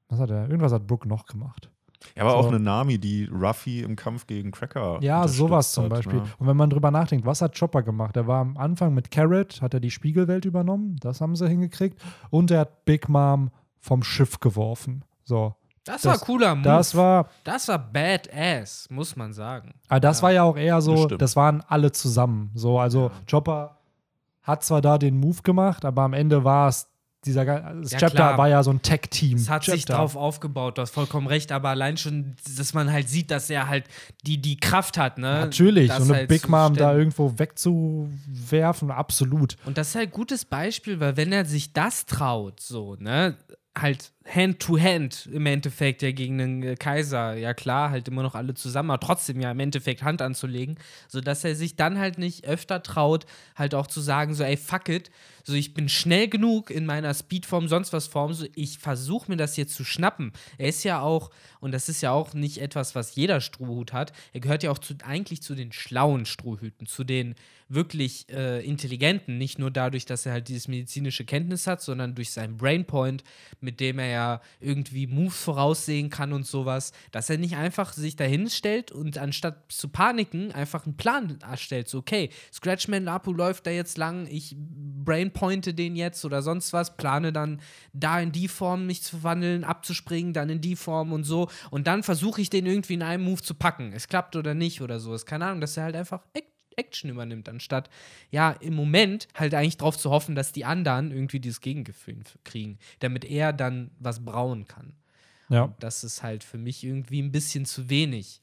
was hat er? Irgendwas hat Brooke noch gemacht.
ja, aber
so.
auch eine Nami, die Ruffy im Kampf gegen Cracker
Ja, sowas zum
hat,
Beispiel.
ne?
Und wenn man drüber nachdenkt, was hat Chopper gemacht? Er war am Anfang mit Carrot, hat er die Spiegelwelt übernommen, das haben sie hingekriegt. Und er hat Big Mom vom Schiff geworfen. So,
das,
das-
war cooler Move.
das war,
Das war badass, muss man sagen.
aber das
Ja.
war ja auch eher
Das
so,
stimmt.
das waren alle zusammen. So, also Chopper hat zwar da den Move gemacht, aber am Ende war es dieser das
Ja,
Chapter
klar.
war ja so ein Tech-Team.
Es hat sich
Chapter.
drauf aufgebaut, du hast vollkommen recht, aber allein schon, dass man halt sieht, dass er halt die, die Kraft hat, ne?
Natürlich,
das
so eine
halt
Big Mom da irgendwo wegzuwerfen, absolut.
Und das ist halt ein gutes Beispiel, weil wenn er sich das traut, so, ne, halt Hand to Hand im Endeffekt ja gegen den äh, Kaiser, ja klar, halt immer noch alle zusammen, aber trotzdem ja im Endeffekt Hand anzulegen, sodass er sich dann halt nicht öfter traut, halt auch zu sagen, so, ey, fuck it, so, ich bin schnell genug in meiner Speedform, sonst was Form, so, ich versuche mir das jetzt zu schnappen. Er ist ja auch, und das ist ja auch nicht etwas, was jeder Strohhut hat, er gehört ja auch zu, eigentlich zu den schlauen Strohhüten, zu den wirklich äh, intelligenten, nicht nur dadurch, dass er halt dieses medizinische Kenntnis hat, sondern durch seinen Brainpoint, mit dem er ja irgendwie Moves voraussehen kann und sowas, dass er nicht einfach sich dahin stellt und anstatt zu paniken einfach einen Plan erstellt, so okay, Scratchman Apu läuft da jetzt lang, ich brainpointe den jetzt oder sonst was, plane dann da in die Form mich zu verwandeln, abzuspringen, dann in die Form und so. Und dann versuche ich den irgendwie in einem Move zu packen. Es klappt oder nicht oder so, ist keine Ahnung, dass er halt einfach Act Action übernimmt, anstatt ja im Moment halt eigentlich darauf zu hoffen, dass die anderen irgendwie dieses Gegengefühl kriegen, damit er dann was brauen kann.
Ja.
Das ist halt für mich irgendwie ein bisschen zu wenig.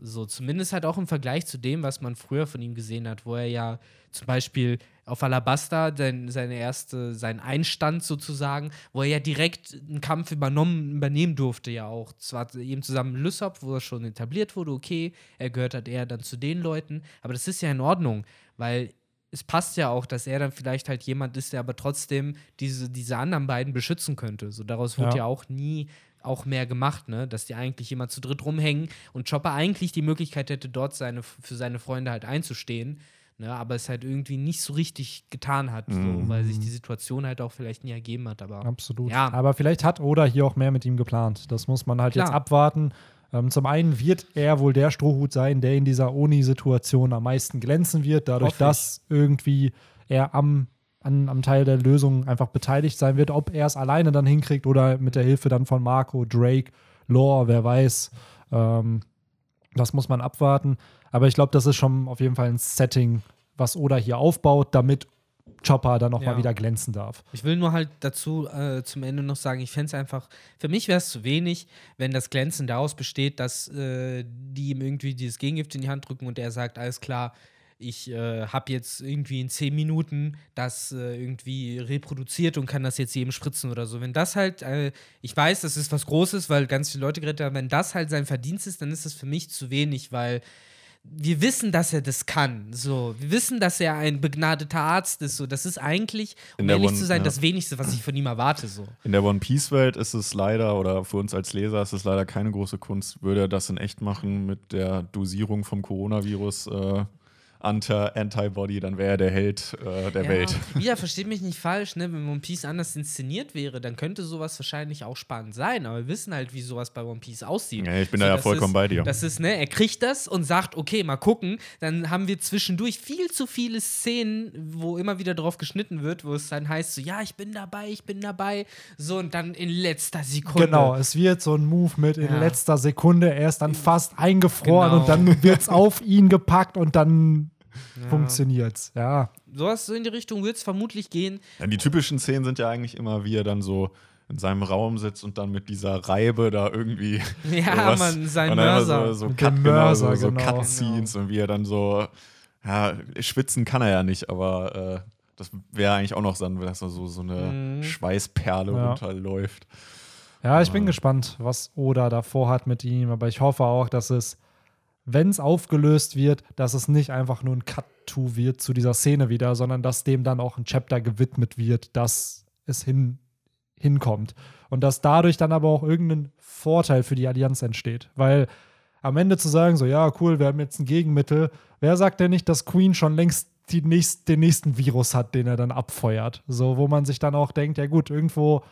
So, zumindest halt auch im Vergleich zu dem, was man früher von ihm gesehen hat, wo er ja zum Beispiel auf Alabasta sein, seine erste, sein Einstand sozusagen, wo er ja direkt einen Kampf übernommen, übernehmen durfte, ja auch. Zwar eben zusammen mit Lysop, wo er schon etabliert wurde, okay, er gehört halt eher dann zu den Leuten, aber das ist ja in Ordnung, weil es passt ja auch, dass er dann vielleicht halt jemand ist, der aber trotzdem diese, diese anderen beiden beschützen könnte. So daraus wurde
Ja.
ja auch nie auch mehr gemacht, ne? Dass die eigentlich jemand zu dritt rumhängen und Chopper eigentlich die Möglichkeit hätte, dort seine, für seine Freunde halt einzustehen, ne? Aber es halt irgendwie nicht so richtig getan hat, so,
Mhm.
weil sich die Situation halt auch vielleicht nie ergeben hat. Aber
Absolut.
Ja.
Aber vielleicht hat Oda hier auch mehr mit ihm geplant. Das muss man halt
Klar.
jetzt abwarten. Ähm, zum einen wird er wohl der Strohhut sein, der in dieser Oni-Situation am meisten glänzen wird, dadurch, dass irgendwie er am, an, am Teil der Lösung einfach beteiligt sein wird. Ob er es alleine dann hinkriegt oder mit der Hilfe dann von Marco, Drake, Lore, wer weiß. Ähm, Das muss man abwarten. Aber ich glaube, das ist schon auf jeden Fall ein Setting, was Oda hier aufbaut, damit Chopper dann nochmal
Ja.
wieder glänzen darf.
Ich will nur halt dazu äh, zum Ende noch sagen, ich fände es einfach, für mich wäre es zu wenig, wenn das Glänzen daraus besteht, dass äh, die ihm irgendwie dieses Gegengift in die Hand drücken und er sagt, alles klar, ich äh, habe jetzt irgendwie in zehn Minuten das äh, irgendwie reproduziert und kann das jetzt jedem spritzen oder so. Wenn das halt, äh, ich weiß, das ist was Großes, weil ganz viele Leute gerettet haben, wenn das halt sein Verdienst ist, dann ist das für mich zu wenig, weil wir wissen, dass er das kann. So, wir wissen, dass er ein begnadeter Arzt ist. So, das ist eigentlich, um ehrlich
One-
zu sein,
ja.
das wenigste, was ich von ihm erwarte. So.
In der One Piece-Welt ist es leider, oder für uns als Leser ist es leider keine große Kunst. Würde er das in echt machen mit der Dosierung vom Coronavirus äh, Antibody, dann wäre er der Held äh, der
ja,
Welt.
Ja, versteht mich nicht falsch, ne? Wenn One Piece anders inszeniert wäre, dann könnte sowas wahrscheinlich auch spannend sein. Aber wir wissen halt, wie sowas bei One Piece aussieht.
Ja, ich bin da ja vollkommen
ist,
bei dir.
Das ist, ne, er kriegt das und sagt, okay, mal gucken. Dann haben wir zwischendurch viel zu viele Szenen, wo immer wieder drauf geschnitten wird, wo es dann heißt, so, ja, ich bin dabei, ich bin dabei. So, und dann in letzter Sekunde.
Genau, es wird so ein Move mit in
Ja.
letzter Sekunde. Er ist dann fast eingefroren
Genau.
und dann wird es auf ihn gepackt und dann funktioniert's. Ja.
Sowas so in die Richtung wird es vermutlich gehen.
Ja, die typischen Szenen sind ja eigentlich immer, wie er dann so in seinem Raum sitzt und dann mit dieser Reibe da irgendwie.
Ja,
sowas-
Mann, sein
dann
Mörser.
So, so,
Mit
Cut,
dem
genau,
Mörser,
so, so
genau.
Cutscenes und wie er dann so. Ja, schwitzen kann er ja nicht, aber äh, das wäre eigentlich auch noch so, dass er so, so eine
Mhm.
Schweißperle
Ja.
runterläuft.
Ja, ich bin gespannt, was Oda davor hat mit ihm, aber ich hoffe auch, dass es, wenn es aufgelöst wird, dass es nicht einfach nur ein Cut-To wird zu dieser Szene wieder, sondern dass dem dann auch ein Chapter gewidmet wird, dass es hin, hinkommt. Und dass dadurch dann aber auch irgendein Vorteil für die Allianz entsteht. Weil am Ende zu sagen, so, ja, cool, wir haben jetzt ein Gegenmittel, wer sagt denn nicht, dass Queen schon längst nächst, den nächsten Virus hat, den er dann abfeuert? So, wo man sich dann auch denkt, ja gut, irgendwo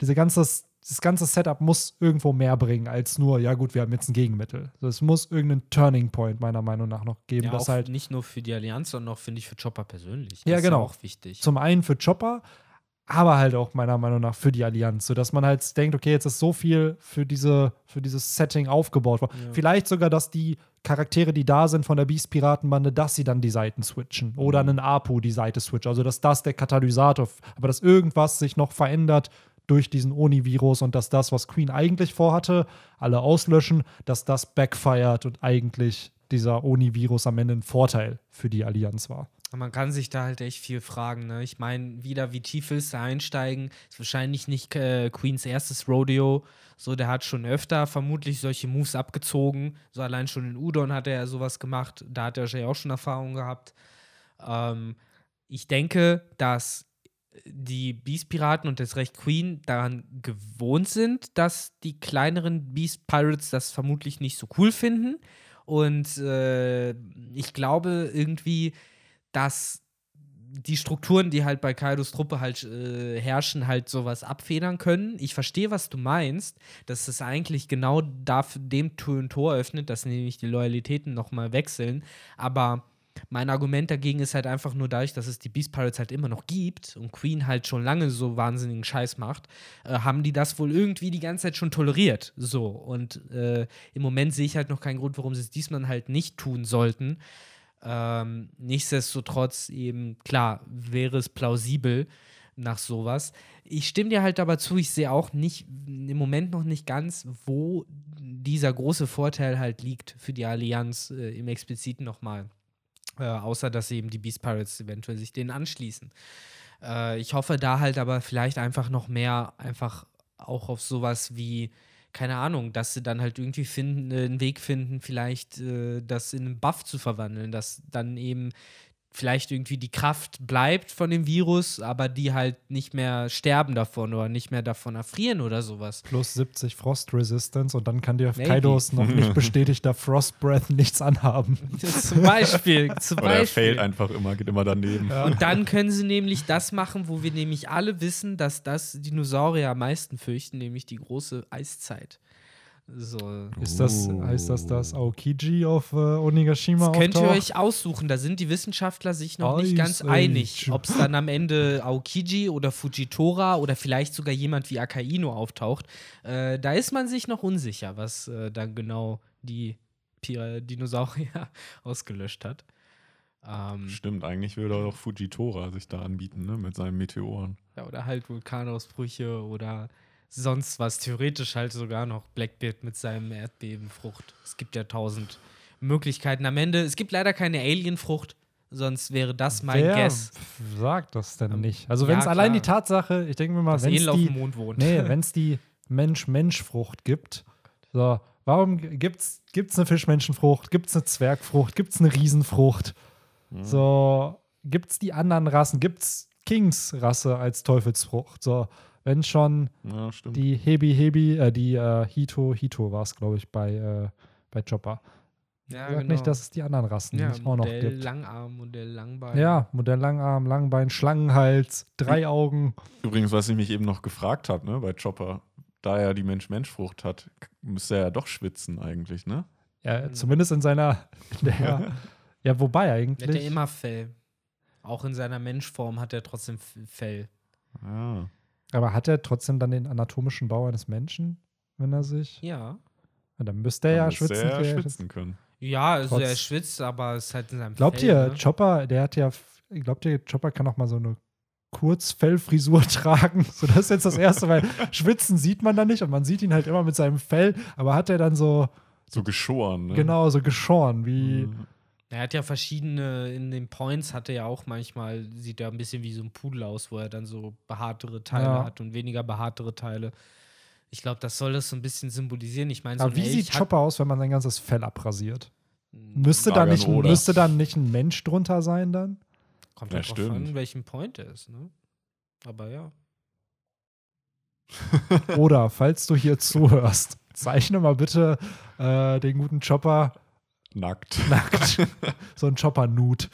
diese ganze, das ganze Setup muss irgendwo mehr bringen als nur, ja gut, wir haben jetzt ein Gegenmittel. Also es muss irgendeinen Turning Point meiner Meinung nach noch geben,
Ja,
das
auch
halt
nicht nur für die Allianz, sondern auch, finde ich, für Chopper persönlich.
Ja,
das
genau.
Ist auch wichtig.
zum einen für Chopper, aber halt auch meiner Meinung nach für die Allianz, sodass man halt denkt, okay, jetzt ist so viel für, diese, für dieses Setting aufgebaut worden.
Ja.
Vielleicht sogar, dass die Charaktere, die da sind von der Beast-Piratenbande, dass sie dann die Seiten switchen oder einen Apu die Seite switcht. Also, dass das der Katalysator, aber dass irgendwas sich noch verändert durch diesen Oni-Virus und dass das, was Queen eigentlich vorhatte, alle auslöschen, dass das backfired und eigentlich dieser Oni-Virus am Ende ein Vorteil für die Allianz war.
Man kann sich da halt echt viel fragen. Ne? Ich meine, wieder, wie tief willst du einsteigen? Ist wahrscheinlich nicht äh, Queens erstes Rodeo. So, der hat schon öfter vermutlich solche Moves abgezogen. So allein schon in Udon hat er ja sowas gemacht. Da hat er wahrscheinlich auch schon Erfahrung gehabt. Ähm, ich denke, dass die Beast-Piraten und das Recht Queen daran gewohnt sind, dass die kleineren Beast-Pirates das vermutlich nicht so cool finden. Und äh, ich glaube irgendwie, dass die Strukturen, die halt bei Kaidos Truppe halt äh, herrschen, halt sowas abfedern können. Ich verstehe, was du meinst, dass es eigentlich genau dafür dem Tür und Tor öffnet, dass nämlich die Loyalitäten nochmal wechseln. Aber mein Argument dagegen ist halt einfach nur dadurch, dass es die Beast Pirates halt immer noch gibt und Queen halt schon lange so wahnsinnigen Scheiß macht, äh, haben die das wohl irgendwie die ganze Zeit schon toleriert. So. Und äh, im Moment sehe ich halt noch keinen Grund, warum sie es diesmal halt nicht tun sollten. Ähm, nichtsdestotrotz eben, klar, wäre es plausibel nach sowas. Ich stimme dir halt aber zu, ich sehe auch nicht, im Moment noch nicht ganz, wo dieser große Vorteil halt liegt für die Allianz äh, im Expliziten nochmal. Äh, außer, dass eben die Beast Pirates eventuell sich denen anschließen. Äh, ich hoffe da halt aber vielleicht einfach noch mehr, einfach auch auf sowas wie, keine Ahnung, dass sie dann halt irgendwie finden, äh, einen Weg finden, vielleicht äh, das in einen Buff zu verwandeln, dass dann eben vielleicht irgendwie die Kraft bleibt von dem Virus, aber die halt nicht mehr sterben davon oder nicht mehr davon erfrieren oder sowas.
Plus 70 Frost Resistance und dann kann dir
Maybe.
Kaidos noch nicht bestätigter Frost Breath nichts anhaben.
zum Beispiel. Zum
Oder er
Beispiel.
fällt einfach immer, geht immer daneben.
Und dann können sie nämlich das machen, wo wir nämlich alle wissen, dass das Dinosaurier am meisten fürchten, nämlich die große Eiszeit. So.
Ist das, heißt das, dass Aokiji auf äh, Onigashima
Das könnt ihr euch aussuchen. Da sind die Wissenschaftler sich noch nicht
Ice
ganz
Age.
einig, ob es dann am Ende Aokiji oder Fujitora oder vielleicht sogar jemand wie Akaino auftaucht. Äh, da ist man sich noch unsicher, was äh, dann genau die Pira Dinosaurier ausgelöscht hat. Ähm,
Stimmt, eigentlich würde doch Fujitora sich da anbieten, ne? Mit seinen Meteoren.
ja, oder halt Vulkanausbrüche oder sonst was. Theoretisch halt sogar noch Blackbeard mit seinem Erdbebenfrucht. Es gibt ja tausend Möglichkeiten. Am Ende, es gibt leider keine Alienfrucht, sonst wäre das mein
Wer
Guess.
sagt das denn
Ähm,
nicht? Also,
ja,
wenn es allein die. Tatsache, ich denke mir mal, wenn es die,
dem Mond wohnt.
nee, wenn's die Mensch-Mensch-Frucht gibt, so, warum gibt es eine Fischmenschenfrucht, gibt es eine Zwergfrucht, gibt es eine Riesenfrucht? So, gibt es die anderen Rassen, gibt es Kings-Rasse als Teufelsfrucht? So, wenn schon
Ja,
die Hebi Hebi, äh, die äh, Hito Hito war es, glaube ich, bei, äh, bei Chopper.
ja,
Sag nicht, dass es die anderen Rassen
ja,
nicht auch noch
Modell
gibt.
Langarm, Modell Langbein.
Ja, Modell Langarm, Langbein, Schlangenhals, drei Augen.
Übrigens, was ich mich eben noch gefragt habe, ne, bei Chopper, da er die Mensch-Mensch-Frucht hat, müsste er ja doch schwitzen eigentlich, ne?
Ja, zumindest in seiner. In der, ja, wobei
Der hat
eigentlich.
immer Fell. Auch in seiner Menschform hat er trotzdem Fell.
Ja.
Aber hat er trotzdem dann den anatomischen Bau eines Menschen, wenn er sich.
Ja.
Ja, dann müsste er ja
müsste
schwitzen.
er ja
für-
schwitzen können.
Ja, also
Trotz-
er schwitzt, aber es ist halt in seinem
Glaubt
Fell.
ihr,
ne?
Chopper, der hat ja. Glaubt ihr, Chopper kann auch mal so eine Kurzfellfrisur tragen? So, das ist jetzt das Erste, weil Schwitzen sieht man da nicht und man sieht ihn halt immer mit seinem Fell, aber hat er dann so,
So geschoren, ne?
genau, so geschoren, wie.
Mhm.
Er hat ja verschiedene, in den Points hat er ja auch manchmal, sieht er ein bisschen wie so ein Pudel aus, wo er dann so behaartere Teile
Ja.
hat und weniger behaartere Teile. Ich glaube, das soll das so ein bisschen symbolisieren. Ich meine, so
Aber wie
Elch
sieht Chopper aus, wenn man sein ganzes Fell abrasiert? Müsste da, nicht,
oder.
müsste da nicht ein Mensch drunter sein dann?
Kommt
Ja,
halt drauf an, welchen Point er ist, ne? Aber ja.
Oder falls du hier zuhörst, zeichne mal bitte äh, den guten Chopper
Nackt.
nackt. so ein Chopper-Nude.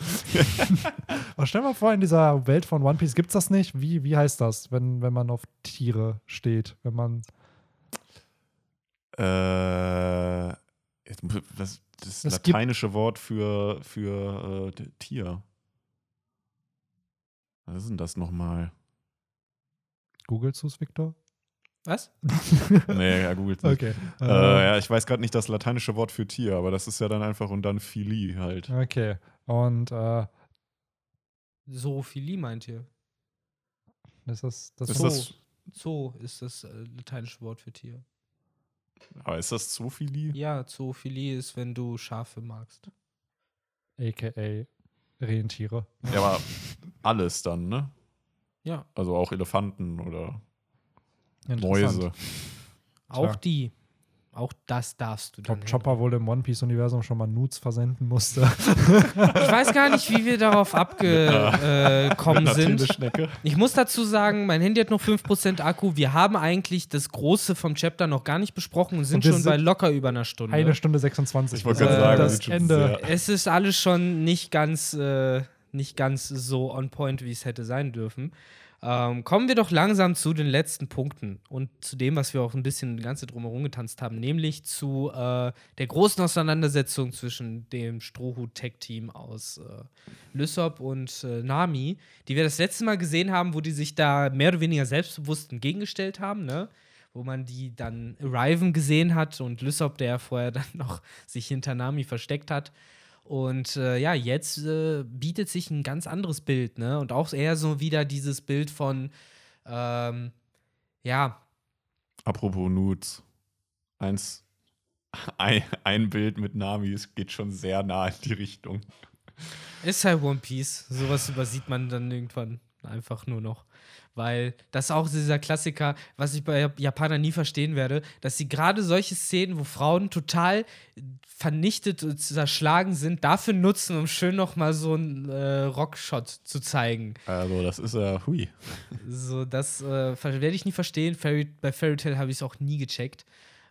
Aber stell mal vor, in dieser Welt von One Piece gibt es das nicht. Wie, wie heißt das, wenn, wenn man auf Tiere steht? Wenn man.
Äh, das, das
gibt-
lateinische Wort für, für äh, Tier. Was ist denn das nochmal?
Googlest du es, Victor?
Was?
Nee, er googelt nicht.
Okay.
Äh, ja, ich weiß gerade nicht das lateinische Wort für Tier, aber das ist ja dann einfach und dann Phili halt.
Okay. Und äh,
Zoophilie meint ihr?
das ist das
Ist
Zoo.
das,
Zoo ist das äh, lateinische Wort für Tier.
aber ist das Zoophilie?
Ja, Zoophilie ist, wenn du Schafe magst.
aka Rentiere.
Ja, aber alles dann, ne?
Ja,
Also auch Elefanten oder. Mäuse.
auch
Tja.
die. Auch das darfst du dann.
Ob Chopper wohl im One Piece-Universum schon mal Nudes versenden musste.
Ich weiß gar nicht, wie wir darauf abgekommen
einer
sind. Ich muss dazu sagen, mein Handy hat noch 5% Akku. Wir haben eigentlich das Große vom Chapter noch gar nicht besprochen und sind
Und
schon bei
sind
locker über einer Stunde.
Eine Stunde 26.
Ich wollte
Das
gerade
ist
sagen,
das Ende.
sehr-
es ist alles schon nicht ganz, äh, nicht ganz so on point, wie es hätte sein dürfen. Ähm, kommen wir doch langsam zu den letzten Punkten und zu dem, was wir auch ein bisschen die ganze drumherum getanzt haben, nämlich zu äh, der großen Auseinandersetzung zwischen dem Strohhut-Tech-Team aus äh, Lysop und äh, Nami, die wir das letzte Mal gesehen haben, wo die sich da mehr oder weniger selbstbewusst entgegengestellt haben, ne? wo man die dann arriven gesehen hat und Lysop, der vorher dann noch sich hinter Nami versteckt hat. Und äh, ja, jetzt äh, bietet sich ein ganz anderes Bild, ne? Und auch eher so wieder dieses Bild von, ähm, ja,
Apropos Nudes. Eins, ein, ein Bild mit Nami, es geht schon sehr nah in die Richtung.
ist halt One Piece. Sowas übersieht man dann irgendwann einfach nur noch. Weil das ist auch dieser Klassiker, was ich bei Japanern nie verstehen werde, dass sie gerade solche Szenen, wo Frauen total vernichtet und zerschlagen sind, dafür nutzen, um schön noch mal so einen äh, Rockshot zu zeigen.
Also, das ist ja, hui.
So, das äh, werde ich nie verstehen. Fairy, bei Fairy Tail habe ich es auch nie gecheckt.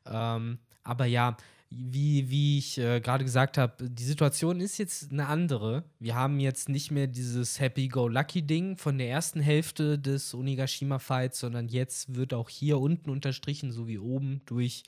Ähm, aber ja, wie, wie ich äh, gerade gesagt habe, die Situation ist jetzt eine andere. Wir haben jetzt nicht mehr dieses Happy-Go-Lucky-Ding von der ersten Hälfte des Onigashima-Fights, sondern jetzt wird auch hier unten unterstrichen, so wie oben, durch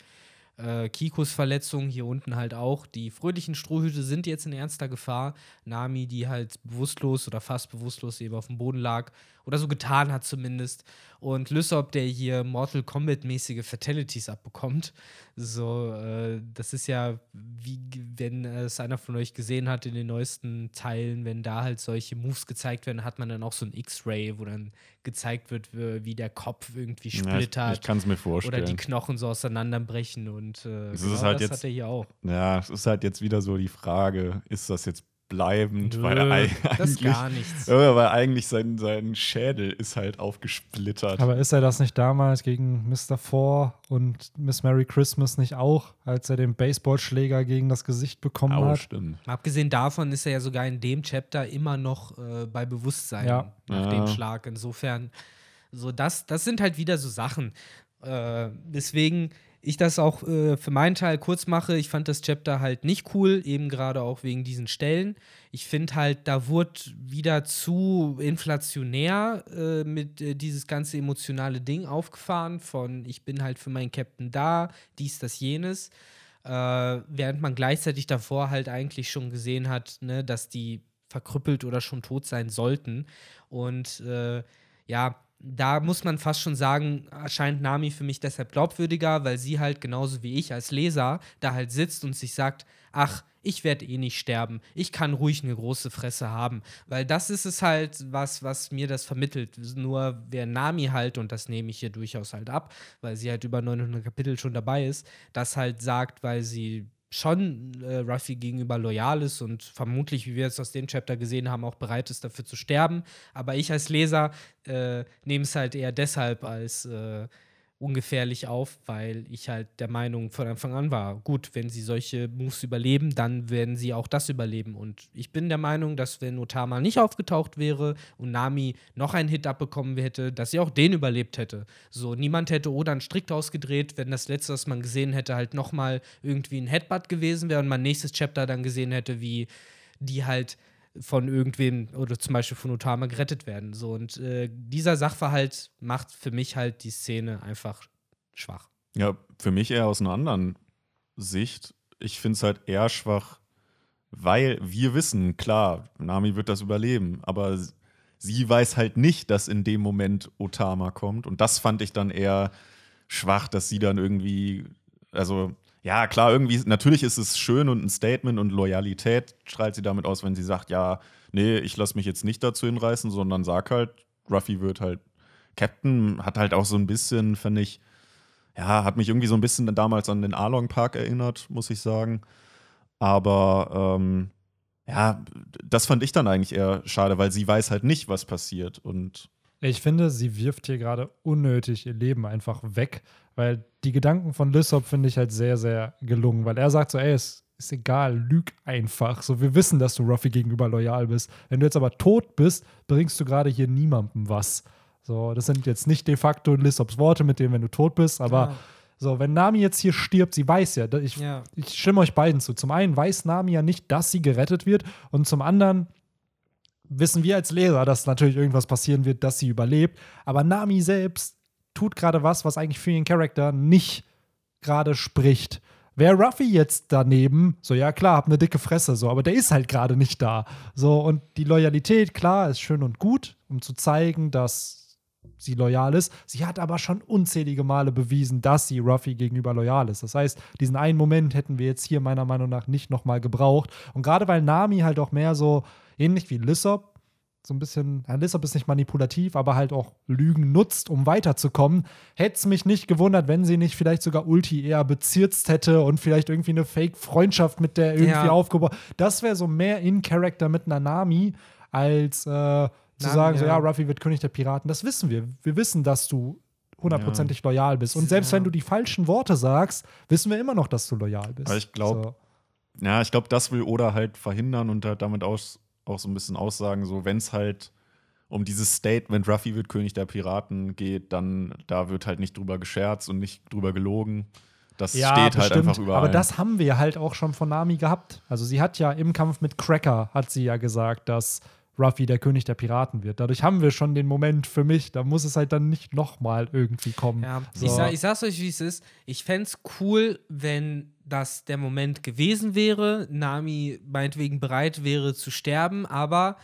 äh, Kikos Verletzung, hier unten halt auch. Die fröhlichen Strohhüte sind jetzt in ernster Gefahr. Nami, die halt bewusstlos oder fast bewusstlos eben auf dem Boden lag oder so getan hat zumindest. und Lysop, der hier Mortal Kombat-mäßige Fatalities abbekommt. So, äh, das ist ja, wie wenn es einer von euch gesehen hat in den neuesten Teilen, wenn da halt solche Moves gezeigt werden, hat man dann auch so ein X-Ray, wo dann gezeigt wird, wie der Kopf irgendwie splittert.
Ja, ich ich kann es mir vorstellen.
Oder die Knochen so auseinanderbrechen und äh,
genau halt
das
jetzt,
hat er hier auch.
Ja, es ist halt jetzt wieder so die Frage, ist das jetzt bleibend,
Nö,
weil er
das
eigentlich,
ist gar nichts.
Ja, weil eigentlich sein, sein Schädel ist halt aufgesplittert.
Aber ist er das nicht damals gegen Mr. Four und Miss Merry Christmas nicht auch, als er den Baseballschläger gegen das Gesicht bekommen
Au,
hat?
stimmt.
Abgesehen davon ist er ja sogar in dem Chapter immer noch äh, bei Bewusstsein
Ja.
nach
Ja.
dem Schlag. Insofern, so das, das sind halt wieder so Sachen. Äh, deswegen ich das auch äh, für meinen Teil kurz mache. Ich fand das Chapter halt nicht cool, eben gerade auch wegen diesen Stellen. Ich finde halt, da wurde wieder zu inflationär äh, mit äh, dieses ganze emotionale Ding aufgefahren von ich bin halt für meinen Captain da, dies, das, jenes. Äh, während man gleichzeitig davor halt eigentlich schon gesehen hat, ne, dass die verkrüppelt oder schon tot sein sollten. Und äh, ja, da muss man fast schon sagen, erscheint Nami für mich deshalb glaubwürdiger, weil sie halt genauso wie ich als Leser da halt sitzt und sich sagt, ach, ich werde eh nicht sterben. Ich kann ruhig eine große Fresse haben. Weil das ist es halt, was, was mir das vermittelt. Nur wer Nami halt, und das nehme ich hier durchaus halt ab, weil sie halt über 900 Kapitel schon dabei ist, das halt sagt, weil sie schon äh, Ruffy gegenüber loyal ist und vermutlich, wie wir jetzt aus dem Chapter gesehen haben, auch bereit ist, dafür zu sterben. Aber ich als Leser äh, nehme es halt eher deshalb als äh, ungefährlich auf, weil ich halt der Meinung von Anfang an war, gut, wenn sie solche Moves überleben, dann werden sie auch das überleben. Und ich bin der Meinung, dass wenn Otama nicht aufgetaucht wäre und Nami noch einen Hit abbekommen hätte, dass sie auch den überlebt hätte. So, niemand hätte Oda einen Strick ausgedreht, wenn das letzte, was man gesehen hätte, halt nochmal irgendwie ein Headbutt gewesen wäre und man nächstes Chapter dann gesehen hätte, wie die halt von irgendwem oder zum Beispiel von Otama gerettet werden. So, und äh, dieser Sachverhalt macht für mich halt die Szene einfach schwach.
Ja, für mich eher aus einer anderen Sicht. Ich finde es halt eher schwach, weil wir wissen, klar, Nami wird das überleben, aber sie weiß halt nicht, dass in dem Moment Otama kommt. Und das fand ich dann eher schwach, dass sie dann irgendwie, also ja, klar, irgendwie, natürlich ist es schön und ein Statement und Loyalität strahlt sie damit aus, wenn sie sagt, ja, nee, ich lasse mich jetzt nicht dazu hinreißen, sondern sag halt, Ruffy wird halt Captain, hat halt auch so ein bisschen, finde ich, ja, hat mich irgendwie so ein bisschen damals an den Arlong Park erinnert, muss ich sagen. Aber ähm, ja, das fand ich dann eigentlich eher schade, weil sie weiß halt nicht, was passiert. Und
Ich finde, sie wirft hier gerade unnötig ihr Leben einfach weg, weil die Gedanken von Lysop finde ich halt sehr, sehr gelungen, weil er sagt so, ey, es ist egal, lüg einfach. So, wir wissen, dass du Ruffy gegenüber loyal bist. Wenn du jetzt aber tot bist, bringst du gerade hier niemandem was. So, das sind jetzt nicht de facto Lysops Worte, mit denen, wenn du tot bist, aber
Ja.
so, wenn Nami jetzt hier stirbt, sie weiß ja, ich,
Ja.
ich stimme euch beiden zu. Zum einen weiß Nami ja nicht, dass sie gerettet wird und zum anderen wissen wir als Leser, dass natürlich irgendwas passieren wird, dass sie überlebt. Aber Nami selbst tut gerade was, was eigentlich für ihren Charakter nicht gerade spricht. Wäre Ruffy jetzt daneben, so ja klar, hab eine dicke Fresse, so, aber der ist halt gerade nicht da. So, und die Loyalität, klar, ist schön und gut, um zu zeigen, dass sie loyal ist. Sie hat aber schon unzählige Male bewiesen, dass sie Ruffy gegenüber loyal ist. Das heißt, diesen einen Moment hätten wir jetzt hier meiner Meinung nach nicht nochmal gebraucht. Und gerade weil Nami halt auch mehr so ähnlich wie Lissop, so ein bisschen, ja, Lissop ist nicht manipulativ, aber halt auch Lügen nutzt, um weiterzukommen, hätte es mich nicht gewundert, wenn sie nicht vielleicht sogar Ulti eher bezirzt hätte und vielleicht irgendwie eine Fake-Freundschaft mit der irgendwie
Ja.
aufgebaut. Das wäre so mehr in Character mit einer Nami, als äh, zu
Nami,
sagen, so
ja.
ja, Ruffy wird König der Piraten. Das wissen wir. Wir wissen, dass du hundertprozentig loyal bist. Und selbst
Ja.
wenn du die falschen Worte sagst, wissen wir immer noch, dass du loyal bist.
Aber ich glaub,
so.
ja, ich glaube, das will Oda halt verhindern und halt damit aus, auch so ein bisschen aussagen, so wenn es halt um dieses Statement, Ruffy wird König der Piraten geht, dann da wird halt nicht drüber gescherzt und nicht drüber gelogen. Das steht halt
bestimmt.
einfach überall.
Aber das haben wir halt auch schon von Nami gehabt. Also sie hat ja im Kampf mit Cracker, hat sie ja gesagt, dass Ruffy der König der Piraten wird. Dadurch haben wir schon den Moment für mich, da muss es halt dann nicht nochmal irgendwie kommen.
Ja,
so.
ich, sag, ich sag's euch, wie es ist. Ich fänd's cool, wenn das der Moment gewesen wäre, Nami meinetwegen bereit wäre zu sterben, aber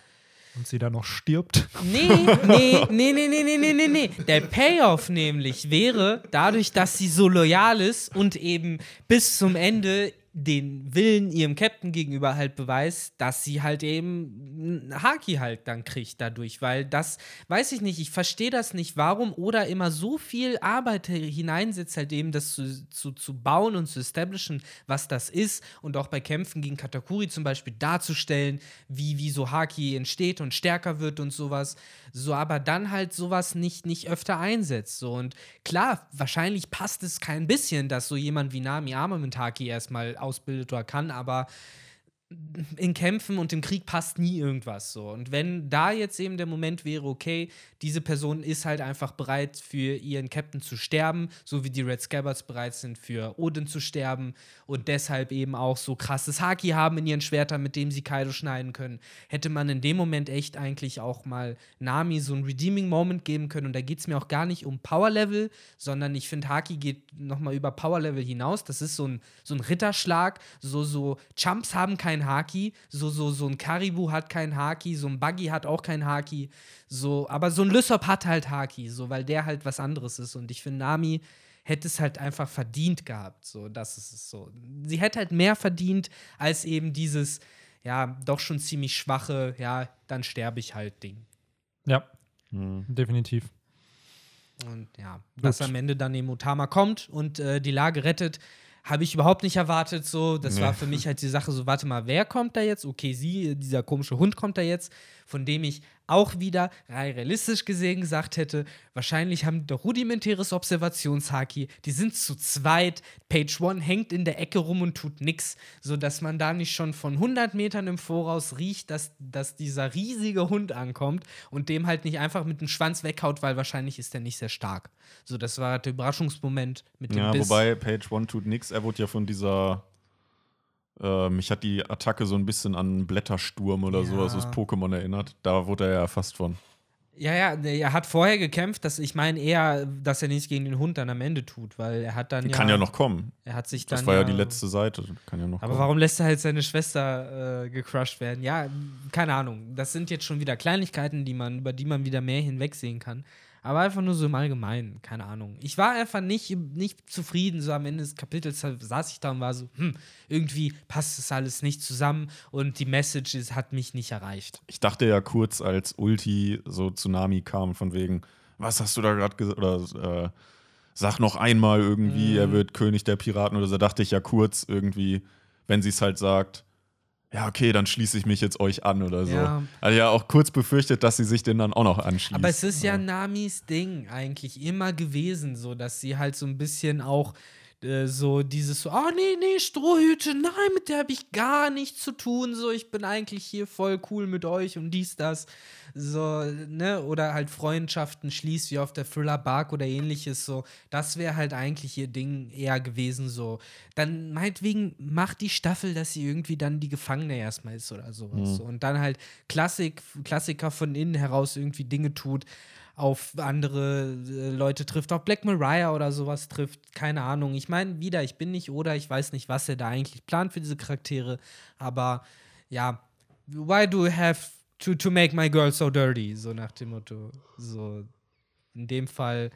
und sie dann noch stirbt.
Nee, nee, nee, nee, nee, nee, nee, nee. Der Payoff nämlich wäre, dadurch, dass sie so loyal ist und eben bis zum Ende den Willen ihrem Captain gegenüber halt beweist, dass sie halt eben Haki halt dann kriegt dadurch, weil das, weiß ich nicht, ich verstehe das nicht, warum Oda immer so viel Arbeit hineinsetzt, halt eben das zu, zu, zu bauen und zu establishen, was das ist. Und auch bei Kämpfen gegen Katakuri zum Beispiel darzustellen, wie, wie so Haki entsteht und stärker wird und sowas, so aber dann halt sowas nicht, nicht öfter einsetzt, so und klar, wahrscheinlich passt es kein bisschen, dass so jemand wie Nami Armament Haki erstmal ausbildet oder kann, aber in Kämpfen und im Krieg passt nie irgendwas so. Und wenn da jetzt eben der Moment wäre, okay, diese Person ist halt einfach bereit, für ihren Captain zu sterben, so wie die Red Scabbards bereit sind, für Odin zu sterben und deshalb eben auch so krasses Haki haben in ihren Schwertern, mit dem sie Kaido schneiden können, hätte man in dem Moment echt eigentlich auch mal Nami so einen Redeeming Moment geben können. Und da geht es mir auch gar nicht um Power Level, sondern ich finde, Haki geht nochmal über Power Level hinaus. Das ist so ein, so ein Ritterschlag, so, so Chumps haben keinen Haki, so, so, so ein Karibu hat keinen Haki, so ein Buggy hat auch keinen Haki, so, aber so ein Lysop hat halt Haki, so, weil der halt was anderes ist. Und ich finde, Nami hätte es halt einfach verdient gehabt. So, das ist es so. Sie hätte halt mehr verdient als eben dieses, ja, doch schon ziemlich schwache, ja, dann sterbe ich halt Ding.
Ja,
Hm.
definitiv.
Und ja, dass am Ende dann eben Utama kommt und äh, die Lage rettet, habe ich überhaupt nicht erwartet. So, das
Nee.
war für mich halt die Sache so, warte mal, wer kommt da jetzt? Okay, sie, dieser komische Hund kommt da jetzt, von dem ich auch wieder rein realistisch gesehen gesagt hätte, wahrscheinlich haben die doch rudimentäres Observationshaki, die sind zu zweit, Page One hängt in der Ecke rum und tut nix, sodass man da nicht schon von 100 Metern im Voraus riecht, dass, dass dieser riesige Hund ankommt und dem halt nicht einfach mit dem Schwanz weghaut, weil wahrscheinlich ist der nicht sehr stark. So, das war der Überraschungsmoment mit dem
Ja,
Biss.
wobei Page One tut nix. Er wurde ja von dieser. Äh, mich hat die Attacke so ein bisschen an Blättersturm oder
Ja.
sowas aus Pokémon erinnert. Da wurde er ja fast von.
Ja, ja, er hat vorher gekämpft, dass ich meine eher, dass er nichts gegen den Hund dann am Ende tut, weil er hat dann
Kann ja noch kommen.
er hat sich dann
Das war ja die letzte Seite. Kann ja noch
Aber
kommen.
warum lässt er halt seine Schwester äh, gecrushed werden? Ja, keine Ahnung. Das sind jetzt schon wieder Kleinigkeiten, die man, über die man wieder mehr hinwegsehen kann. Aber einfach nur so im Allgemeinen, keine Ahnung. Ich war einfach nicht, nicht zufrieden. So am Ende des Kapitels saß ich da und war so, hm, irgendwie passt das alles nicht zusammen und die Message ist, hat mich nicht erreicht.
Ich dachte ja kurz, als Ulti so Tsunami kam, von wegen, was hast du da gerade gesagt? Oder äh, sag noch einmal irgendwie,
Mhm.
er wird König der Piraten oder so. Da dachte ich ja kurz irgendwie, wenn sie es halt sagt, ja, okay, dann schließe ich mich jetzt euch an oder so.
Ja.
Also ja auch kurz befürchtet, dass sie sich den dann auch noch anschließt.
Aber es ist ja Namis Ding eigentlich immer gewesen, so dass sie halt so ein bisschen auch äh, so dieses so, oh nee, nee, Strohhüte, nein, mit der habe ich gar nichts zu tun, so ich bin eigentlich hier voll cool mit euch und dies, das, so, ne, oder halt Freundschaften schließt wie auf der Thriller Bark oder ähnliches, so, das wäre halt eigentlich ihr Ding eher gewesen, so, dann meinetwegen macht die Staffel, dass sie irgendwie dann die Gefangene erstmal ist oder sowas, so. und dann halt Klassik, Klassiker von innen heraus irgendwie Dinge tut, auf andere äh, Leute trifft, auf Black Mariah oder sowas trifft, keine Ahnung. Ich meine, wieder, ich bin nicht oder ich weiß nicht, was er da eigentlich plant für diese Charaktere, aber ja, why do you have to, to make my girl so dirty? So nach dem Motto. So, in dem Fall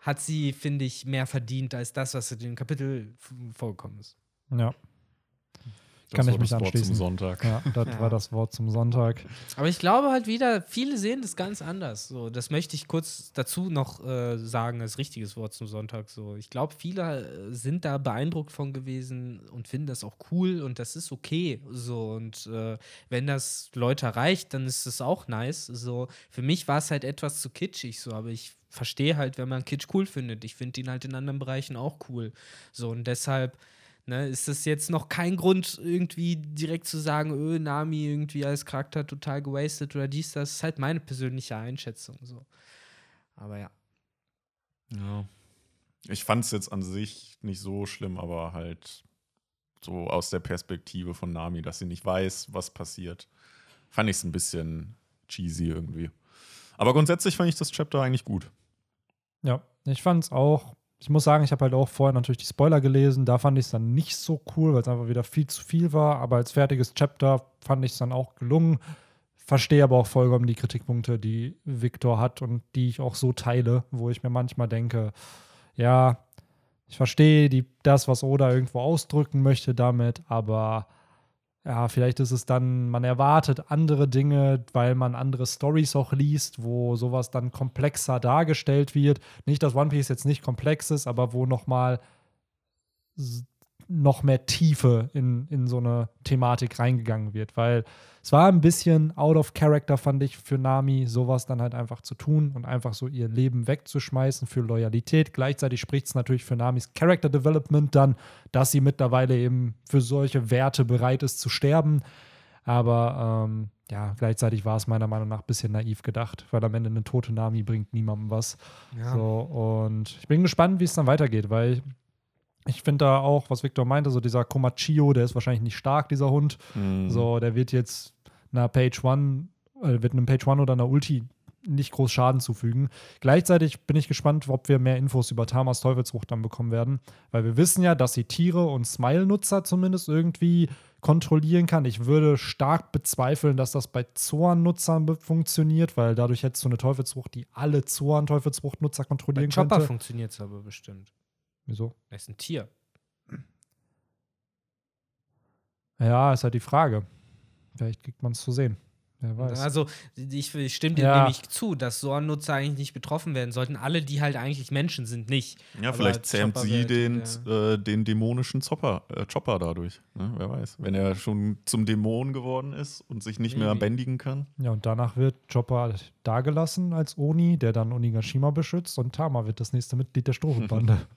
hat sie, finde ich, mehr verdient als das, was in dem Kapitel vorgekommen ist.
Ja,
Das
kann ich
war
mich
das Wort
anschließen.
Zum Sonntag.
ja das
Ja.
war das Wort zum Sonntag.
Aber ich glaube halt wieder, viele sehen das ganz anders. So, das möchte ich kurz dazu noch äh, sagen, als richtiges Wort zum Sonntag. So, ich glaube, viele äh, sind da beeindruckt von gewesen und finden das auch cool und das ist okay. So, und äh, wenn das Leute erreicht, dann ist das auch nice. So, für mich war es halt etwas zu kitschig, so, aber ich verstehe halt, wenn man Kitsch cool findet. Ich finde ihn halt in anderen Bereichen auch cool. So, und deshalb. Ne, ist das jetzt noch kein Grund, irgendwie direkt zu sagen, öh, Nami irgendwie als Charakter total gewastet oder dies, das ist halt meine persönliche Einschätzung. So. Aber ja.
Ja. Ich fand es jetzt an sich nicht so schlimm, aber halt so aus der Perspektive von Nami, dass sie nicht weiß, was passiert, fand ich es ein bisschen cheesy irgendwie. Aber grundsätzlich fand ich das Chapter eigentlich gut.
Ja, ich fand es auch. Ich muss sagen, ich habe halt auch vorher natürlich die Spoiler gelesen. Da fand ich es dann nicht so cool, weil es einfach wieder viel zu viel war. Aber als fertiges Chapter fand ich es dann auch gelungen. verstehe aber auch vollkommen die Kritikpunkte, die Victor hat und die ich auch so teile, wo ich mir manchmal denke, ja, ich verstehe die, das, was Oda irgendwo ausdrücken möchte damit, aber ja, vielleicht ist es dann, man erwartet andere Dinge, weil man andere Stories auch liest, wo sowas dann komplexer dargestellt wird. Nicht, dass One Piece jetzt nicht komplex ist, aber wo nochmal noch mehr Tiefe in, in so eine Thematik reingegangen wird, weil es war ein bisschen out of character, fand ich, für Nami, sowas dann halt einfach zu tun und einfach so ihr Leben wegzuschmeißen für Loyalität. Gleichzeitig spricht es natürlich für Namis Character Development dann, dass sie mittlerweile eben für solche Werte bereit ist zu sterben. Aber ähm, ja, gleichzeitig war es meiner Meinung nach ein bisschen naiv gedacht, weil am Ende eine tote Nami bringt niemandem was. Ja. So, und ich bin gespannt, wie es dann weitergeht, weil ich finde da auch, was Victor meinte, so dieser Komachio, der ist wahrscheinlich nicht stark, dieser Hund. Mhm. So, der wird jetzt einer Page One, äh, wird einem Page One oder einer Ulti nicht groß Schaden zufügen. Gleichzeitig bin ich gespannt, ob wir mehr Infos über Tamas Teufelsfrucht dann bekommen werden, weil wir wissen ja, dass sie Tiere und Smile-Nutzer zumindest irgendwie kontrollieren kann. Ich würde stark bezweifeln, dass das bei Zorn-Nutzern funktioniert, weil dadurch hättest du eine Teufelsfrucht, die alle Zorn-Teufelsfrucht-Nutzer kontrollieren bei Chopper
funktioniert es aber bestimmt.
Wieso?
Er ist ein Tier.
Ja, ist halt die Frage. Vielleicht kriegt man es zu sehen. Wer weiß.
Also, ich, ich stimme dir ja. nämlich zu, dass Sorn-Nutzer eigentlich nicht betroffen werden sollten. Alle, die halt eigentlich Menschen sind, nicht.
Ja, Aber vielleicht zähmt sie den, ja. äh, den dämonischen Zopper, äh, Chopper dadurch. Ne? Wer weiß. Wenn er schon zum Dämon geworden ist und sich nicht mehr bändigen kann.
Ja, und danach wird Chopper dagelassen als Oni, der dann Onigashima beschützt. Und Tama wird das nächste Mitglied der Strohhutbande.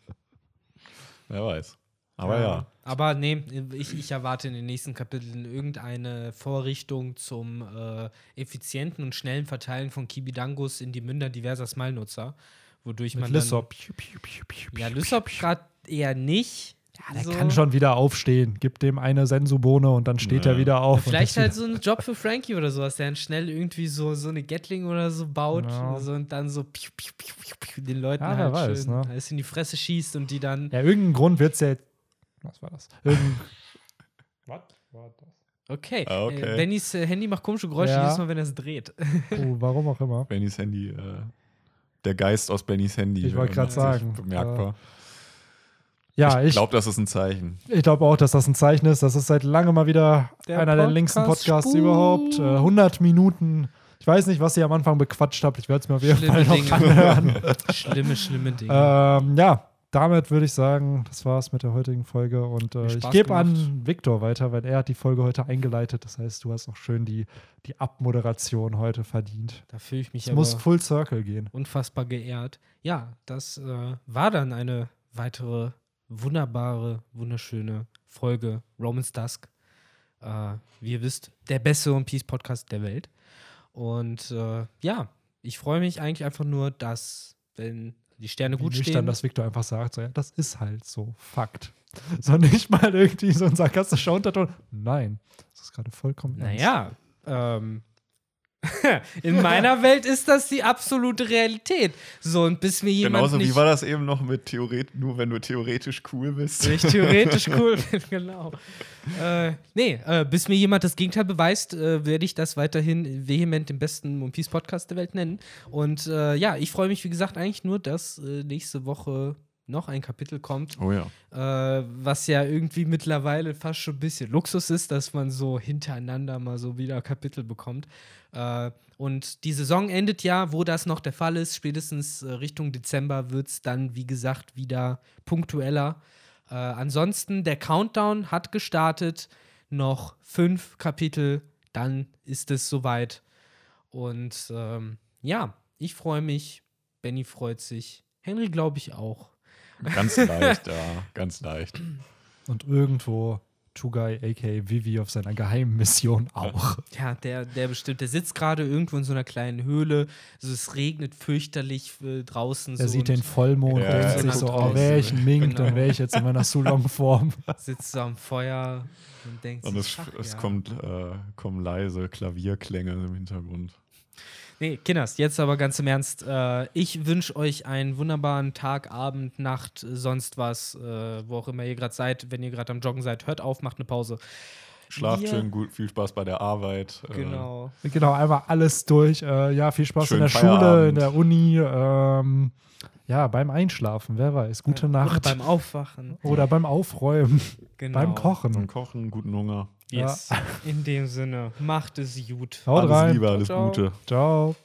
Wer weiß. Aber ja. ja.
Aber nee, ich, ich, erwarte in den nächsten Kapiteln irgendeine Vorrichtung zum äh, effizienten und schnellen Verteilen von Kibidangos in die Münder diverser Smile-Nutzer. Wodurch Mit man. Lysop. Dann, ja, Lysop gerade eher nicht.
Ja, der so. kann schon wieder aufstehen. Gib dem eine Sensubohne und dann steht ja. er wieder auf.
Ja, vielleicht halt so ein Job für Frankie oder sowas, der dann schnell irgendwie so, so eine Gatling oder so baut ja. so, und dann so piu, piu, piu, den Leuten ja, halt weiß, schön ne? alles in die Fresse schießt und die dann.
Ja, irgendeinen Grund wird es ja. Was war das? Irgend
Was war das? Okay. Ah, okay. Äh, Bennys äh, Handy macht komische Geräusche jedes Mal, wenn er es dreht.
Oh, warum auch immer.
Bennys Handy. Äh, der Geist aus Bennys Handy.
Ich wollte gerade sagen.
Bemerkbar. Äh,
ja,
ich glaube, das ist ein Zeichen.
Ich glaube auch, dass das ein Zeichen ist. Das ist seit langem mal wieder der einer Podcast der längsten Podcasts spukt. überhaupt. Äh, 100 Minuten. Ich weiß nicht, was ihr am Anfang bequatscht habt. Ich werde es mir auf jeden Fall noch Dinge. anhören.
schlimme, schlimme Dinge.
Ähm, ja, damit würde ich sagen, das war's mit der heutigen Folge. Und äh, ich gebe an Viktor weiter, weil er hat die Folge heute eingeleitet. Das heißt, du hast auch schön die, die Abmoderation heute verdient.
Da fühle ich mich
es muss Full Circle gehen.
Unfassbar geehrt. Ja, das äh, war dann eine weitere wunderbare, wunderschöne Folge Romans Dusk. Äh, wie ihr wisst, der beste One Piece Podcast der Welt. Und äh, ja, ich freue mich eigentlich einfach nur, dass, wenn die Sterne wie gut stehen.
Dann, dass Victor einfach sagt, so, ja, das ist halt so, Fakt. So nicht mal irgendwie so ein sarkastischer Unterton. Nein, das ist gerade vollkommen
Naja, ähm, In meiner Welt ist das die absolute Realität. So, und bis mir jemand.
Genauso wie war das eben noch mit Theoret nur wenn du theoretisch cool bist.
Wenn ich theoretisch cool bin, genau. Äh, nee, äh, bis mir jemand das Gegenteil beweist, äh, werde ich das weiterhin vehement den besten One Piece Podcast der Welt nennen. Und äh, ja, ich freue mich, wie gesagt, eigentlich nur, dass äh, nächste Woche noch ein Kapitel kommt.
Oh ja.
Äh, was ja irgendwie mittlerweile fast schon ein bisschen Luxus ist, dass man so hintereinander mal so wieder Kapitel bekommt. Äh, und die Saison endet ja, wo das noch der Fall ist. Spätestens äh, Richtung Dezember wird es dann, wie gesagt, wieder punktueller. Äh, ansonsten, der Countdown hat gestartet. Noch fünf Kapitel, dann ist es soweit. Und ähm, ja, ich freue mich. Benny freut sich. Henry, glaube ich, auch.
Ganz leicht, ja, ganz leicht.
Und irgendwo Tugai, aka Vivi, auf seiner geheimen Mission auch.
Ja, der, der bestimmt, der sitzt gerade irgendwo in so einer kleinen Höhle. Also es regnet fürchterlich äh, draußen.
Er so sieht den Vollmond ja, und denkt sich so, oh, wäre ich ein Mink, genau. dann wäre ich jetzt in meiner Sulong-Form.
Sitzt so am Feuer und denkt
und sich, es, es ja. kommt, äh, kommen leise Klavierklänge im Hintergrund.
Nee, Kinders, jetzt aber ganz im Ernst. Äh, ich wünsche euch einen wunderbaren Tag, Abend, Nacht, sonst was, äh, wo auch immer ihr gerade seid. Wenn ihr gerade am Joggen seid, hört auf, macht eine Pause.
Schlaft schön, gut, viel Spaß bei der Arbeit. äh,
Genau.
Genau, einmal alles durch. Äh, ja, viel Spaß in der Schule, in der Uni. Ähm, ja, beim Einschlafen, wer weiß. Gute
Oder
Nacht.
beim Aufwachen.
Oder beim Aufräumen,
Genau.
beim Kochen.
Zum Kochen, guten Hunger.
Yes. In dem Sinne, macht es gut.
Haut
alles
rein.
Liebe, alles
Ciao.
Gute.
Ciao.